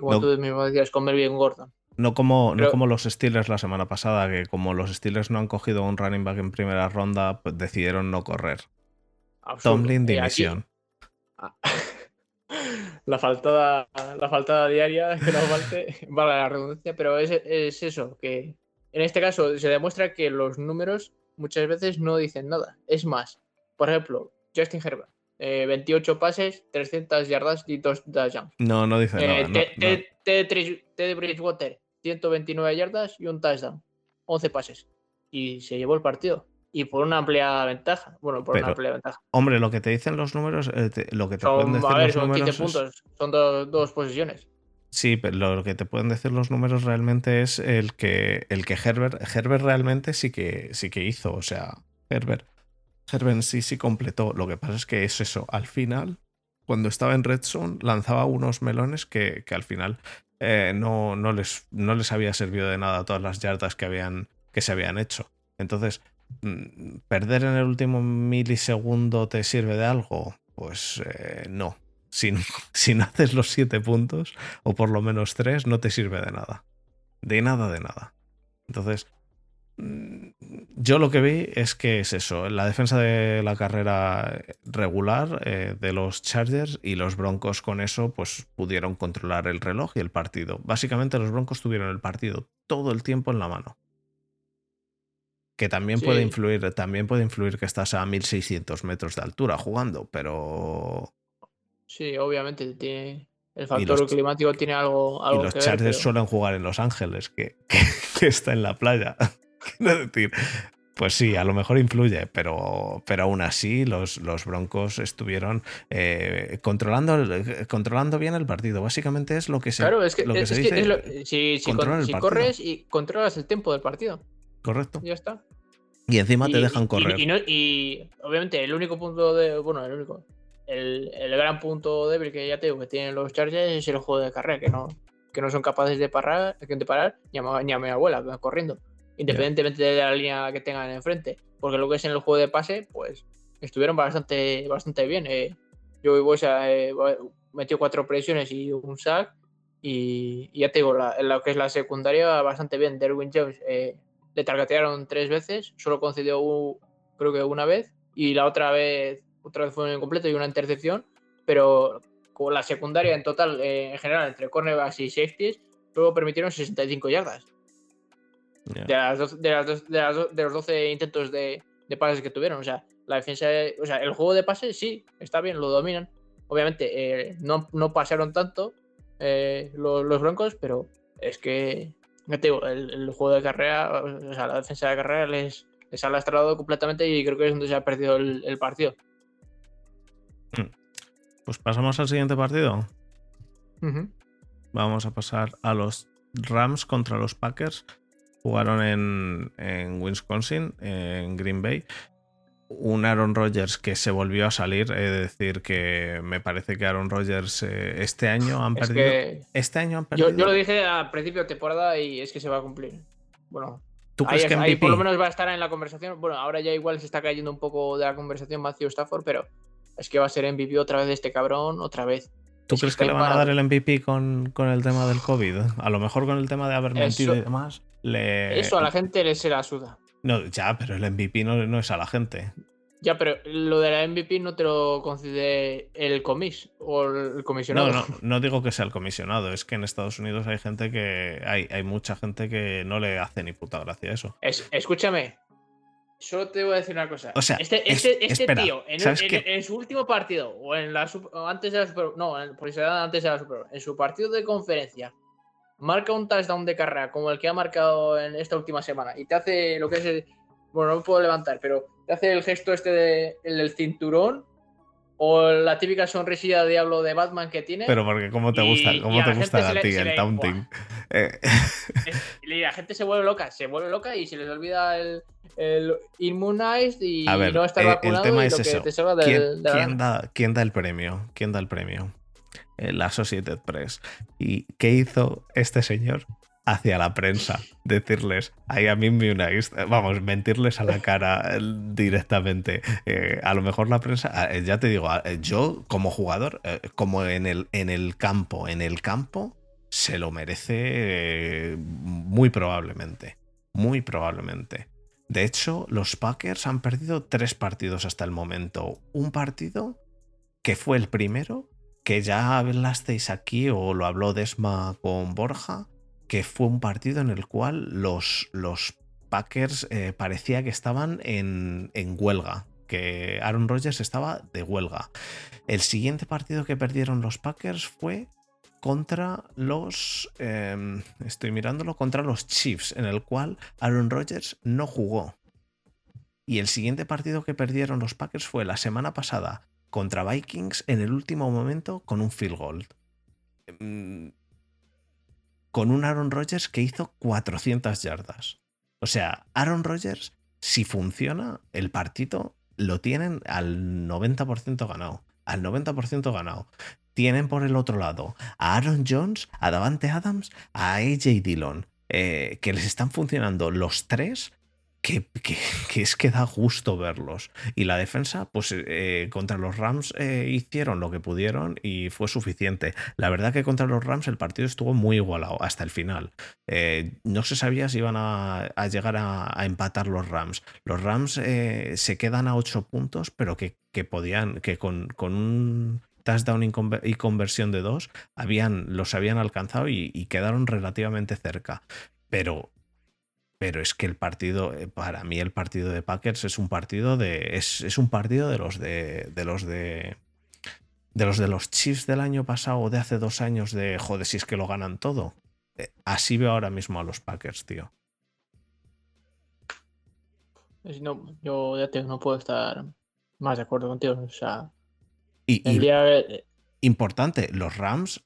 como tú mismo decías, con Melvin Gordon. No como, no como los Steelers la semana pasada, que como los Steelers no han cogido un running back en primera ronda, pues decidieron no correr. Tomlin dimisión. Ah, la faltada, la faltada diaria, que no falte, vale la redundancia, pero es, eso, que en este caso se demuestra que los números muchas veces no dicen nada. Es más, por ejemplo, Justin Herbert, 28 eh, pases, 300 yardas y 2 touchdowns. No, no dice nada. Ted Bridgewater, 129 yardas y un touchdown. 11 pases. Y se llevó el partido. Y por una amplia ventaja. Bueno, por una amplia ventaja. Hombre, lo que te dicen los números, eh, lo que te pueden decir a ver, son 15 puntos, son dos posiciones. Sí, pero lo que te pueden decir los números realmente es el que, el que Herbert, Herbert realmente sí que, sí que hizo. O sea, Herbert, Herbert sí sí completó. Lo que pasa es que es eso. Al final, cuando estaba en Red Zone, lanzaba unos melones que, al final eh, no, no, les, no les había servido de nada todas las yardas que, habían, que se habían hecho. Entonces, ¿perder en el último milisegundo te sirve de algo? Pues eh, no. Si, si no haces los siete puntos, o por lo menos tres, no te sirve de nada. De nada, de nada. Entonces, mm, yo lo que vi es que es eso, la defensa de la carrera regular eh, de los Chargers y los Broncos con eso pues pudieron controlar el reloj y el partido. Básicamente los Broncos tuvieron el partido todo el tiempo en la mano. Que también puede influir, también puede influir que estás a 1600 metros de altura jugando, pero... Sí, obviamente tiene, el factor climático tiene algo, algo y los Chargers suelen jugar en Los Ángeles, que, que está en la playa. Quiero decir, pues sí, a lo mejor influye, pero, pero aún así los, los Broncos estuvieron eh, controlando, controlando bien el partido. Básicamente es lo que se, claro, es que, si, corres y controlas el tiempo del partido. Correcto. Ya está. Y encima te dejan correr. Y, obviamente el único punto de. Bueno, el único. El, gran punto débil que ya tengo que tienen los Chargers es el juego de carrera, que no, que no son capaces de parar, de parar ni a mi abuela corriendo independientemente de la línea que tengan enfrente. Porque lo que es en el juego de pase, pues estuvieron bastante, bastante bien. Eh. Yo voy eh, metió cuatro presiones y un sack. Y, ya te digo, en lo que es la secundaria, bastante bien. Derwin Jones eh, le targetearon tres veces, solo concedió creo que una vez. Y la otra vez, otra vez fue un incompleto y una intercepción. Pero con la secundaria en total, eh, en general, entre cornerbacks y safeties, luego permitieron 65 yardas. De, los 12 intentos de, pases que tuvieron. O sea, la defensa, o sea, el juego de pases sí, está bien, lo dominan. Obviamente, eh, no, no, pasaron tanto eh, los, Broncos, pero es que, el, juego de carrera, o sea, la defensa de carrera les, les ha lastrado completamente y creo que es donde se ha perdido el, partido. Hmm. Pues pasamos al siguiente partido. Vamos a pasar a los Rams contra los Packers. Jugaron en, Wisconsin, en Green Bay. Un Aaron Rodgers que se volvió a salir, es decir, que me parece que Aaron Rodgers eh, este año han perdido. Este año han perdido. Yo, lo dije al principio de temporada y es que se va a cumplir. Bueno, ¿Tú crees que ahí por lo menos va a estar en la conversación. Bueno, ahora ya igual se está cayendo un poco de la conversación Matthew Stafford, pero es que va a ser MVP otra vez de este cabrón, otra vez. ¿Tú crees que, le van a dar el MVP con, con, el tema del COVID? A lo mejor con el tema de haber mentido y demás. Eso a la gente le se la suda. No, ya, pero el MVP no, es a la gente. Ya, pero lo de la MVP no te lo concede el comis o el comisionado. No, no, no digo que sea el comisionado, es que en Estados Unidos hay gente que. Hay, hay mucha gente que no le hace ni puta gracia eso. escúchame, solo te voy a decir una cosa. O sea, este, este, este tío, en, su último partido, o en la antes de la Super no, por antes de la Super en su partido de conferencia, marca un touchdown de carrera como el que ha marcado en esta última semana y te hace lo que es el, bueno, no me puedo levantar, pero te hace el gesto este de, el del cinturón o la típica sonrisilla de diablo de Batman que tiene. Pero porque cómo te gusta, cómo te gusta a ti el taunting. Eh. Y la gente se vuelve loca, se vuelve loca y se les olvida el, el immunized y, no estar eh, vacunado el tema es eso. ¿Quién, da, ¿Quién da el premio? ¿Quién da el premio? La Associated Press. ¿Y qué hizo este señor? Hacia la prensa, decirles, I am immunized, vamos, mentirles a la cara eh, directamente. Eh, a lo mejor la prensa, eh, ya te digo, yo como jugador, como en el, en el campo, en el campo, se lo merece muy probablemente. Muy probablemente. De hecho, los Packers han perdido tres partidos hasta el momento. Un partido que fue el primero que ya hablasteis aquí o lo habló Desma con Borja, que fue un partido en el cual los, los Packers eh, parecía que estaban en, huelga, que Aaron Rodgers estaba de huelga. El siguiente partido que perdieron los Packers fue contra los. Em, estoy mirándolo, contra los Chiefs, en el cual Aaron Rodgers no jugó. Y el siguiente partido que perdieron los Packers fue la semana pasada contra Vikings en el último momento con un field goal. Mm, con un Aaron Rodgers que hizo 400 yardas. O sea, Aaron Rodgers, si funciona, el partido lo tienen al 90% ganado. al 90% ganado. Tienen por el otro lado a Aaron Jones, a Davante Adams, a AJ Dillon, eh, que les están funcionando los tres que, es que da gusto verlos. Y la defensa, pues eh, contra los Rams eh, hicieron lo que pudieron y fue suficiente. La verdad que contra los Rams el partido estuvo muy igualado hasta el final. Eh, no se sabía si iban a, llegar a, empatar los Rams. Los Rams se quedan a 8 puntos, pero que, podían, que con, un touchdown y conversión de 2 habían, los habían alcanzado y quedaron relativamente cerca. Pero pero es que el partido, eh, para mí el partido de Packers es un partido de. Es, un partido de los de. de los de. De los de los Chiefs del año pasado o de hace dos años de joder, si es que lo ganan todo. Eh, así veo ahora mismo a los Packers, tío. No, yo ya te, no puedo estar más de acuerdo contigo. O sea, y, eh, importante, los Rams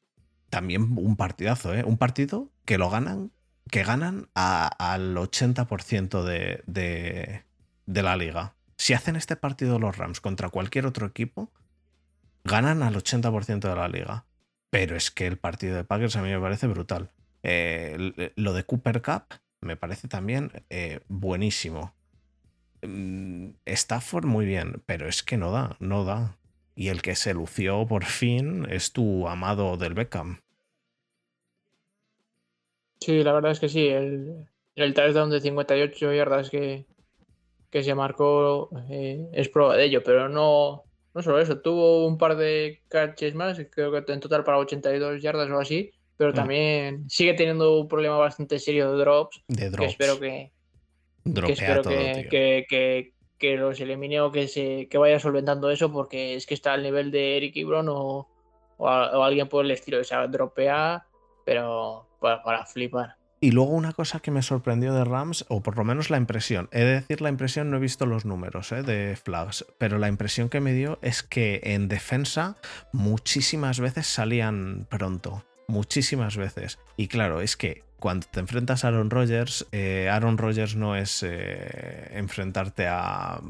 también un partidazo, ¿eh? Un partido que lo ganan que ganan al 80% de, de, la liga. Si hacen este partido los Rams contra cualquier otro equipo, ganan al 80% de la liga. Pero es que el partido de Packers a mí me parece brutal. Eh, lo de Cooper Cup me parece también eh, buenísimo. Mm, Stafford muy bien, pero es que no da, no da. Y el que se lució por fin es tu amado del Beckham. Sí, la verdad es que sí. El, el touchdown de 58 yardas que, que se marcó eh, es prueba de ello, pero no, no solo eso. Tuvo un par de catches más, creo que en total para 82 yardas o así, pero mm. también sigue teniendo un problema bastante serio de drops. De drops. Que espero que, que, espero que, que, los elimine o que, se, que vaya solventando eso, porque es que está al nivel de Eric Ibron o, o, alguien por el estilo. O sea, dropea, pero para, flipar. Y luego una cosa que me sorprendió de Rams, o por lo menos la impresión, he de decir la impresión, no he visto los números ¿eh? de flags, pero la impresión que me dio es que en defensa muchísimas veces salían pronto, muchísimas veces. Y claro, es que cuando te enfrentas a Aaron Rodgers, eh, Aaron Rodgers no es eh, enfrentarte a,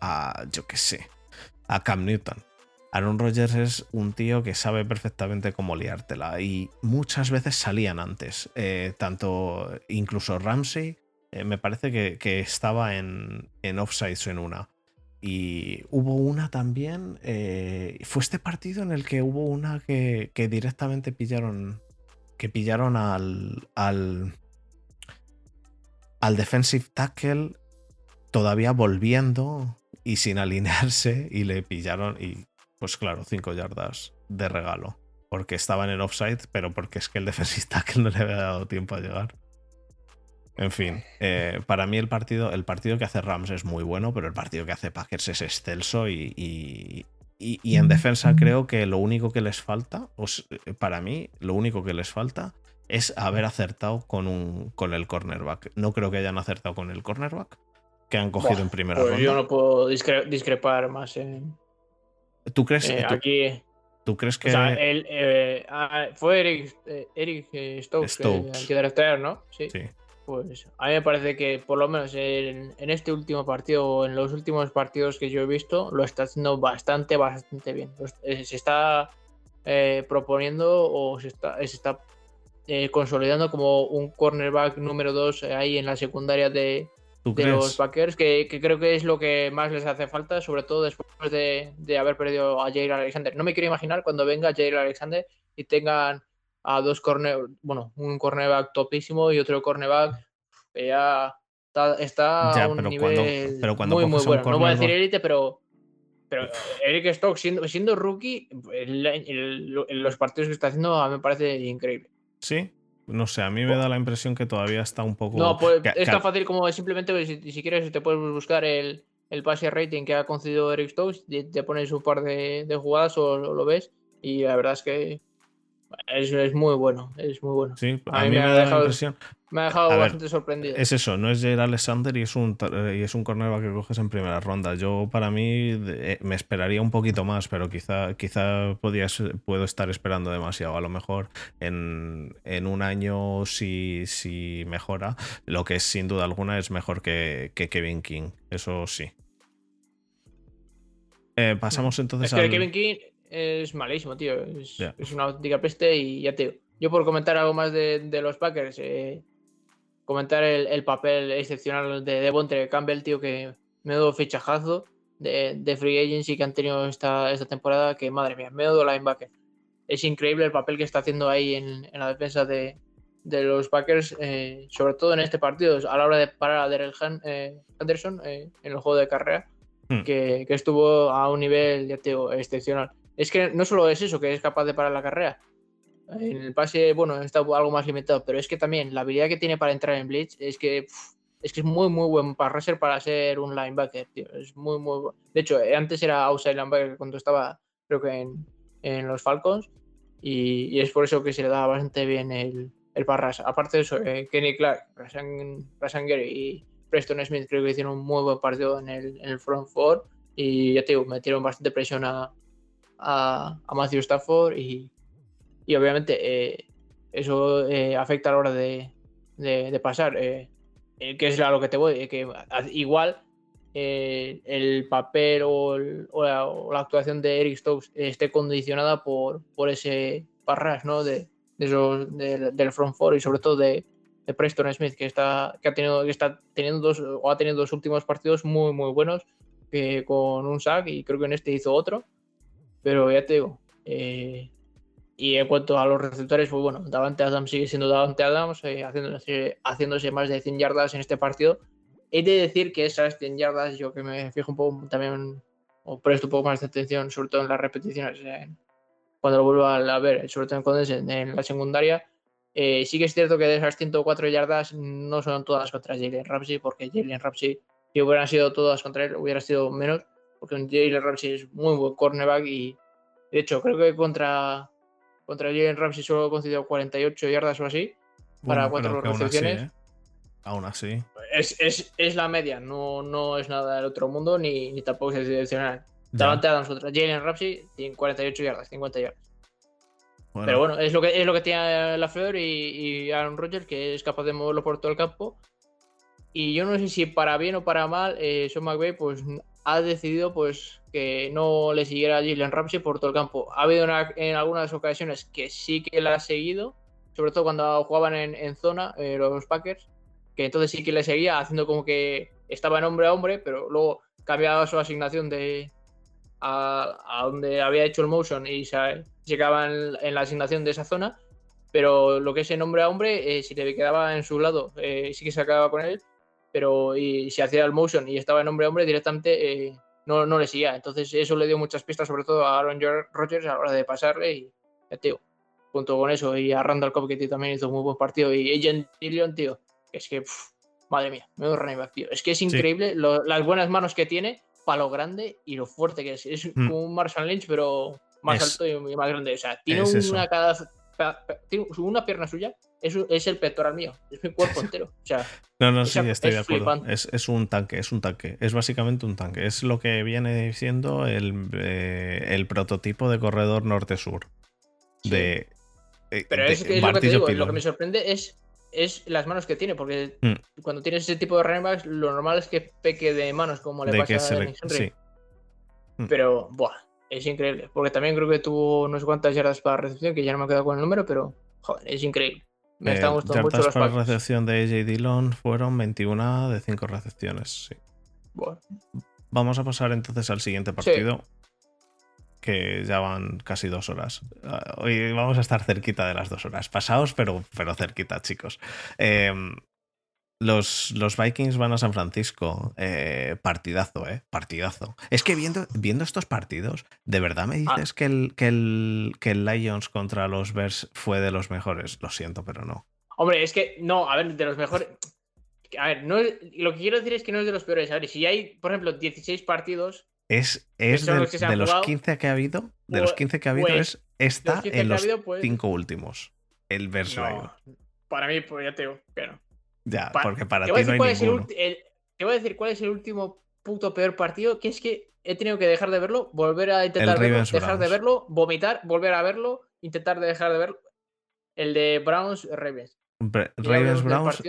a, yo qué sé, a Cam Newton. Aaron Rodgers es un tío que sabe perfectamente cómo liártela y muchas veces salían antes. Eh, tanto incluso Ramsey, eh, me parece que, estaba en, en offsides en una. Y hubo una también. Eh, fue este partido en el que hubo una que, directamente pillaron. Que pillaron al. al. al defensive tackle. Todavía volviendo y sin alinearse. Y le pillaron. Y pues claro, 5 yardas de regalo. Porque estaban en offside, pero porque es que el defensista que no le había dado tiempo a llegar. En fin, eh, para mí el partido, el partido que hace Rams es muy bueno, pero el partido que hace Packers es excelso y, en defensa creo que lo único que les falta, para mí, lo único que les falta es haber acertado con, un, con el cornerback. No creo que hayan acertado con el cornerback que han cogido en primera pues Yo no puedo discrepar más en, ¿Tú crees, eh, aquí, ¿tú crees que.? O sea, él, eh, ah, fue Eric, eh, Eric Stokes, Stokes. que traer, ¿no? Sí. Pues a mí me parece que, por lo menos en, este último partido, o en los últimos partidos que yo he visto, lo está haciendo bastante, bastante bien. Se está proponiendo o se está, se está consolidando como un cornerback número 2 ahí en la secundaria de, de los Packers, que, creo que es lo que más les hace falta, sobre todo después de, haber perdido a Jair Alexander. No me quiero imaginar cuando venga Jair Alexander y tengan a dos corner, bueno, un cornerback topísimo y otro cornerback que ya está, a un nivel muy, muy bueno. No voy a decir élite, pero, pero Eric Stock siendo, siendo rookie, en los partidos que está haciendo a mí me parece increíble. Sí, no sé, a mí me da la impresión que todavía está un poco. No, pues es tan fácil como simplemente pues, si, quieres te puedes buscar el, el pase rating que ha concedido Eric Stokes, te pones un par de, jugadas o, lo ves y la verdad es que es, es, muy bueno, es muy bueno. Sí, a, mí, me, ha dejado, Me ha dejado bastante sorprendido. Es eso, no es Jair Alexander y es un y es un cornerback que coges en primera ronda. Yo para mí eh, me esperaría un poquito más, pero quizá, quizá puedo estar esperando demasiado. A lo mejor en, un año si, si mejora, lo que es sin duda alguna es mejor que, que Kevin King. Eso sí. Eh, pasamos entonces Es que al... Kevin King es malísimo, tío. Es, una auténtica peste y ya te digo. Yo por comentar algo más de, de los Packers, eh, comentar el, el papel excepcional de Devontre Campbell, tío, que menudo fichajazo de, de free agency que han tenido esta, esta temporada, que madre mía, menudo linebacker. Es increíble el papel que está haciendo ahí en, en la defensa de, de los Packers, eh, sobre todo en este partido, a la hora de parar a Derek Han- eh, Anderson eh, en el juego de carrera, Hmm. que, que estuvo a un nivel, ya te digo, excepcional. Es que no solo es eso, que es capaz de parar la carrera. En el pase, bueno, está algo más limitado, pero es que también la habilidad que tiene para entrar en blitz es que es que es muy, muy buen pass rusher para ser un linebacker, tío. Es muy, muy bueno. De hecho, eh, antes era outside linebacker cuando estaba, creo que en, en los Falcons, y, y es por eso que se le da bastante bien el, el pass. Aparte de eso, eh, Kenny Clark, Rasan Gary y Preston Smith creo que hicieron un muy buen partido en el, en el front four, y ya te digo, metieron bastante presión a, a, a Matthew Stafford y, y obviamente eh, eso eh, afecta a la hora de, de- de pasar. eh, eh, que es a lo que te voy, que igual eh, el papel o, el- o la, o la actuación de Eric Stokes esté condicionada por, por ese parras ¿no? de, de esos- de- del front four y sobre todo de Preston Smith que está que ha tenido que está teniendo dos o ha tenido dos últimos partidos muy muy buenos que con un sack y creo que en este hizo otro pero ya te digo eh, y en cuanto a los receptores, pues bueno, Davante Adams sigue siendo Davante Adams, eh, haciéndose, haciéndose más de 100 yardas en este partido. He de decir que esas 100 yardas, yo que me fijo un poco también, o presto un poco más de atención, sobre todo en las repeticiones, eh, cuando lo vuelvo a, ver, sobre todo en Condense, en la secundaria. eh, sí que es cierto que de esas 104 yardas no son todas contra Jalen Ramsey, porque Jalen Ramsey, si hubieran sido todas contra él, hubiera sido menos, porque Jalen Ramsey es muy buen cornerback y de hecho creo que contra contra Jalen Ramsey solo concedió 48 yardas o así. para cuatro aún así, recepciones. ¿eh? Aún así. Es, es, es la media, no, no es nada del otro mundo ni, ni tampoco es excepcional. Davante Adams contra Jalen Ramsey tiene 48 yardas, 50 yardas. bueno, Pero bueno, es lo que es lo que tiene la Fleur y, y Aaron Rodgers, que es capaz de moverlo por todo el campo. Y yo no sé si para bien o para mal, eh, Sean McVay pues ha decidido pues que no le siguiera a Jalen Ramsey por todo el campo. Ha habido en algunas ocasiones que sí que la ha seguido, sobre todo cuando jugaban en, zona eh, los Packers, que entonces sí que le seguía haciendo como que estaba en hombre a hombre, pero luego cambiaba su asignación de a, donde había hecho el motion y se, en, en la asignación de esa zona. Pero lo que es en hombre a hombre, eh, si le quedaba en su lado, eh, sí que se acababa con él. Pero y si hacía el motion y estaba en hombre a hombre, directamente eh, no, no le seguía. Entonces eso le dio muchas pistas, sobre todo a Aaron Rodgers a la hora de pasarle. Y ya, tío, junto con eso, y a Randall Cobb, que tío, también hizo un muy buen partido. Y Agent Dillon, tío, que es que, pf, madre mía, menudo running back, tío. Es que es increíble lo- las buenas manos que tiene para lo grande y lo fuerte que es. Es Hmm. como un Marshall Lynch, pero más Es- alto y más grande. O sea, tiene una cada. una pierna suya, es, es el pectoral mío, es mi cuerpo entero. O sea, No, no, sí, estoy es de acuerdo. Es, es un tanque, es un tanque. Es básicamente un tanque. Es lo que viene siendo el, eh, el prototipo de corredor norte-sur. Sí. De. eh, pero de es, que es lo que te martillo digo, lo pilón. que me sorprende es, es las manos que tiene, porque Mm. cuando tienes ese tipo de running backs, lo normal es que peque de manos, como le de pasa a Henry. sí. Pero, buah, es increíble. Porque también creo que tuvo no sé cuántas yardas para recepción, que ya no me he quedado con el número, pero, joder, es increíble. Me Eh, están gustando mucho los para recepción de AJ Dillon fueron 21 de 5 recepciones. sí. Buah. Vamos a pasar entonces al siguiente partido. Que ya van casi dos horas. Ah, Hoy vamos a estar cerquita de las dos horas. Pasados, pero, pero cerquita, chicos. Eh, los, los Vikings van a San Francisco. Eh, partidazo, ¿eh? Partidazo. Es que viendo, viendo estos partidos, ¿de verdad me Ah. dices que, el, que, el, que el Lions contra los Bears fue de los mejores? Lo siento, pero no. Hombre, es que, no, a ver, de los mejores. A ver, no lo que quiero decir es que no es de los peores. A ver, si hay, por ejemplo, 16 partidos, Es, es de, los de los jugado. 15 que ha habido, de los Pues- 15 que ha habido, pues, es 15 en los habido, pues. cinco últimos. El Bears no, para mí, pues ya te digo que no. Ya, Pa- porque para ti no hay ninguno. el- te voy a decir cuál es el último puto peor partido, que es que he tenido que dejar de verlo, volver a intentar verlo, dejar de verlo, vomitar, volver a verlo, intentar de dejar de verlo. El de Browns Ravens. Ravens Browns.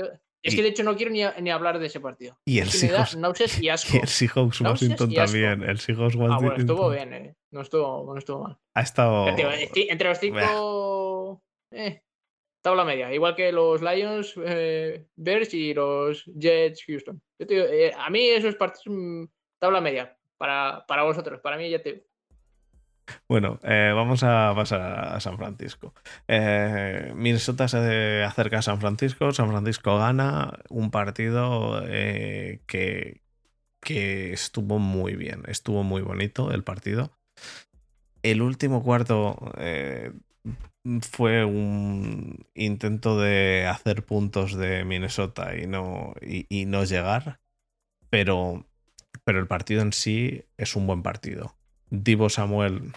Es que de hecho no quiero ni, ni hablar de ese partido. Y el Seahawks- náuseas y asco. Y el Seahawks Washington también. El Seahawks Ah, bueno, Washington estuvo bien, eh. No estuvo, no estuvo mal. Ha estado. Entre los cinco. Eh, tabla media. Igual que los Lions, eh, Bears y los Jets Houston. Eh, a mí esos partidos. mm, tabla media. Para, para vosotros. Para mí ya te. Bueno, eh, vamos a pasar a San Francisco. Eh, Minnesota se acerca a San Francisco. San Francisco gana un partido que, que estuvo muy bien. Estuvo muy bonito el partido. El último cuarto fue un intento de hacer puntos de Minnesota y no, y, y no llegar. Pero, pero el partido en sí es un buen partido. Divo Samuel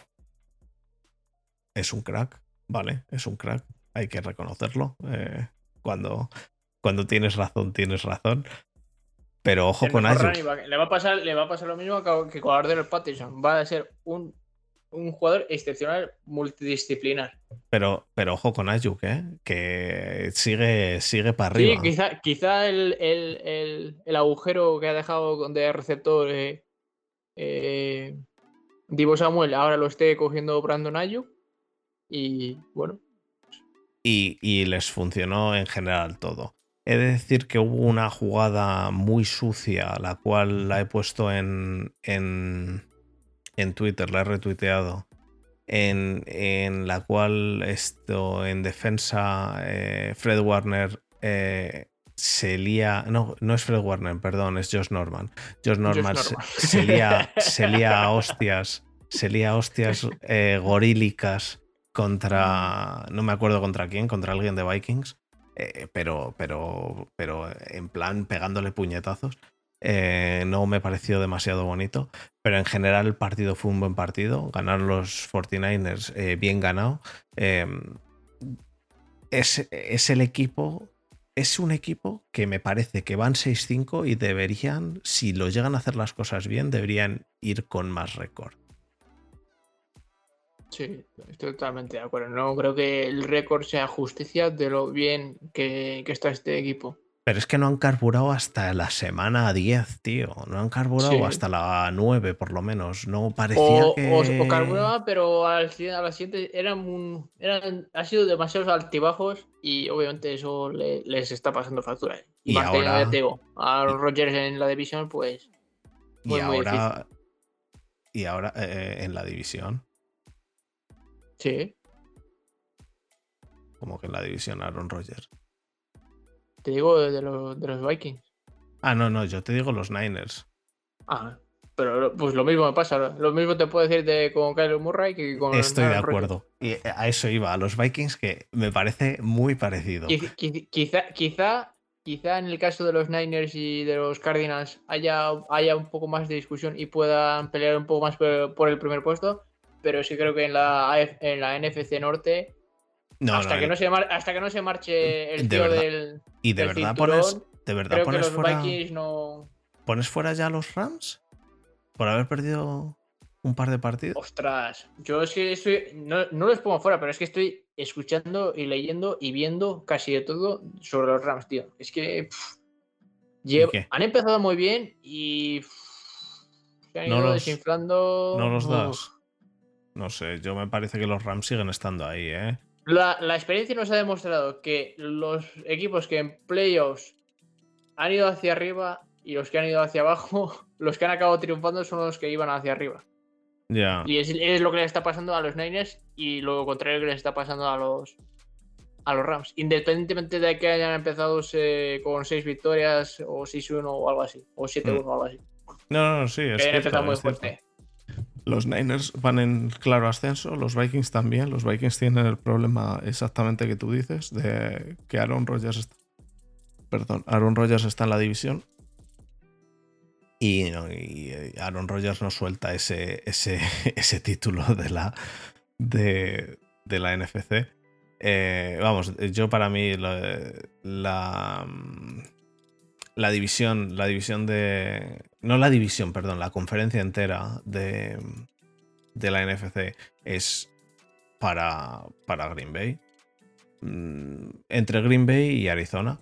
es un crack, ¿vale? Es un crack, hay que reconocerlo. eh, cuando, cuando tienes razón, tienes razón. Pero ojo el con Ayuk. Le va a pasar, le va a pasar lo mismo que con Ardell Patterson. Va a ser un, un jugador excepcional multidisciplinar. Pero, pero ojo con Ayuk, ¿eh? Que sigue, sigue para arriba. Sí, quizá, quizá el, el- el- el agujero que ha dejado de receptor eh, eh, Divo Samuel ahora lo esté cogiendo Brandon Ayuk. Y bueno, y, y les funcionó en general todo. He de decir que hubo una jugada muy sucia, la cual la he puesto en, en, en Twitter, la he retuiteado, en, en la cual esto en defensa eh, Fred Warner eh, se lía, no, no es Fred Warner, perdón, es Josh Norman. Josh Norman, se- Norman. Se, lía, se lía a hostias, se lía a hostias eh, gorílicas contra, no me acuerdo contra quién, contra alguien de Vikings, eh, pero, pero, pero en plan pegándole puñetazos. Eh, no me pareció demasiado bonito, pero en general el partido fue un buen partido. Ganaron los 49ers eh, bien ganado. Eh, es, es el equipo, es un equipo que me parece que van 6-5 y deberían, si lo llegan a hacer las cosas bien, deberían ir con más récord. sí, estoy totalmente de acuerdo. No creo que el récord sea justicia de lo bien que está este equipo. Pero es que no han carburado hasta la semana 10, tío. No han carburado Sí. hasta la 9, por lo menos. No parecía O, que. o- o carburaba, pero al, a la siguiente eran, un- eran ha sido demasiados altibajos y obviamente eso le- les está pasando factura. Y teniendo, ahora- digo, a los Rogers en la división, pues y muy ahora. Y ahora eh, en la división. sí. Como que en la división Aaron Rodgers. Te digo de los, de los Vikings. Ah, no, no, yo te digo los Niners. Ah, pero lo- pues lo mismo me pasa. Lo mismo te puedo decir de, con Kyler Murray que con. Estoy de acuerdo. Y a eso iba, a los Vikings, que me parece muy parecido. Quiz- quiz- Quizá, quizá, quizá en el caso de los Niners y de los Cardinals haya, haya un poco más de discusión y puedan pelear un poco más por, por el primer puesto, pero sí creo que en la, en la NFC Norte, No, hasta, no, que no se mar- hasta que no se marche el De tío verdad. del, y de del verdad cinturón, pones, de verdad creo que pones los fuera, Vikings no. pones fuera ya a los Rams por haber perdido un par de partidos. Ostras, yo es que estoy. No, no los pongo fuera, pero es que estoy escuchando y leyendo y viendo casi de todo sobre los Rams, tío. Es que. pff, han empezado muy bien y. pff, se han No ido los- desinflando. No los Uf. das. No sé, yo me parece que los Rams siguen estando ahí, ¿eh? La, la experiencia nos ha demostrado que los equipos que en playoffs han ido hacia arriba y los que han ido hacia abajo, los que han acabado triunfando son los que iban hacia arriba. Ya. Y es, es lo que le está pasando a los Niners y lo contrario que les está pasando a los a los Rams. Independientemente de que hayan empezado se- con 6 victorias o 6-1 o algo así. O 7-1 o algo así. No, no, no, sí, es que empezado muy fuerte. Los Niners van en claro ascenso, los Vikings también. Los Vikings tienen el problema exactamente que tú dices, de que Aaron Rodgers está, perdón, Aaron Rodgers está en la división. Y, eh, Aaron Rodgers no suelta ese, ese, título de la, de, de la NFC. Eh, vamos, yo para mí la, la, mm, la división, la división de. No la división, perdón, la conferencia entera de, de la NFC es para, para Green Bay. Mm, Entre Green Bay y Arizona.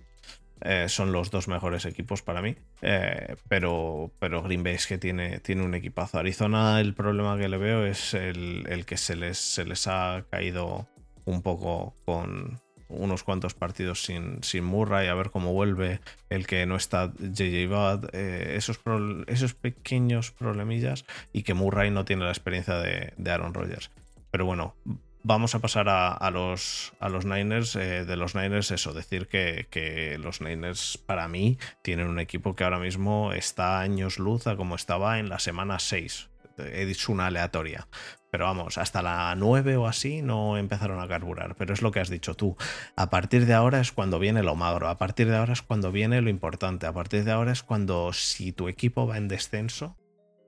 Eh, son los dos mejores equipos para mí. Eh, pero, pero Green Bay es que tiene, tiene un equipazo. Arizona, el problema que le veo es el, que se les, se les ha caído un poco con unos cuantos partidos sin, sin Murray, a ver cómo vuelve el que no está JJ Bad, eh, esos, esos pequeños problemillas y que Murray no tiene la experiencia de, Aaron Rodgers. Pero bueno, vamos a pasar a, los, a los Niners. Eh, de los Niners, eso, decir que, los Niners para mí tienen un equipo que ahora mismo está años luz a como estaba en la semana 6. He dicho una aleatoria. Pero vamos, hasta la 9 o así no empezaron a carburar. Pero es lo que has dicho tú. A partir de ahora es cuando viene lo magro. A partir de ahora es cuando viene lo importante. A partir de ahora es cuando si tu equipo va en descenso,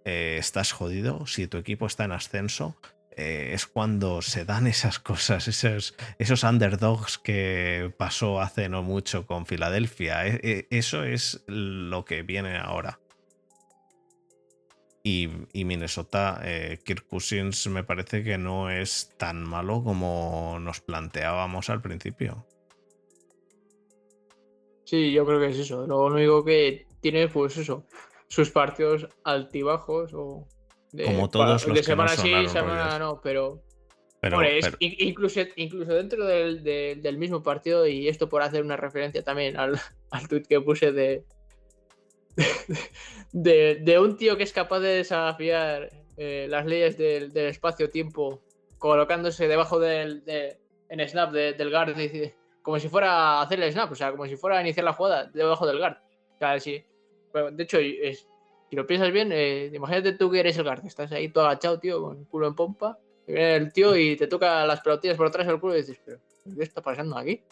eh, estás jodido. Si tu equipo está en ascenso, eh, es cuando se dan esas cosas, esos, esos underdogs que pasó hace no mucho con Filadelfia. E, e, eso es lo que viene ahora. Y, Minnesota, eh, Kirk Cousins me parece que no es tan malo como nos planteábamos al principio. Sí, yo creo que es eso. Lo único que tiene, pues eso, sus partidos altibajos o como todos los de semana sí, semana no, pero. Pero, incluso, incluso dentro del, mismo partido, y esto por hacer una referencia también al, al tweet que puse de, de, un tío que es capaz de desafiar eh, las leyes del, espacio-tiempo colocándose debajo del en snap del guard como si fuera a hacer el snap, o sea, como si fuera a iniciar la jugada debajo del guard. O de hecho, es, si lo piensas bien, eh, imagínate tú que eres el guard, estás ahí todo agachado, tío, con el culo en pompa, y viene el tío y te toca las pelotillas por atrás del culo y dices, pero ¿qué está pasando aquí?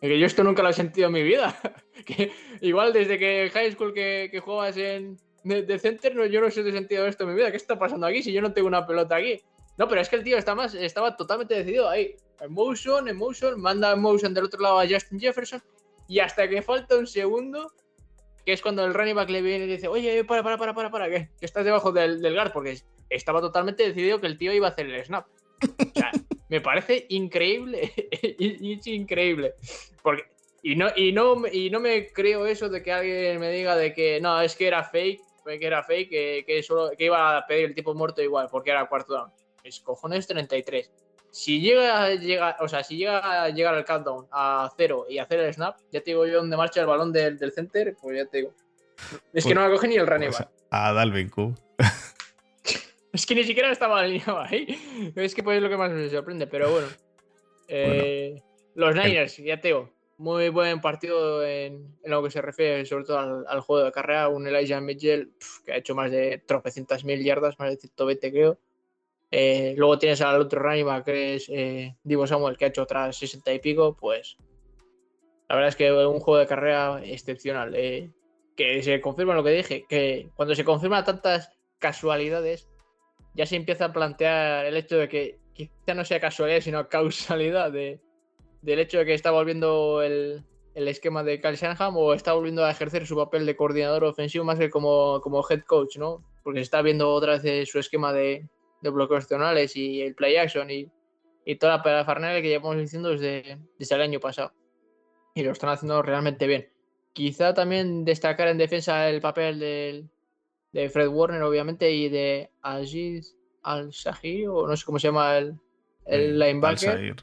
Que yo esto nunca lo he sentido en mi vida. que igual desde que high school que, que juegas en de, center, no, yo no he sentido esto en mi vida. ¿Qué está pasando aquí si yo no tengo una pelota aquí? No, pero es que el tío está más, estaba totalmente decidido ahí. En motion, en motion, manda en motion del otro lado a Justin Jefferson. Y hasta que falta un segundo, que es cuando el running back le viene y dice, oye, para, para, para, para, para, que, estás debajo del, del guard, porque estaba totalmente decidido que el tío iba a hacer el snap. O sea, me parece increíble, es increíble. Porque, y, no, y, no, y no me creo eso de que alguien me diga de que no, es que era fake, que era fake, que, que, solo, que iba a pedir el tipo muerto igual, porque era cuarto down. Es cojones 33 si llega, llega, o sea, si llega a llegar al countdown a cero y hacer el snap, ya te digo yo dónde marcha el balón del, del center, pues ya te digo. Es que pues, no la coge ni el running pues, A Dalvin Cook. Es que ni siquiera estaba alineado ahí. Es que pues es lo que más me sorprende, pero bueno. Eh, los Niners, ya te digo, muy buen partido en, lo que se refiere sobre todo al, juego de carrera. Un Elijah Mitchell que ha hecho más de tropecientas mil yardas, más de 120 creo. Eh, luego tienes al otro running que es eh, Divo Samuel, que ha hecho otras 60 y pico, pues la verdad es que un juego de carrera excepcional. Eh, que se confirma lo que dije, que cuando se confirman tantas casualidades, ya se empieza a plantear el hecho de que quizá no sea casualidad, sino causalidad de, del hecho de que está volviendo el, esquema de Kyle Shanahan o está volviendo a ejercer su papel de coordinador ofensivo más que como, como head coach, ¿no? Porque está viendo otra vez su esquema de, de bloqueos tonales y el play action y, y toda la parafernalia que llevamos diciendo desde, desde el año pasado. Y lo están haciendo realmente bien. Quizá también destacar en defensa el papel de, de Fred Warner, obviamente, y de Aziz Al-Sahir, o no sé cómo se llama el, el linebacker.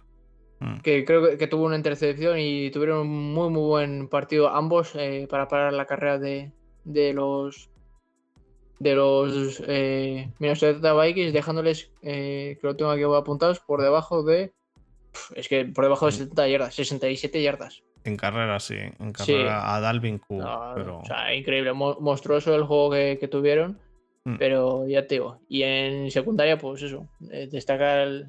Mm. Que creo que, tuvo una intercepción y tuvieron un muy, muy buen partido ambos eh, para parar la carrera de, de los de los eh, Minnesota Vikings, dejándoles, eh, que lo tengo aquí apuntados, por debajo de. Es que por debajo de 70 yardas, 67 yardas. En carrera, sí. En carrera a Dalvin Cook. pero... O sea, increíble. monstruoso el juego que, tuvieron. Mm. Pero ya te digo. Y en secundaria, pues eso. Eh, destacar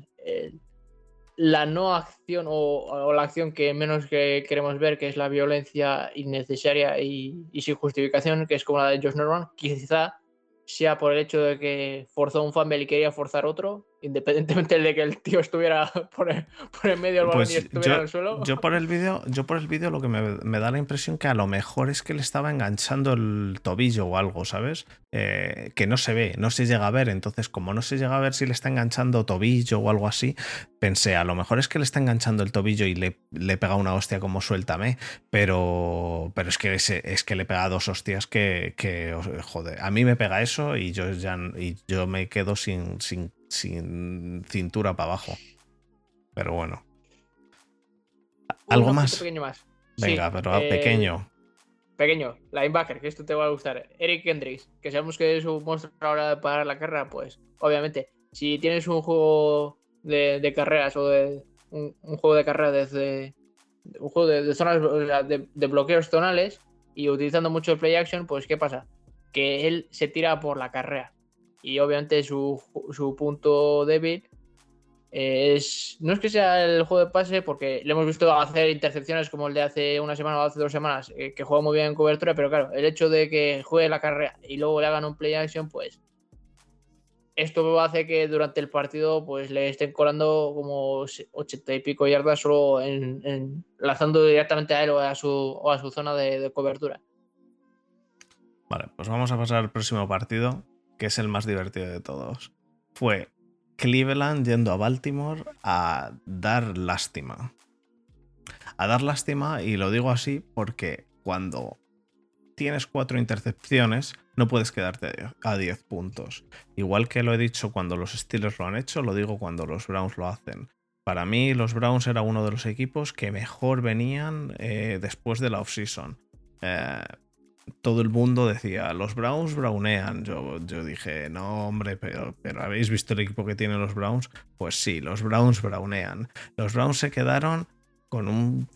la no acción o, la acción que menos que queremos ver, que es la violencia innecesaria y, y sin justificación, que es como la de Josh Norman. Quizá sea por el hecho de que forzó un fumble y quería forzar otro, independientemente de que el tío estuviera por el, por el medio del balón y Pues estuviera en el suelo. yo por el vídeo, yo por el vídeo lo que me, me da la impresión que a lo mejor es que le estaba enganchando el tobillo o algo, ¿sabes? Eh, que no se ve, no se llega a ver. Entonces, como no se llega a ver si le está enganchando tobillo o algo así, pensé, a lo mejor es que le está enganchando el tobillo y le, le pega una hostia como suéltame, pero, pero es que es que le pega dos hostias que, que, joder, a mí me pega eso y yo ya y yo me quedo sin, sin, sin cintura para abajo. Pero bueno. ¿Algo Un más? pequeño más. Sí, Venga, pero eh, pequeño. Pequeño, linebacker, que esto te va a gustar. Eric Kendricks, que sabemos que es un monstruo a la hora de parar la carrera, pues obviamente, si tienes un juego de, de carreras o de un, un juego de carrera desde un juego de, de zonas de bloqueos zonales y utilizando mucho el play action, pues ¿qué pasa? Que él se tira por la carrera. Y obviamente su, su punto débil eh, es. No es que sea el juego de pase, porque le hemos visto hacer intercepciones como el de hace una semana o hace dos semanas, eh, que juega muy bien en cobertura, pero claro, el hecho de que juegue la carrera y luego le hagan un play action, pues. Esto hace que durante el partido pues le estén colando como 80 y pico yardas solo en, lanzando directamente a él o a su, a su zona de cobertura. Vale, pues vamos a pasar al próximo partido, que es el más divertido de todos. Fue Cleveland yendo a Baltimore a dar lástima. A dar lástima, y lo digo así porque cuando tienes cuatro intercepciones, no puedes quedarte a 10 puntos. Igual que lo he dicho cuando los Steelers lo han hecho, lo digo cuando los Browns lo hacen. Para mí, los Browns era uno de los equipos que mejor venían eh, después de la offseason. Eh, todo el mundo decía, los Browns brownean. Yo, yo dije, no, hombre, pero, pero ¿habéis visto el equipo que tienen los Browns? Pues sí, los Browns brownean. Los Browns se quedaron con, un,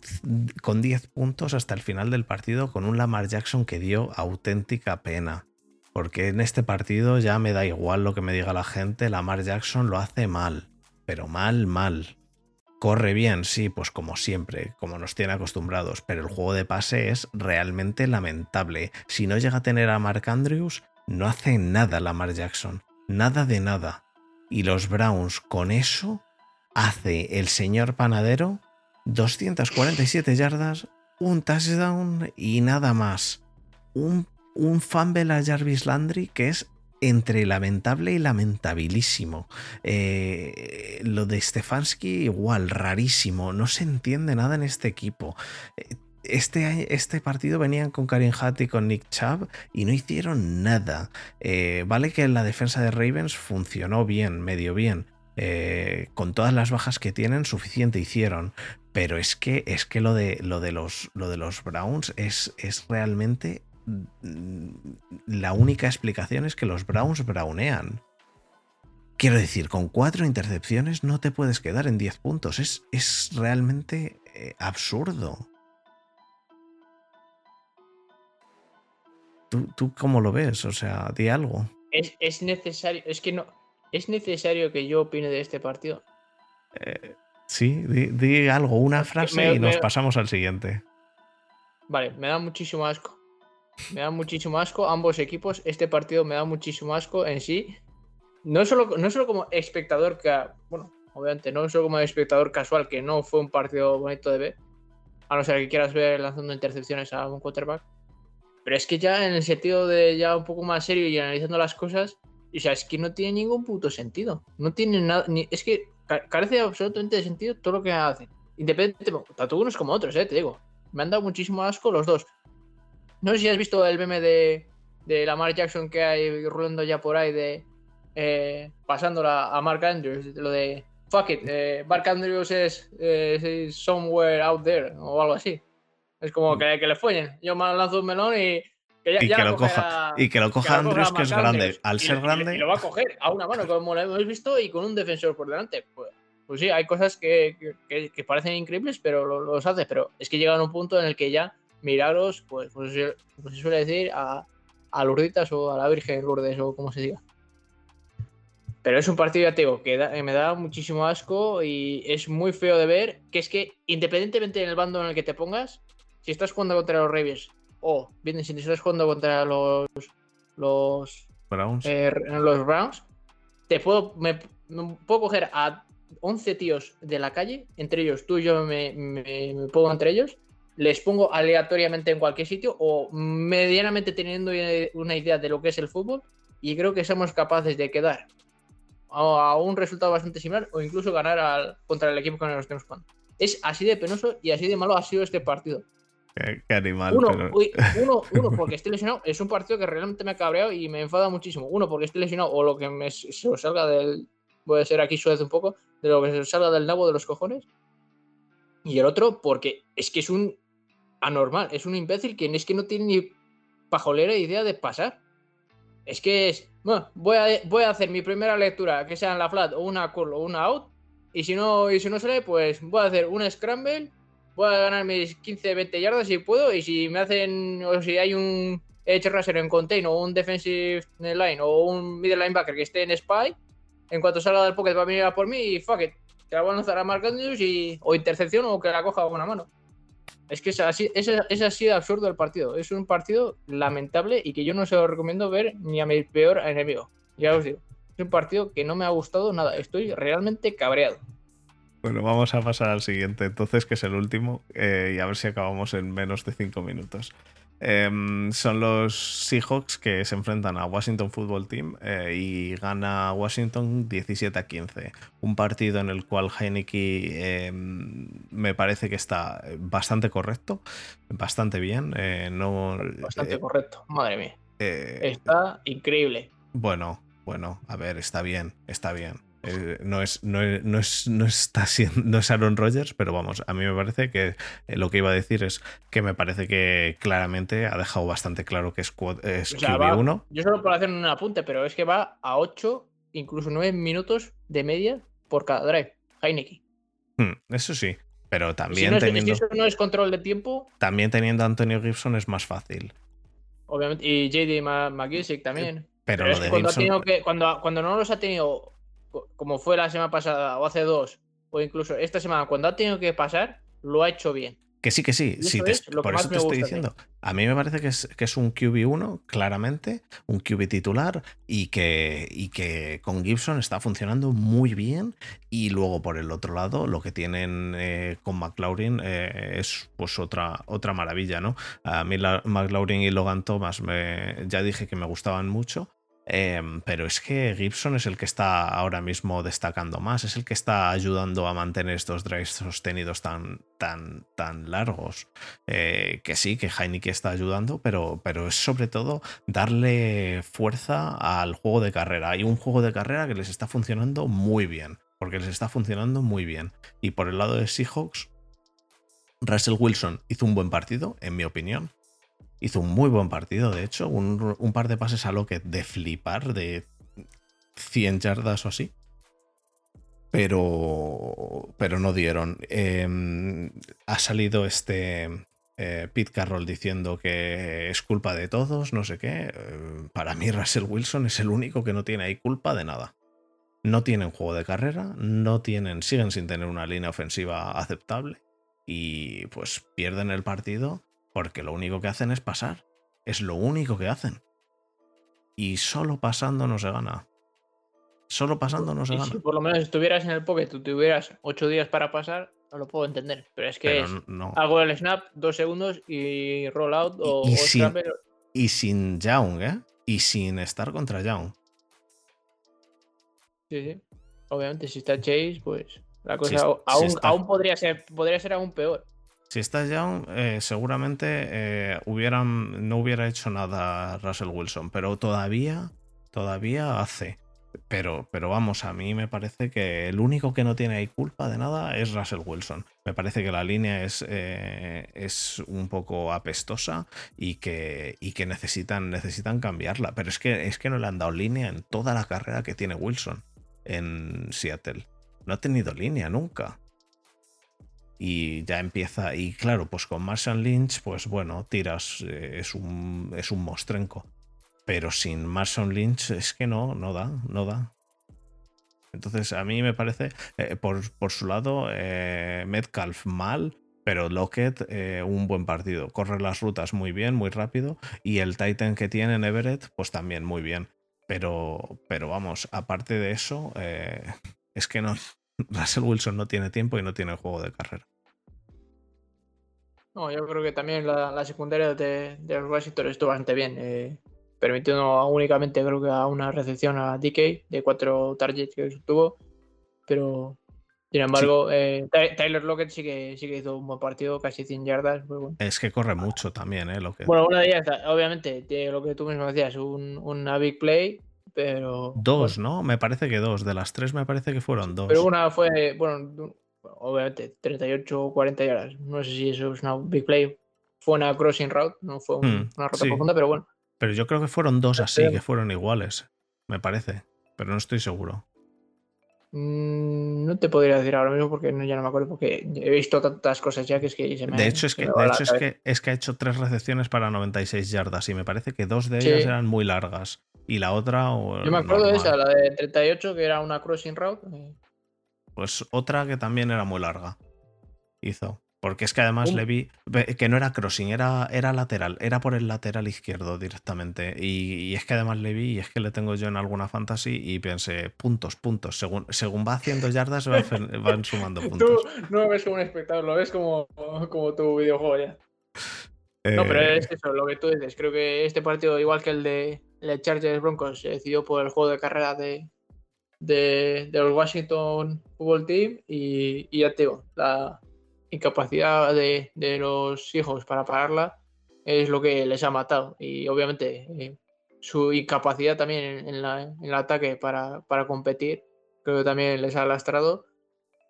con 10 puntos hasta el final del partido con un Lamar Jackson que dio auténtica pena. Porque en este partido ya me da igual lo que me diga la gente, Lamar Jackson lo hace mal, pero mal, mal. Corre bien, sí, pues como siempre, como nos tiene acostumbrados, pero el juego de pase es realmente lamentable. Si no llega a tener a Mark Andrews, no hace nada Lamar Jackson, nada de nada. Y los Browns con eso hace el señor panadero 247 yardas, un touchdown y nada más. Un, un fumble a Jarvis Landry que es entre lamentable y lamentabilísimo. Eh, lo de Stefanski igual, rarísimo. No se entiende nada en este equipo. Eh, Este, este partido venían con Karim Hunt y con Nick Chubb y no hicieron nada. Eh, vale que la defensa de Ravens funcionó bien, medio bien. Con todas las bajas que tienen, suficiente hicieron. Pero es que, es que lo, de, lo, de los, lo de los Browns es, es realmente la única explicación es que los Browns brownean. Quiero decir, con cuatro intercepciones no te puedes quedar en 10 puntos. Es, es realmente eh, absurdo. ¿Tú, ¿Tú cómo lo ves? O sea, di algo. Es, es necesario, es que no, es necesario que yo opine de este partido. Eh, sí, di, di algo, una frase me- y nos me- pasamos al siguiente. Vale, me da muchísimo asco. Me da muchísimo asco ambos equipos. Este partido me da muchísimo asco en sí. No solo, no solo como espectador, que, bueno, obviamente, no solo como espectador casual, que no fue un partido bonito de ver, a no ser que quieras ver lanzando intercepciones a un quarterback. Pero es que ya en el sentido de ya un poco más serio y analizando las cosas, o sea, es que no tiene ningún puto sentido. No tiene nada, ni, es que ca- carece absolutamente de sentido todo lo que hacen. Independientemente, tanto unos como otros, eh, te digo. Me han dado muchísimo asco los dos. No sé si has visto el meme de, de Lamar Jackson que hay rulando ya por ahí de eh, pasándola a Mark Andrews, lo de fuck it, eh, Mark Andrews es eh, is somewhere out there o algo así. Es como que, que le follen. Yo me lanzo un melón y que ya, Y ya que lo coja, y que lo que coja coja Andrews, que es grande. Andrews. Al Y ser y- grande, Y lo va a coger a una mano, como lo hemos visto, y con un defensor por delante. Pues, pues sí, hay cosas que, que- que- que parecen increíbles, pero lo- los hace. Pero es que llegan a un punto en el que ya milagros, pues, pues, se- pues se suele decir a, a Lurditas o a la Virgen Lourdes o como se diga. Pero es un partido, ya te digo, que da- me da muchísimo asco y es muy feo de ver. Que es que, independientemente del bando en el que te pongas, si estás jugando contra los Ravens o bien, si estás jugando contra los, los Browns. eh, los Browns, te puedo, me, puedo coger a 11 tíos de la calle, entre ellos tú y yo me, me, me pongo entre ellos, les pongo aleatoriamente en cualquier sitio o medianamente teniendo una idea de lo que es el fútbol y creo que somos capaces de quedar a un resultado bastante similar o incluso ganar al, contra el equipo con el que nos jugando. Es así de penoso y así de malo ha sido este partido. Qué, animal. Uno, uno, uno, porque estoy lesionado. Es un partido que realmente me ha cabreado y me enfada muchísimo. Uno, porque estoy lesionado o lo que me, se salga del. Voy a ser aquí suave un poco. De lo que se salga del nabo de los cojones. Y el otro, porque es que es un anormal. Es un imbécil que es que no tiene ni pajolera idea de pasar. Es que es. Bueno, voy a, voy a hacer mi primera lectura, que sea en la flat o una call o una out. Y si no, y si no sale, pues voy a hacer un scramble. Voy a ganar mis 15, 20 yardas si puedo. Y si me hacen, o si hay un edge rusher en contain o un defensive line o un middle linebacker que esté en spy, en cuanto salga del pocket va a venir a por mí y fuck it. Que la voy a lanzar a Mark Andrews y, o intercepción o que la coja con una mano. Es que es así, es, así de absurdo el partido. Es un partido lamentable y que yo no se lo recomiendo ver ni a mi peor enemigo. Ya os digo. Es un partido que no me ha gustado nada. Estoy realmente cabreado. Bueno, vamos a pasar al siguiente, entonces, que es el último, eh, y a ver si acabamos en menos de cinco minutos. Em, son los Seahawks que se enfrentan a Washington Football Team eh, y gana Washington 17 a 15. Un partido en el cual Heineke em, me parece que está bastante correcto, bastante bien. Eh, no, bastante eh, correcto, madre mía. está increíble. Bueno, bueno, a ver, está bien, está bien. Eh, no, es, no, es, no, está siendo, no es Aaron Rodgers, pero vamos, a mí me parece que eh, lo que iba a decir es que me parece que claramente ha dejado bastante claro que es, es QB1. yo solo puedo hacer un apunte, pero es que va a 8, incluso 9 minutos de media por cada drive. Heineken. Hmm, eso sí, pero también teniendo. eso no es control de tiempo. También teniendo a Antonio Gibson es más fácil. Obviamente, y JD McGissick también. Pero, lo de cuando, cuando, cuando no los ha tenido como fue la semana pasada o hace dos, o incluso esta semana, cuando ha tenido que pasar, lo ha hecho bien. Que sí, que sí, sí por eso te estoy diciendo. A mí me parece que es, que es un QB1, claramente, un QB titular, y que, y que con Gibson está funcionando muy bien. Y luego, por el otro lado, lo que tienen eh, con McLaurin eh, es pues otra, otra maravilla, ¿no? A mí McLaurin y Logan Thomas me, ya dije que me gustaban mucho. Em, pero es que Gibson es el que está ahora mismo destacando más, es el que está ayudando a mantener estos drives sostenidos tan, tan, tan largos. Eh, que sí, que Heineken está ayudando, pero, pero es sobre todo darle fuerza al juego de carrera. Hay un juego de carrera que les está funcionando muy bien, porque les está funcionando muy bien. Y por el lado de Seahawks, Russell Wilson hizo un buen partido, en mi opinión. Hizo un muy buen partido, de hecho, un, par de pases a lo que de flipar, de 100 yardas o así. Pero, pero no dieron. Em, ha salido este eh, Pete Carroll diciendo que es culpa de todos, no sé qué. Eh, para mí, Russell Wilson es el único que no tiene ahí culpa de nada. No tienen juego de carrera, no tienen, siguen sin tener una línea ofensiva aceptable y pues pierden el partido porque lo único que hacen es pasar. Es lo único que hacen. Y solo pasando no se gana. Solo pasando no se gana. Si por lo menos estuvieras en el pocket, tú tuvieras ocho días para pasar, no lo puedo entender. Pero es que es hago el snap, dos segundos y roll out o, y, sin, y sin Young, ¿eh? Y sin estar contra Young. Sí, sí. Obviamente, si está Chase, pues la cosa aún, aún podría ser, podría ser aún peor. Si estás Young, eh, seguramente eh, hubieran, no hubiera hecho nada Russell Wilson, pero todavía, todavía hace. Pero, pero vamos, a mí me parece que el único que no tiene ahí culpa de nada es Russell Wilson. Me parece que la línea es, eh, es un poco apestosa y que, y que necesitan, necesitan cambiarla. Pero es que, es que no le han dado línea en toda la carrera que tiene Wilson en Seattle. No ha tenido línea nunca y ya empieza. Y claro, pues con Marshall Lynch, pues bueno, tiras, eh, es, un, es un mostrenco. Pero sin Marshall Lynch es que no, no da, no da. Entonces, a mí me parece, eh, por, su lado, eh, Metcalf mal, pero Lockett un buen partido. Corre las rutas muy bien, muy rápido. Y el Titan que tiene en Everett, pues también muy bien. Pero, pero vamos, aparte de eso, es que no. Russell Wilson no tiene tiempo y no tiene juego de carrera. No, yo creo que también la, secundaria de, de, Washington estuvo bastante bien. Eh, permitiendo únicamente, creo que a una recepción a DK de cuatro targets que tuvo. Pero sin embargo, eh, Tyler Lockett sí que, sí que hizo un buen partido, casi 100 yardas. Es que corre mucho también, ¿eh? Lo que... Bueno, una de ellas, obviamente, tiene lo que tú mismo decías, un, una big play, pero. Dos, ¿no? Me parece que dos. De las tres me parece que fueron dos. Pero una fue, bueno, obviamente, 38 o 40 yardas. No sé si eso es una big play. Fue una crossing route, no fue hmm, una ruta profunda, pero bueno. Pero yo creo que fueron dos así, que fueron iguales, me parece. Pero no estoy seguro. Mm, no te podría decir ahora mismo porque ya no me acuerdo porque he visto tantas cosas ya que es que se me De hecho, es que, de hecho es, que, es que ha hecho tres recepciones para 96 yardas y me parece que dos de ellas eran muy largas y la otra. Yo me acuerdo de esa, la de 38, que era una crossing route. Pues otra que también era muy larga. Hizo. Porque es que además le vi que no era crossing, era, era lateral, era por el lateral izquierdo directamente. Y, es que además le vi, y es que le tengo yo en alguna fantasy, y pensé, puntos, puntos. Según, según va haciendo yardas, van, sumando puntos. Tú no lo ves como un espectador, lo ves como, como tu videojuego ya. No, pero es eh, eso, lo que tú dices. Creo que este partido, igual que el de, el Chargers Broncos, se decidió por el juego de carrera de, de, los Washington Football Team. Y, y ya te digo, la, incapacidad de, los hijos para pararla es lo que les ha matado. Y obviamente eh, su incapacidad también en, el ataque para, competir creo que también les ha lastrado.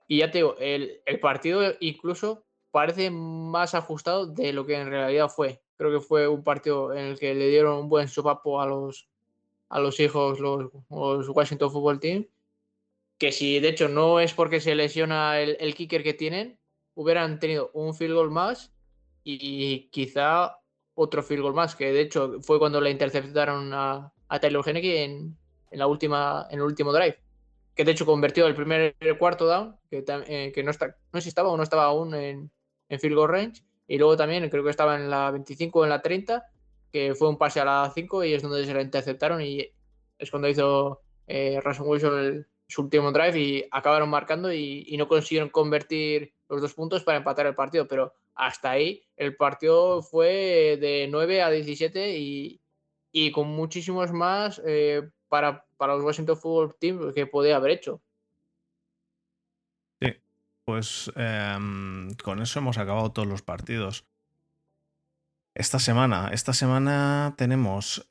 Y ya te digo, el, partido incluso parece más ajustado de lo que en realidad fue. Creo que fue un partido en el que le dieron un buen sopapo a los, a los hijos, los, Washington Football Team. Que si de hecho no es porque se lesiona el, el kicker que tienen, hubieran tenido un field goal más y quizá otro field goal más, que de hecho fue cuando le interceptaron a, a Taylor Henneke en, en, la última, en el último drive, que de hecho convirtió el primer el cuarto down, que, eh, que no, está, no sé si estaba o no estaba aún en, en field goal range, y luego también creo que estaba en la 25 o en la 30, que fue un pase a la 5 y es donde se la interceptaron y es cuando hizo eh, Russell Wilson su último drive y acabaron marcando y, y no consiguieron convertir los dos puntos para empatar el partido, pero hasta ahí el partido fue de 9 a 17 y, con muchísimos más eh, para, para los Washington Football Team que podía haber hecho. Pues em, con eso hemos acabado todos los partidos. Esta semana, esta semana tenemos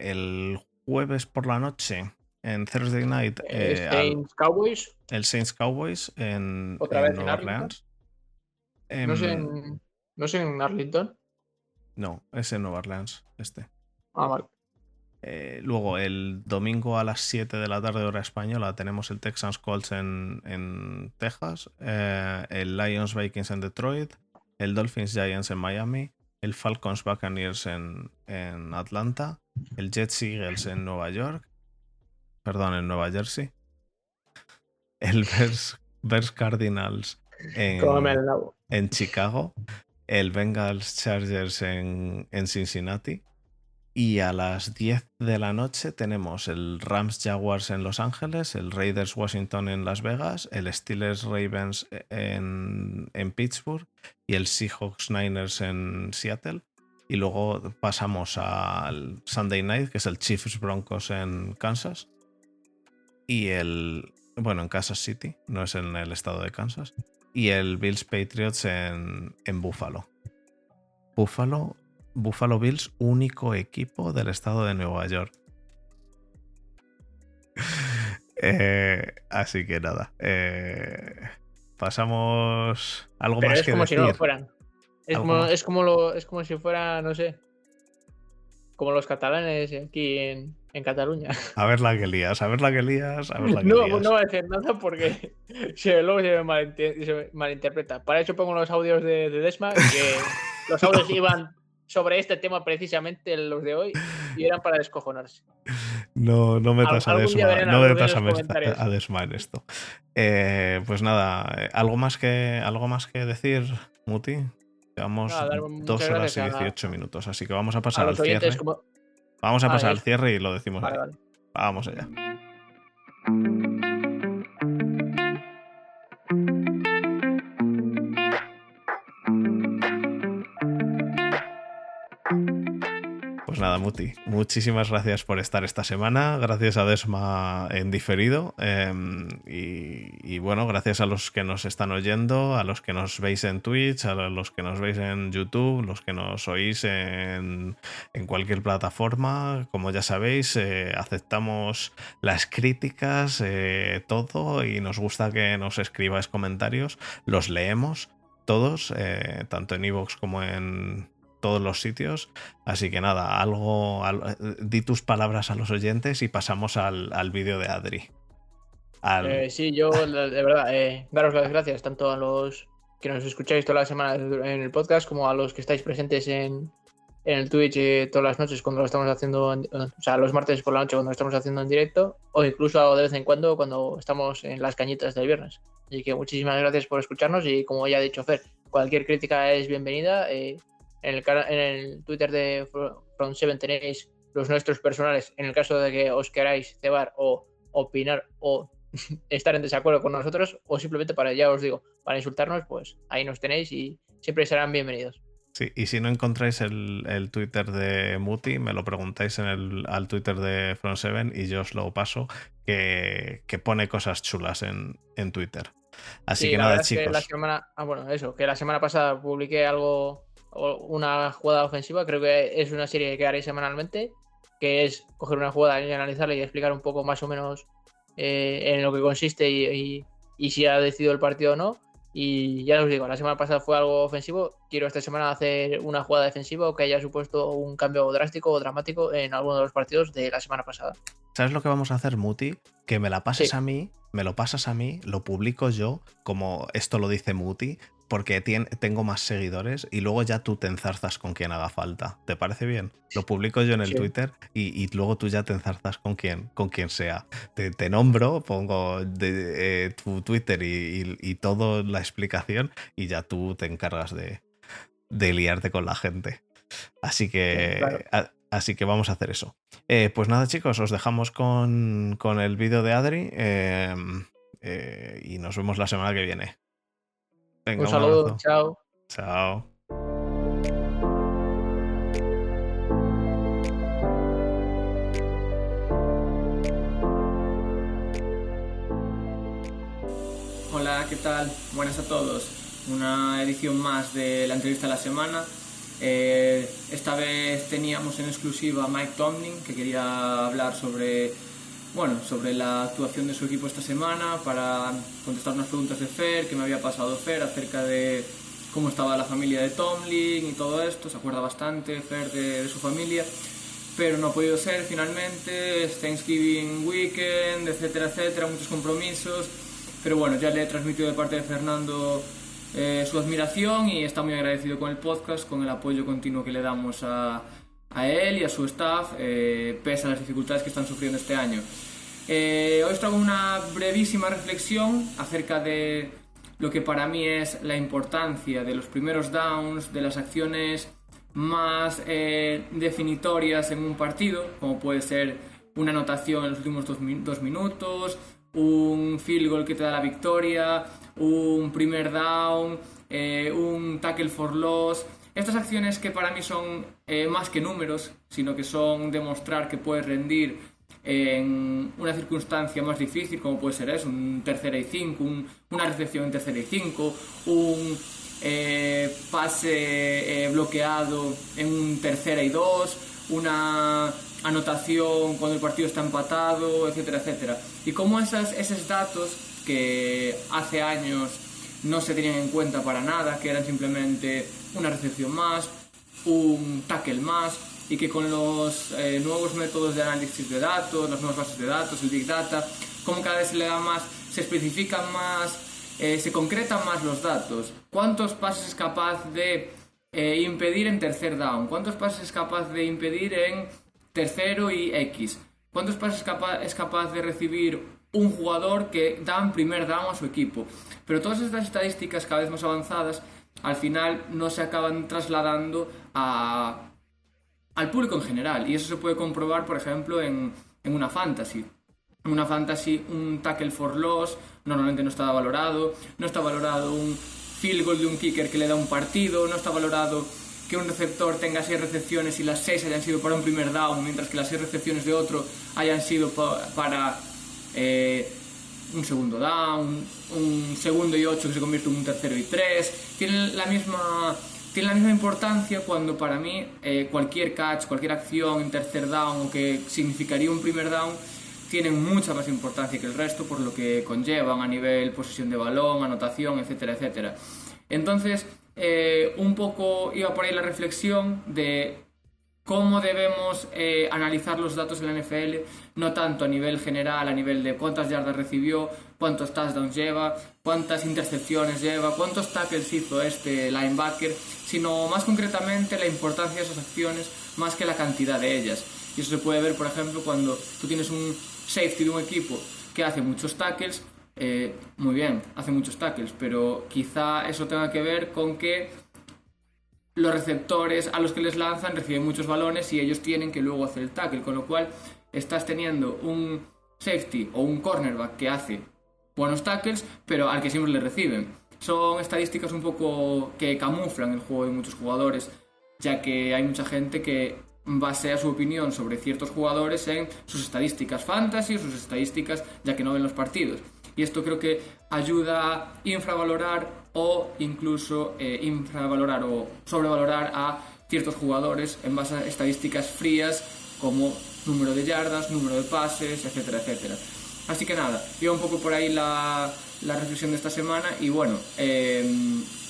el jueves por la noche en Thursday Night. Eh, Saints Cowboys. El Saints Cowboys en, ¿Otra vez Nueva Orleans. ¿No, es en, ¿No es en Arlington? No, es en Nueva Orleans, este. Ah, vale. Eh, luego, el domingo a las 7 de la tarde, hora española, tenemos el Texans Colts en, en Texas, eh, el Lions Vikings en Detroit, el Dolphins Giants en Miami, el Falcons Buccaneers en, en Atlanta, el Jets Eagles en Nueva York, perdón, en Nueva Jersey. El Bears, Cardinals en, en, Chicago. El Bengals Chargers en, en, Cincinnati. Y a las 10 de la noche tenemos el Rams Jaguars en Los Ángeles, el Raiders Washington en Las Vegas, el Steelers Ravens en, en Pittsburgh y el Seahawks Niners en Seattle. Y luego pasamos al Sunday Night, que es el Chiefs Broncos en Kansas y el. Bueno, en Kansas City, no es en el estado de Kansas. Y el Bills Patriots en, en Buffalo. Buffalo, Buffalo Bills, único equipo del estado de Nueva York. Eh, así que nada. Eh, pasamos algo más es que como si no lo fueran. Es como, es como, lo, es como si fuera, no sé, como los catalanes aquí en, en Cataluña. A ver la que lías, a ver la que lías, a ver la que no, lías. No voy a decir nada porque luego se me, malinterpreta. Para eso pongo los audios de, Desma, que los audios iban sobre este tema precisamente los de hoy y eran para descojonarse. No, no metas a Desma, no metas a, Desma en esto. Eh, pues nada, eh, ¿algo más que, algo más que decir, Muti? Llevamos dos horas y 18 minutos, así que vamos a pasar al cierre. Vamos a Vale. pasar al cierre y lo decimos vale. Vamos allá. Muchísimas gracias por estar esta semana. Gracias a Desma en diferido. y, y bueno, gracias a los que nos están oyendo, a los que nos veis en Twitch, a los que nos veis en YouTube, los que nos oís en, en cualquier plataforma. Como ya sabéis, eh, aceptamos las críticas, eh, todo, y nos gusta que nos escribáis comentarios. Los leemos todos, eh, tanto en iVoox como en todos los sitios. Así que nada, algo, al- di tus palabras a los oyentes y pasamos al, al vídeo de Adri. Eh, sí, yo de verdad, eh, daros las gracias tanto a los que nos escucháis todas las semanas en el podcast como a los que estáis presentes en, en el Twitch eh, todas las noches cuando lo estamos haciendo, en- o sea, los martes por la noche cuando lo estamos haciendo en directo o incluso de vez en cuando cuando estamos en las cañitas del viernes. Así que muchísimas gracias por escucharnos y como ya ha dicho Fer, cualquier crítica es bienvenida. eh, en, el, en el Twitter de Fro- From Seven tenéis los nuestros personales en el caso de que os queráis cebar o opinar o estar en desacuerdo con nosotros o simplemente para, ya os digo, para insultarnos, pues ahí nos tenéis y siempre serán bienvenidos. Sí, y si no encontráis el, el Twitter de Muti, me lo preguntáis en el, al Twitter de Front 7 y yo os lo paso, que, que pone cosas chulas en, en Twitter. Así Sí, que nada, verdad es que chicos. la semana, ah, bueno, eso, que la semana pasada publiqué algo, una jugada ofensiva, creo que es una serie que haré semanalmente, que es coger una jugada y analizarla y explicar un poco más o menos eh, en lo que consiste y, y- y si ha decidido el partido o no. Y ya os digo, la semana pasada fue algo ofensivo, quiero esta semana hacer una jugada defensiva o que haya supuesto un cambio drástico o dramático en alguno de los partidos de la semana pasada. ¿Sabes lo que vamos a hacer, Muti? Que me la pases Sí. a mí, me lo pasas a mí, lo publico yo, como esto lo dice Muti, porque tengo más seguidores y luego ya tú te enzarzas con quien haga falta. ¿Te parece bien? Lo publico yo en el Sí. Twitter y, y luego tú ya te enzarzas con quien, con quien sea. Te, te nombro, pongo de- eh, tu Twitter y, y, y toda la explicación y ya tú te encargas de, de liarte con la gente. Así que, Sí, claro. a- así que vamos a hacer eso. Eh, pues nada, chicos, os dejamos con, con el vídeo de Adri eh, eh, y nos vemos la semana que viene. Venga, un saludo, chao. Chao. Hola, ¿qué tal? Buenas a todos. Una edición más de la entrevista de la semana. Eh, esta vez teníamos en exclusiva a Mike Tomlin, que quería hablar sobre, bueno, sobre la actuación de su equipo esta semana para contestar unas preguntas de Fer, que me había pasado Fer acerca de cómo estaba la familia de Tomlin y todo esto. Se acuerda bastante Fer de, su familia pero no ha podido ser finalmente, es Thanksgiving Weekend, etcétera, etcétera, muchos compromisos, pero bueno, ya le he transmitido de parte de Fernando eh, su admiración y está muy agradecido con el podcast, con el apoyo continuo que le damos a, a él y a su staff, eh, pese a las dificultades que están sufriendo este año. Eh, hoy os traigo una brevísima reflexión acerca de lo que para mí es la importancia de los primeros downs, de las acciones más eh, definitorias en un partido, como puede ser una anotación en los últimos dos, min- dos minutos, un field goal que te da la victoria, un primer down, un tackle for loss. Estas acciones que para mí son eh, más que números, sino que son demostrar que puedes rendir en una circunstancia más difícil, como puede ser eso, un tercera y cinco, un- una recepción en tercera y cinco, un eh, pase eh, bloqueado en un tercera y dos, una anotación cuando el partido está empatado, etcétera, etcétera. Y cómo esas, esos datos que hace años no se tenían en cuenta para nada, que eran simplemente una recepción más, un tackle más, y que con los eh, nuevos métodos de análisis de datos, las nuevas bases de datos, el Big Data, como cada vez se le da más, se especifican más, eh, se concretan más los datos. ¿Cuántos pases es capaz de eh, impedir en tercer down? ¿Cuántos pases es capaz de impedir en tercero y X? ¿Cuántos pases es capaz, es capaz de recibir un jugador que da en primer down a su equipo? Pero todas estas estadísticas cada vez más avanzadas al final no se acaban trasladando a al público en general. Y eso se puede comprobar, por ejemplo, en, en una fantasy. En una fantasy, un tackle for loss normalmente no está valorado, no está valorado un field goal de un kicker que le da un partido, no está valorado que un receptor tenga seis recepciones y las seis hayan sido para un primer down, mientras que las seis recepciones de otro hayan sido para eh, un segundo down, un segundo y ocho que se convierte en un tercero y tres. Tienen la misma, tiene la misma importancia cuando para mí eh, cualquier catch, cualquier acción en tercer down o que significaría un primer down tienen mucha más importancia que el resto por lo que conllevan a nivel posesión de balón, anotación, etcétera, etcétera. Entonces, eh, un poco iba por ahí la reflexión de cómo debemos eh, analizar los datos en la NFL, no tanto a nivel general, a nivel de cuántas yardas recibió, cuántos touchdowns lleva, cuántas intercepciones lleva, cuántos tackles hizo este linebacker, sino más concretamente la importancia de esas acciones más que la cantidad de ellas. Y eso se puede ver, por ejemplo, cuando tú tienes un safety de un equipo que hace muchos tackles, eh, muy bien, hace muchos tackles, pero quizá eso tenga que ver con que los receptores a los que les lanzan reciben muchos balones y ellos tienen que luego hacer el tackle, con lo cual estás teniendo un safety o un cornerback que hace buenos tackles, pero al que siempre le reciben. Son estadísticas un poco que camuflan el juego de muchos jugadores, ya que hay mucha gente que basea su opinión sobre ciertos jugadores en sus estadísticas fantasy, sus estadísticas ya que no ven los partidos. Y esto creo que ayuda a infravalorar o incluso eh, infravalorar o sobrevalorar a ciertos jugadores en base a estadísticas frías como número de yardas, número de pases, etcétera, etcétera. Así que nada, iba un poco por ahí la, la reflexión de esta semana y bueno, eh,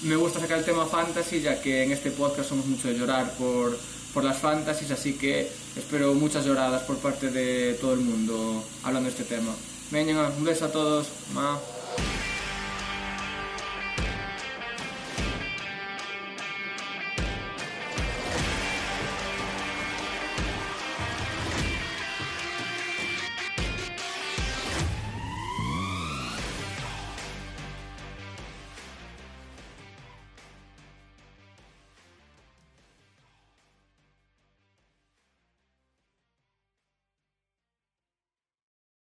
me gusta sacar el tema fantasy ya que en este podcast somos mucho de llorar por, por las fantasies, así que espero muchas lloradas por parte de todo el mundo hablando de este tema. Venga, un beso a todos. Ma.